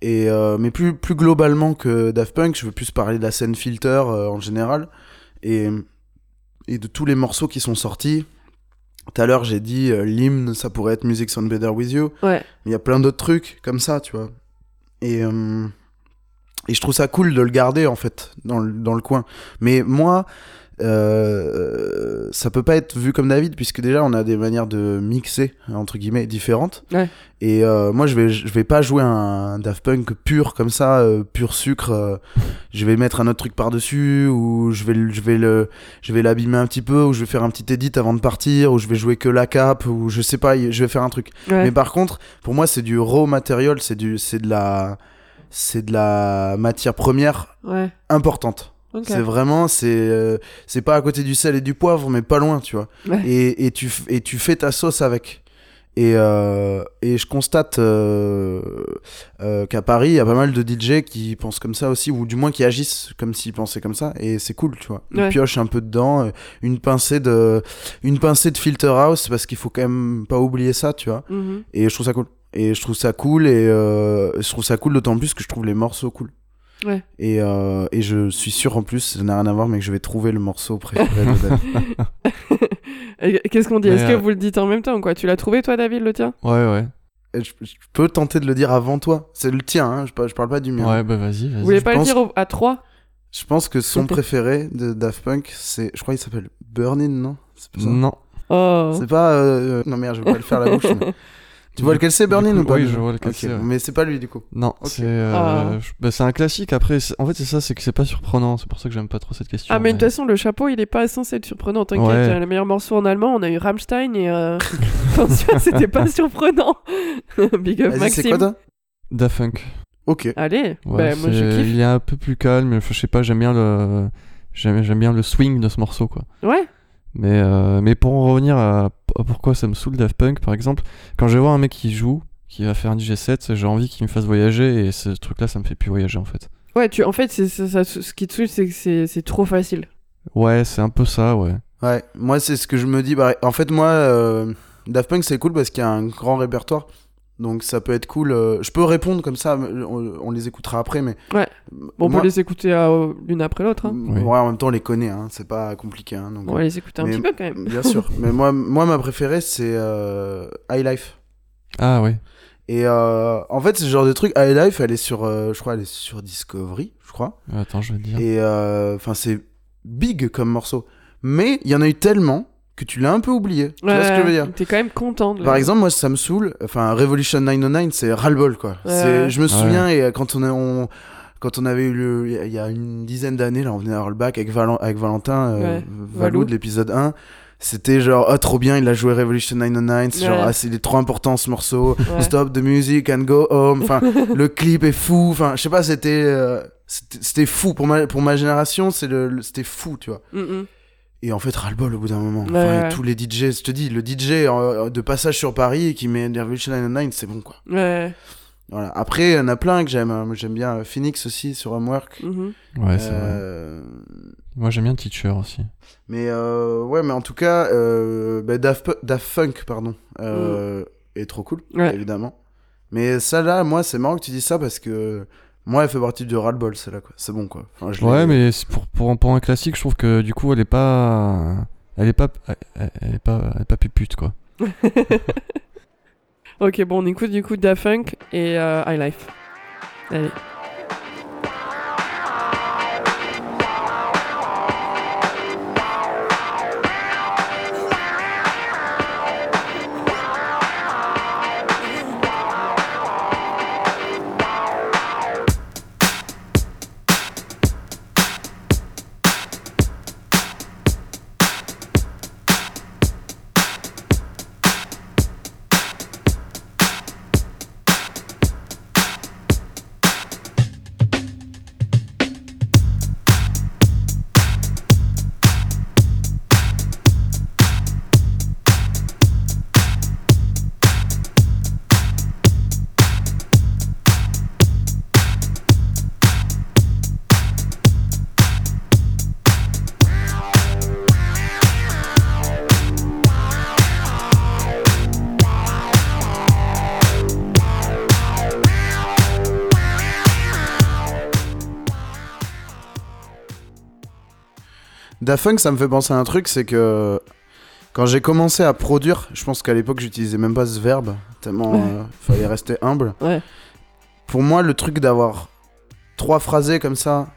Et euh, mais plus plus globalement que Daft Punk, je veux plus parler de la scène Filter euh, en général et et de tous les morceaux qui sont sortis. Tout à l'heure, j'ai dit l'hymne, ça pourrait être Music Sound Better With You. Ouais. Il y a plein d'autres trucs comme ça, tu vois. Et, et je trouve ça cool de le garder, en fait, dans le, dans le coin. Mais moi, euh, ça peut pas être vu comme David, puisque déjà, on a des manières de mixer, entre guillemets, différentes. Ouais. Et euh, moi, je vais, je vais pas jouer un Daft Punk pur, comme ça, euh, pur sucre. euh, je vais mettre un autre truc par-dessus, ou je vais, je vais le, je vais l'abîmer un petit peu, ou je vais faire un petit edit avant de partir, ou je vais jouer que la cape, ou je sais pas, je vais faire un truc. Ouais. Mais par contre, pour moi, c'est du raw material, c'est du, c'est de la, c'est de la matière première Ouais. importante. C'est vraiment, c'est, euh, c'est pas à côté du sel et du poivre, mais pas loin, tu vois. Ouais. Et, et tu, et tu fais ta sauce avec. Et, euh, et je constate euh, euh, qu'à Paris, il y a pas mal de DJ qui pensent comme ça aussi, ou du moins qui agissent comme s'ils pensaient comme ça, et c'est cool, tu vois. Ils Ouais. piochent un peu dedans, euh, une pincée de, une pincée de filter house, parce qu'il faut quand même pas oublier ça, tu vois. Mhm. Et je trouve ça cool. Et je trouve ça cool, et euh, je trouve ça cool d'autant plus que je trouve les morceaux cool. Ouais. Et, euh, et je suis sûr en plus, ça n'a rien à voir, mais que je vais trouver le morceau préféré de David. Qu'est-ce qu'on dit? Est-ce que euh, vous le dites en même temps quoi? Tu l'as trouvé toi, David, le tien? Ouais, ouais. Et je, je peux tenter de le dire avant toi. C'est le tien, hein, je, je parle pas du mien. Ouais, bah vas-y, Vous vas-y. voulez pas le dire au- à 3 Je pense que son préféré de Daft Punk, c'est. Je crois qu'il s'appelle Burnin, non? C'est pas ça? Non. Oh. C'est pas. euh, Non, merde, je vais pas le faire à la bouche. mais- Tu vois lequel c'est, Burnin Du ou pas oui, je vois lequel c'est, ouais. Mais c'est pas lui, du coup. Non, c'est euh, Ah. je- bah, c'est un classique. Après, en fait, c'est ça, c'est que c'est pas surprenant. C'est pour ça que j'aime pas trop cette question. Ah, mais de toute façon, le chapeau, il est pas censé être surprenant. T'inquiète, Ouais. le meilleur morceau en allemand, on a eu Rammstein et. Euh... c'était pas surprenant. Big up Vas-y, c'est Maxime. quoi, toi? Daft Punk. Ok. Allez, Ouais, bah, moi je c'est- kiffe. Il est un peu plus calme. Enfin, je sais pas, j'aime bien le, j'aime bien le swing de ce morceau, quoi. Ouais, Mais, euh, mais pour en revenir à, à pourquoi ça me saoule Daft Punk, par exemple, quand je vois un mec qui joue, qui va faire un DJ set, j'ai envie qu'il me fasse voyager et ce truc-là, ça me fait plus voyager en fait. ouais, tu... en fait, c'est, ça, ce qui te saoule, c'est que c'est, c'est trop facile. Ouais, c'est un peu ça, ouais. Ouais, moi, c'est ce que je me dis. Bah, en fait, moi, euh, Daft Punk, c'est cool parce qu'il y a un grand répertoire. Donc, ça peut être cool. euh, Je peux répondre comme ça, on, on les écoutera après, mais. Ouais. Bon, on peut les écouter euh, l'une après l'autre. Hein. Oui. Ouais, en même temps, on les connaît, hein, c'est pas compliqué. Hein, donc, On va les écouter un Mais- petit peu quand même. Bien sûr. Mais moi, moi ma préférée, c'est euh, High Life. Ah ouais. Et euh, en fait, c'est ce genre de truc. High Life, elle est sur, euh, je crois, elle est sur Discovery, je crois. Attends, je vais te dire. Et euh, enfin, c'est big comme morceau. Mais il y en a eu tellement que tu l'as un peu oublié. Tu vois ce que je veux dire T'es quand même content de le- Par exemple, moi, ça me saoule. Enfin, Revolution 909, c'est ras-le-bol, quoi. Ouais. Je me Ouais. souviens, et euh, quand on, a, on- quand on avait eu le. il y a- une dizaine d'années, là, on venait à Rollback avec, Valen- avec Valentin, euh, Ouais. Valou Valou. de l'épisode 1. C'était genre, oh, trop bien, il a joué Revolution 909. C'est Ouais. genre, ah, c'est il est trop important ce morceau. Ouais. Stop the music and go home. Enfin, le clip est fou. Enfin, je sais pas, c'était. euh, c'était fou pour ma, pour ma génération, c'est le, le- c'était fou, tu vois. Mm, mm. Et en fait, ras-le-bol au bout d'un moment. Ouais, Enfin, ouais. tous les DJ, je te dis, le DJ euh, de passage sur Paris qui met Revolution 909, c'est bon, quoi. Ouais. Voilà. Après, il y en a plein que j'aime. hein. J'aime bien euh, Phoenix aussi sur Homework. mhm. Ouais, c'est vrai. Euh, Moi, j'aime bien Teacher aussi. Mais euh, ouais, mais en tout cas, euh, bah, Daft, Funk, pardon, euh, est trop cool, Mm. Ouais. évidemment. Mais ça là, moi, c'est marrant que tu dis ça parce que moi, elle fait partie du ras-le-bol, celle-là, quoi. C'est bon, quoi. Enfin, je l'ai- Ouais, mais c'est pour, pour, pour un classique, je trouve que du coup, elle est pas. Elle est pas. Elle elle est pas, elle est pas pupute, quoi. Ok, bon, on écoute du coup Da Funk et euh, High Life. Allez. Daft Funk, ça me fait penser à un truc, c'est que quand j'ai commencé à produire, je pense qu'à l'époque, j'utilisais même pas ce verbe, tellement Ouais. euh, fallait rester humble. Ouais. Pour moi, le truc d'avoir trois phrasés comme ça,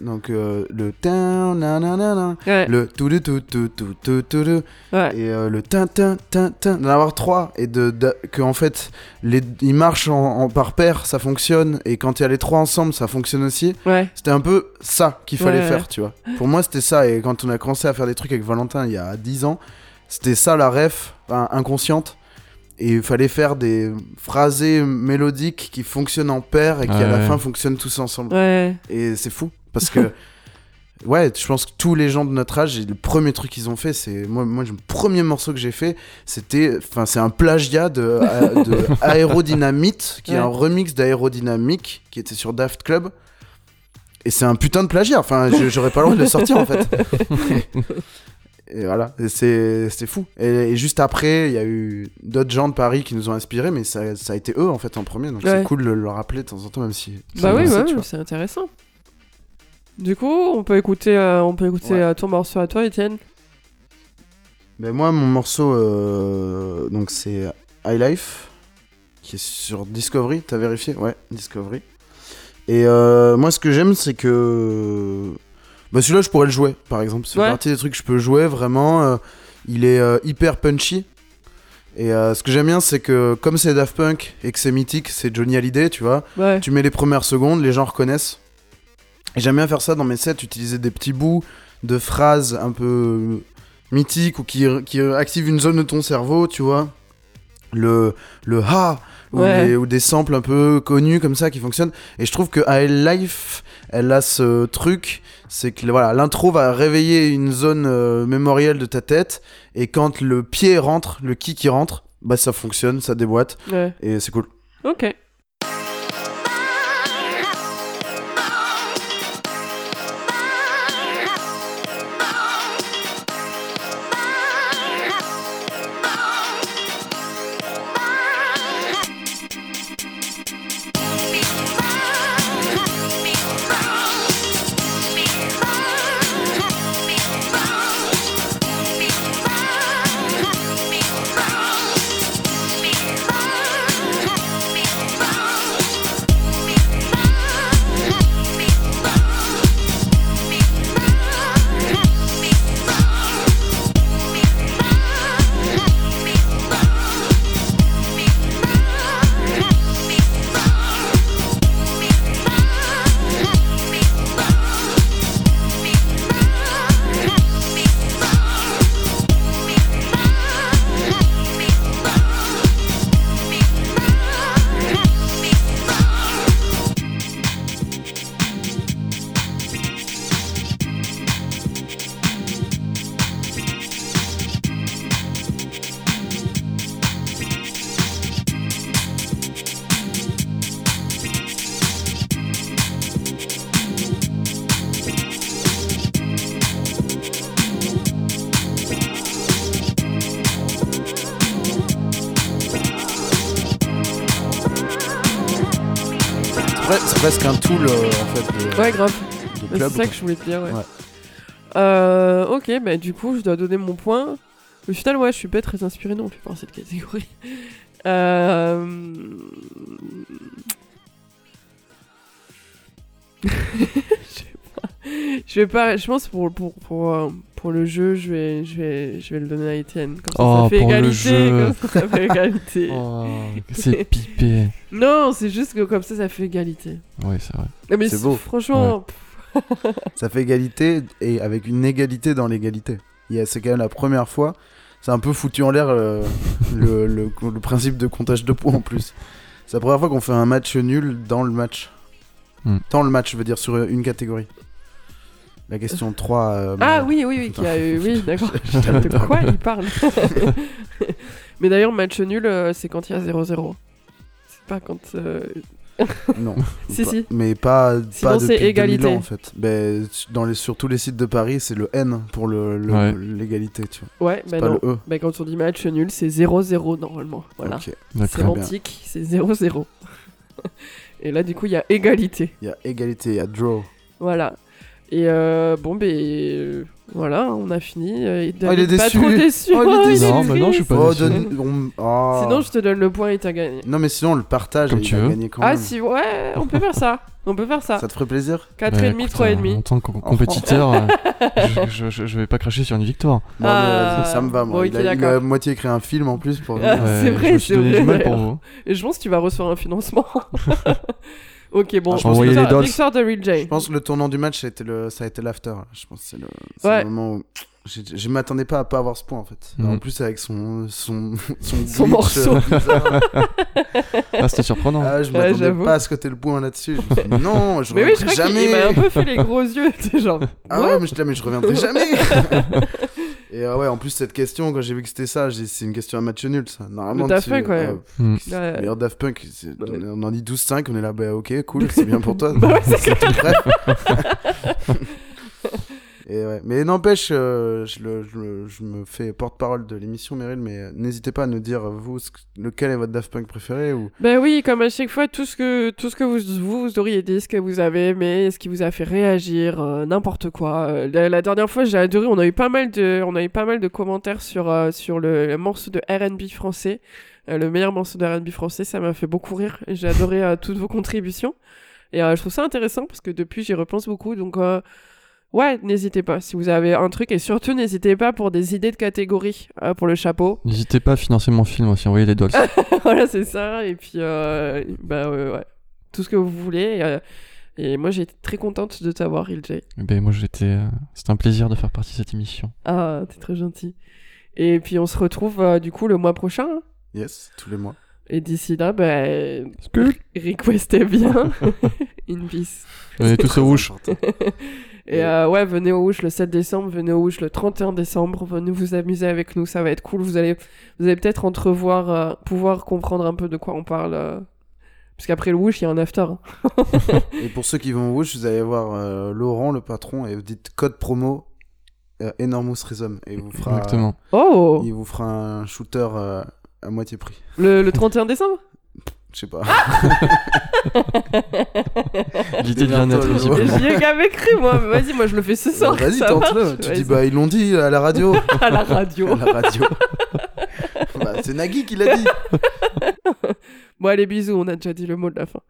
donc euh, le tin nanana, Ouais. le tout tout tout tout tout tout tout Ouais. et euh, le tin tin tin tin d'en avoir trois et de, de- que en fait les ils marchent en, en par paire ça fonctionne et quand il y a les trois ensemble ça fonctionne aussi Ouais. c'était un peu ça qu'il fallait Ouais, faire ouais. tu vois pour moi c'était ça et quand on a commencé à faire des trucs avec Valentin il y a 10 ans c'était ça la ref enfin, inconsciente et il fallait faire des phrasés mélodiques qui fonctionnent en paire et qui à la Ouais. fin fonctionnent tous ensemble Ouais. et c'est fou parce que Ouais, je pense que tous les gens de notre âge, le premier truc qu'ils ont fait, c'est moi, moi, le premier morceau que j'ai fait, c'était, enfin, c'est un plagiat de, a- de Aérodynamite, qui est un remix d'Aérodynamique, qui était sur Daft Club. Et c'est un putain de plagiat. Enfin, j'aurais pas le droit de le sortir en fait. et voilà, c'est fou. Et, et juste après, il y a eu d'autres gens de Paris qui nous ont inspirés, mais ça, ça a été eux en fait en premier. Donc Ouais. c'est cool de le rappeler de temps en temps, même si. Bah oui, ouais, c'est intéressant. Du coup, on peut écouter, euh, on peut écouter Ouais. euh, ton morceau à toi, Étienne. Ben moi, mon morceau, euh, donc c'est High Life, qui est sur Discovery. T'as vérifié? Ouais, Discovery. Et euh, moi, ce que j'aime, c'est que. Bah, celui-là, je pourrais le jouer, par exemple. C'est Ouais. partie des trucs que je peux jouer, vraiment. euh, il est euh, hyper punchy. Et euh, ce que j'aime bien, c'est que comme c'est Daft Punk et que c'est mythique, c'est Johnny Hallyday, tu vois. Ouais. Tu mets les premières secondes, les gens reconnaissent. J'aime bien faire ça dans mes sets, utiliser des petits bouts de phrases un peu mythiques ou qui, qui activent une zone de ton cerveau, tu vois. Le, le ha ou, Ouais. des, ou des samples un peu connus comme ça qui fonctionnent. Et je trouve que AL Life, elle a ce truc, c'est que voilà, l'intro va réveiller une zone euh, mémorielle de ta tête. Et quand le pied rentre, le kick qui rentre, bah ça fonctionne, ça déboîte. Ouais. Et c'est cool. Ok. C'est ça que je voulais te dire, ouais. Ouais. Euh, ok, bah du coup, je dois donner mon point. Au final, ouais, je suis pas très inspiré non plus par cette catégorie. Euh... je sais pas. Je vais pas. Je pense pour pour pour, euh, pour le jeu, je vais je vais je vais le donner à Étienne. Comme ça, Oh, ça fait pour le égalité. jeu. Comme ça, ça fait égalité. Oh, c'est pipé. Non, c'est juste que comme ça, ça fait égalité. Oui, c'est vrai. Mais C'est c'est- beau. Franchement, Ça fait égalité et avec une égalité dans l'égalité. C'est quand même la première fois. C'est un peu foutu en l'air euh, le, le- le principe de comptage de points en plus. C'est la première fois qu'on fait un match nul dans le match. Hmm. Dans le match, je veux dire, sur une catégorie. La question 3. euh, Ah mais- oui, oui, oui, qui a eu. Oui, d'accord. De quoi il parle Mais d'ailleurs, match nul, euh, c'est quand il y a 0-0. C'est pas quand. euh, Non. Si, Pas- si. Mais pas, Sinon, pas c'est depuis 2000 égalité. ans, en fait. Ben, dans les, sur tous les sites de Paris, c'est le N pour le- le- Ouais. l'égalité, tu vois. Ouais, bah pas non. le E. Bah quand on dit match nul, c'est 0-0 normalement. Voilà. Ok. D'accord. Sémantique, c'est 0-0. Et là, du coup, il y a égalité. Il y a égalité, il y a draw. Voilà. Et euh, bon, ben euh, voilà, on a fini. euh, et Oh, il est pas déçu. trop déçu. Oh, il est Oh, déçu. Non, bah non, je suis pas Oh, déçu. donne- on- oh. Sinon, je te donne le point et t'as gagné. Non, mais sinon, on le partage Comme et tu veux. gagné quand Ah si, ouais, on peut faire ça. On peut faire ça. Ça te ferait plaisir 4,5, Bah, écoute, euh, 3,5. En tant que com- compétiteur, euh, je, je, je- je vais pas cracher sur une victoire. Bon, Ah, mais, ça me va, moi. bon, il, a, il a moitié écrit un film en plus pour. Ah, Ouais, c'est vrai, je me suis c'est donné vrai, du mal pour vous. Et je pense que tu vas recevoir un financement. ok, bon. Ah, je pense les dots. victoire de Real J. Je pense que le tournant du match, ça a été le- ça a été l'after. Je pense que c'est le, Ouais. le moment où j'ai- je m'attendais pas à pas avoir ce point en fait. Mhm. En plus avec son son son, Son morceau. euh. Ah, c'était surprenant. Ah, je Ouais, m'attendais j'avoue. pas à ce que t'aies le point là-dessus. Je me suis dit, non, je Mais oui, je reviendrai crois qu'il jamais. il m'a un peu fait les gros yeux. Genre. Ah ouais, mais je, là, mais je reviendrai jamais. Et euh, ouais, en plus cette question, quand j'ai vu que c'était ça, c'est une question à match nul ça. Normalement, Le Daft Punk, ouais. euh, Hmm. Ouais. Meilleur Daft Punk, on en dit 12-5, on est là, bah ok, cool, c'est bien pour toi. Bah ouais, c'est tout prêt. Mais n'empêche, euh, je, me fais porte-parole de l'émission, Meryl, mais euh, n'hésitez pas à nous dire, vous, lequel est votre Daft Punk préféré ou... Ben oui, comme à chaque fois, tout ce que, tout ce que vous, vous, auriez dit, ce que vous avez aimé, ce qui vous a fait réagir, euh, n'importe quoi. La, dernière fois, j'ai adoré, on a eu pas mal de, on a eu pas mal de commentaires sur, sur le, le morceau de R&B français, le meilleur morceau de R&B français, ça m'a fait beaucoup rire, j'ai adoré toutes vos contributions. Et je trouve ça intéressant, parce que depuis, j'y repense beaucoup, donc... Ouais, n'hésitez pas si vous avez un truc et surtout n'hésitez pas pour des idées de catégorie euh, pour le chapeau. N'hésitez pas à financer mon film aussi, envoyez les dolls. voilà, c'est ça. Et puis, euh, bah ouais, ouais. Tout ce que vous voulez. Et, euh, et moi, j'ai été très contente de t'avoir, ILJ. ben, moi, j'étais. euh, C'était un plaisir de faire partie de cette émission. Ah, t'es très gentil. Et puis, on se retrouve euh, du coup le mois prochain. hein. Yes, tous les mois. Et d'ici là, bah, requestez bien. In peace. Venez tous au rouge. Et euh, ouais, venez au Rouge le 7 décembre, venez au Rouge le 31 décembre, venez vous amuser avec nous, ça va être cool. Vous allez, vous allez peut-être entrevoir, euh, pouvoir comprendre un peu de quoi on parle. euh, Parce qu'après le Rouge, il y a un after. hein. Et pour ceux qui vont au Rouge, vous allez voir euh, Laurent, le patron, et vous dites code promo euh, Enormous Rhizome. Et il vous fera, Exactement. Oh il vous fera un shooter euh, à moitié prix. le, le 31 décembre? Je sais pas. L'idée de bien-être, Démerde-toi, visiblement. J'y ai jamais cru, moi. Vas-y, moi je le fais ce soir. Vas-y, ça tente-le. Tu Vas-y. dis, bah, ils l'ont dit à la radio. à la radio. à la radio. bah, c'est Nagui qui l'a dit. Bon, allez, bisous, on a déjà dit le mot de la fin.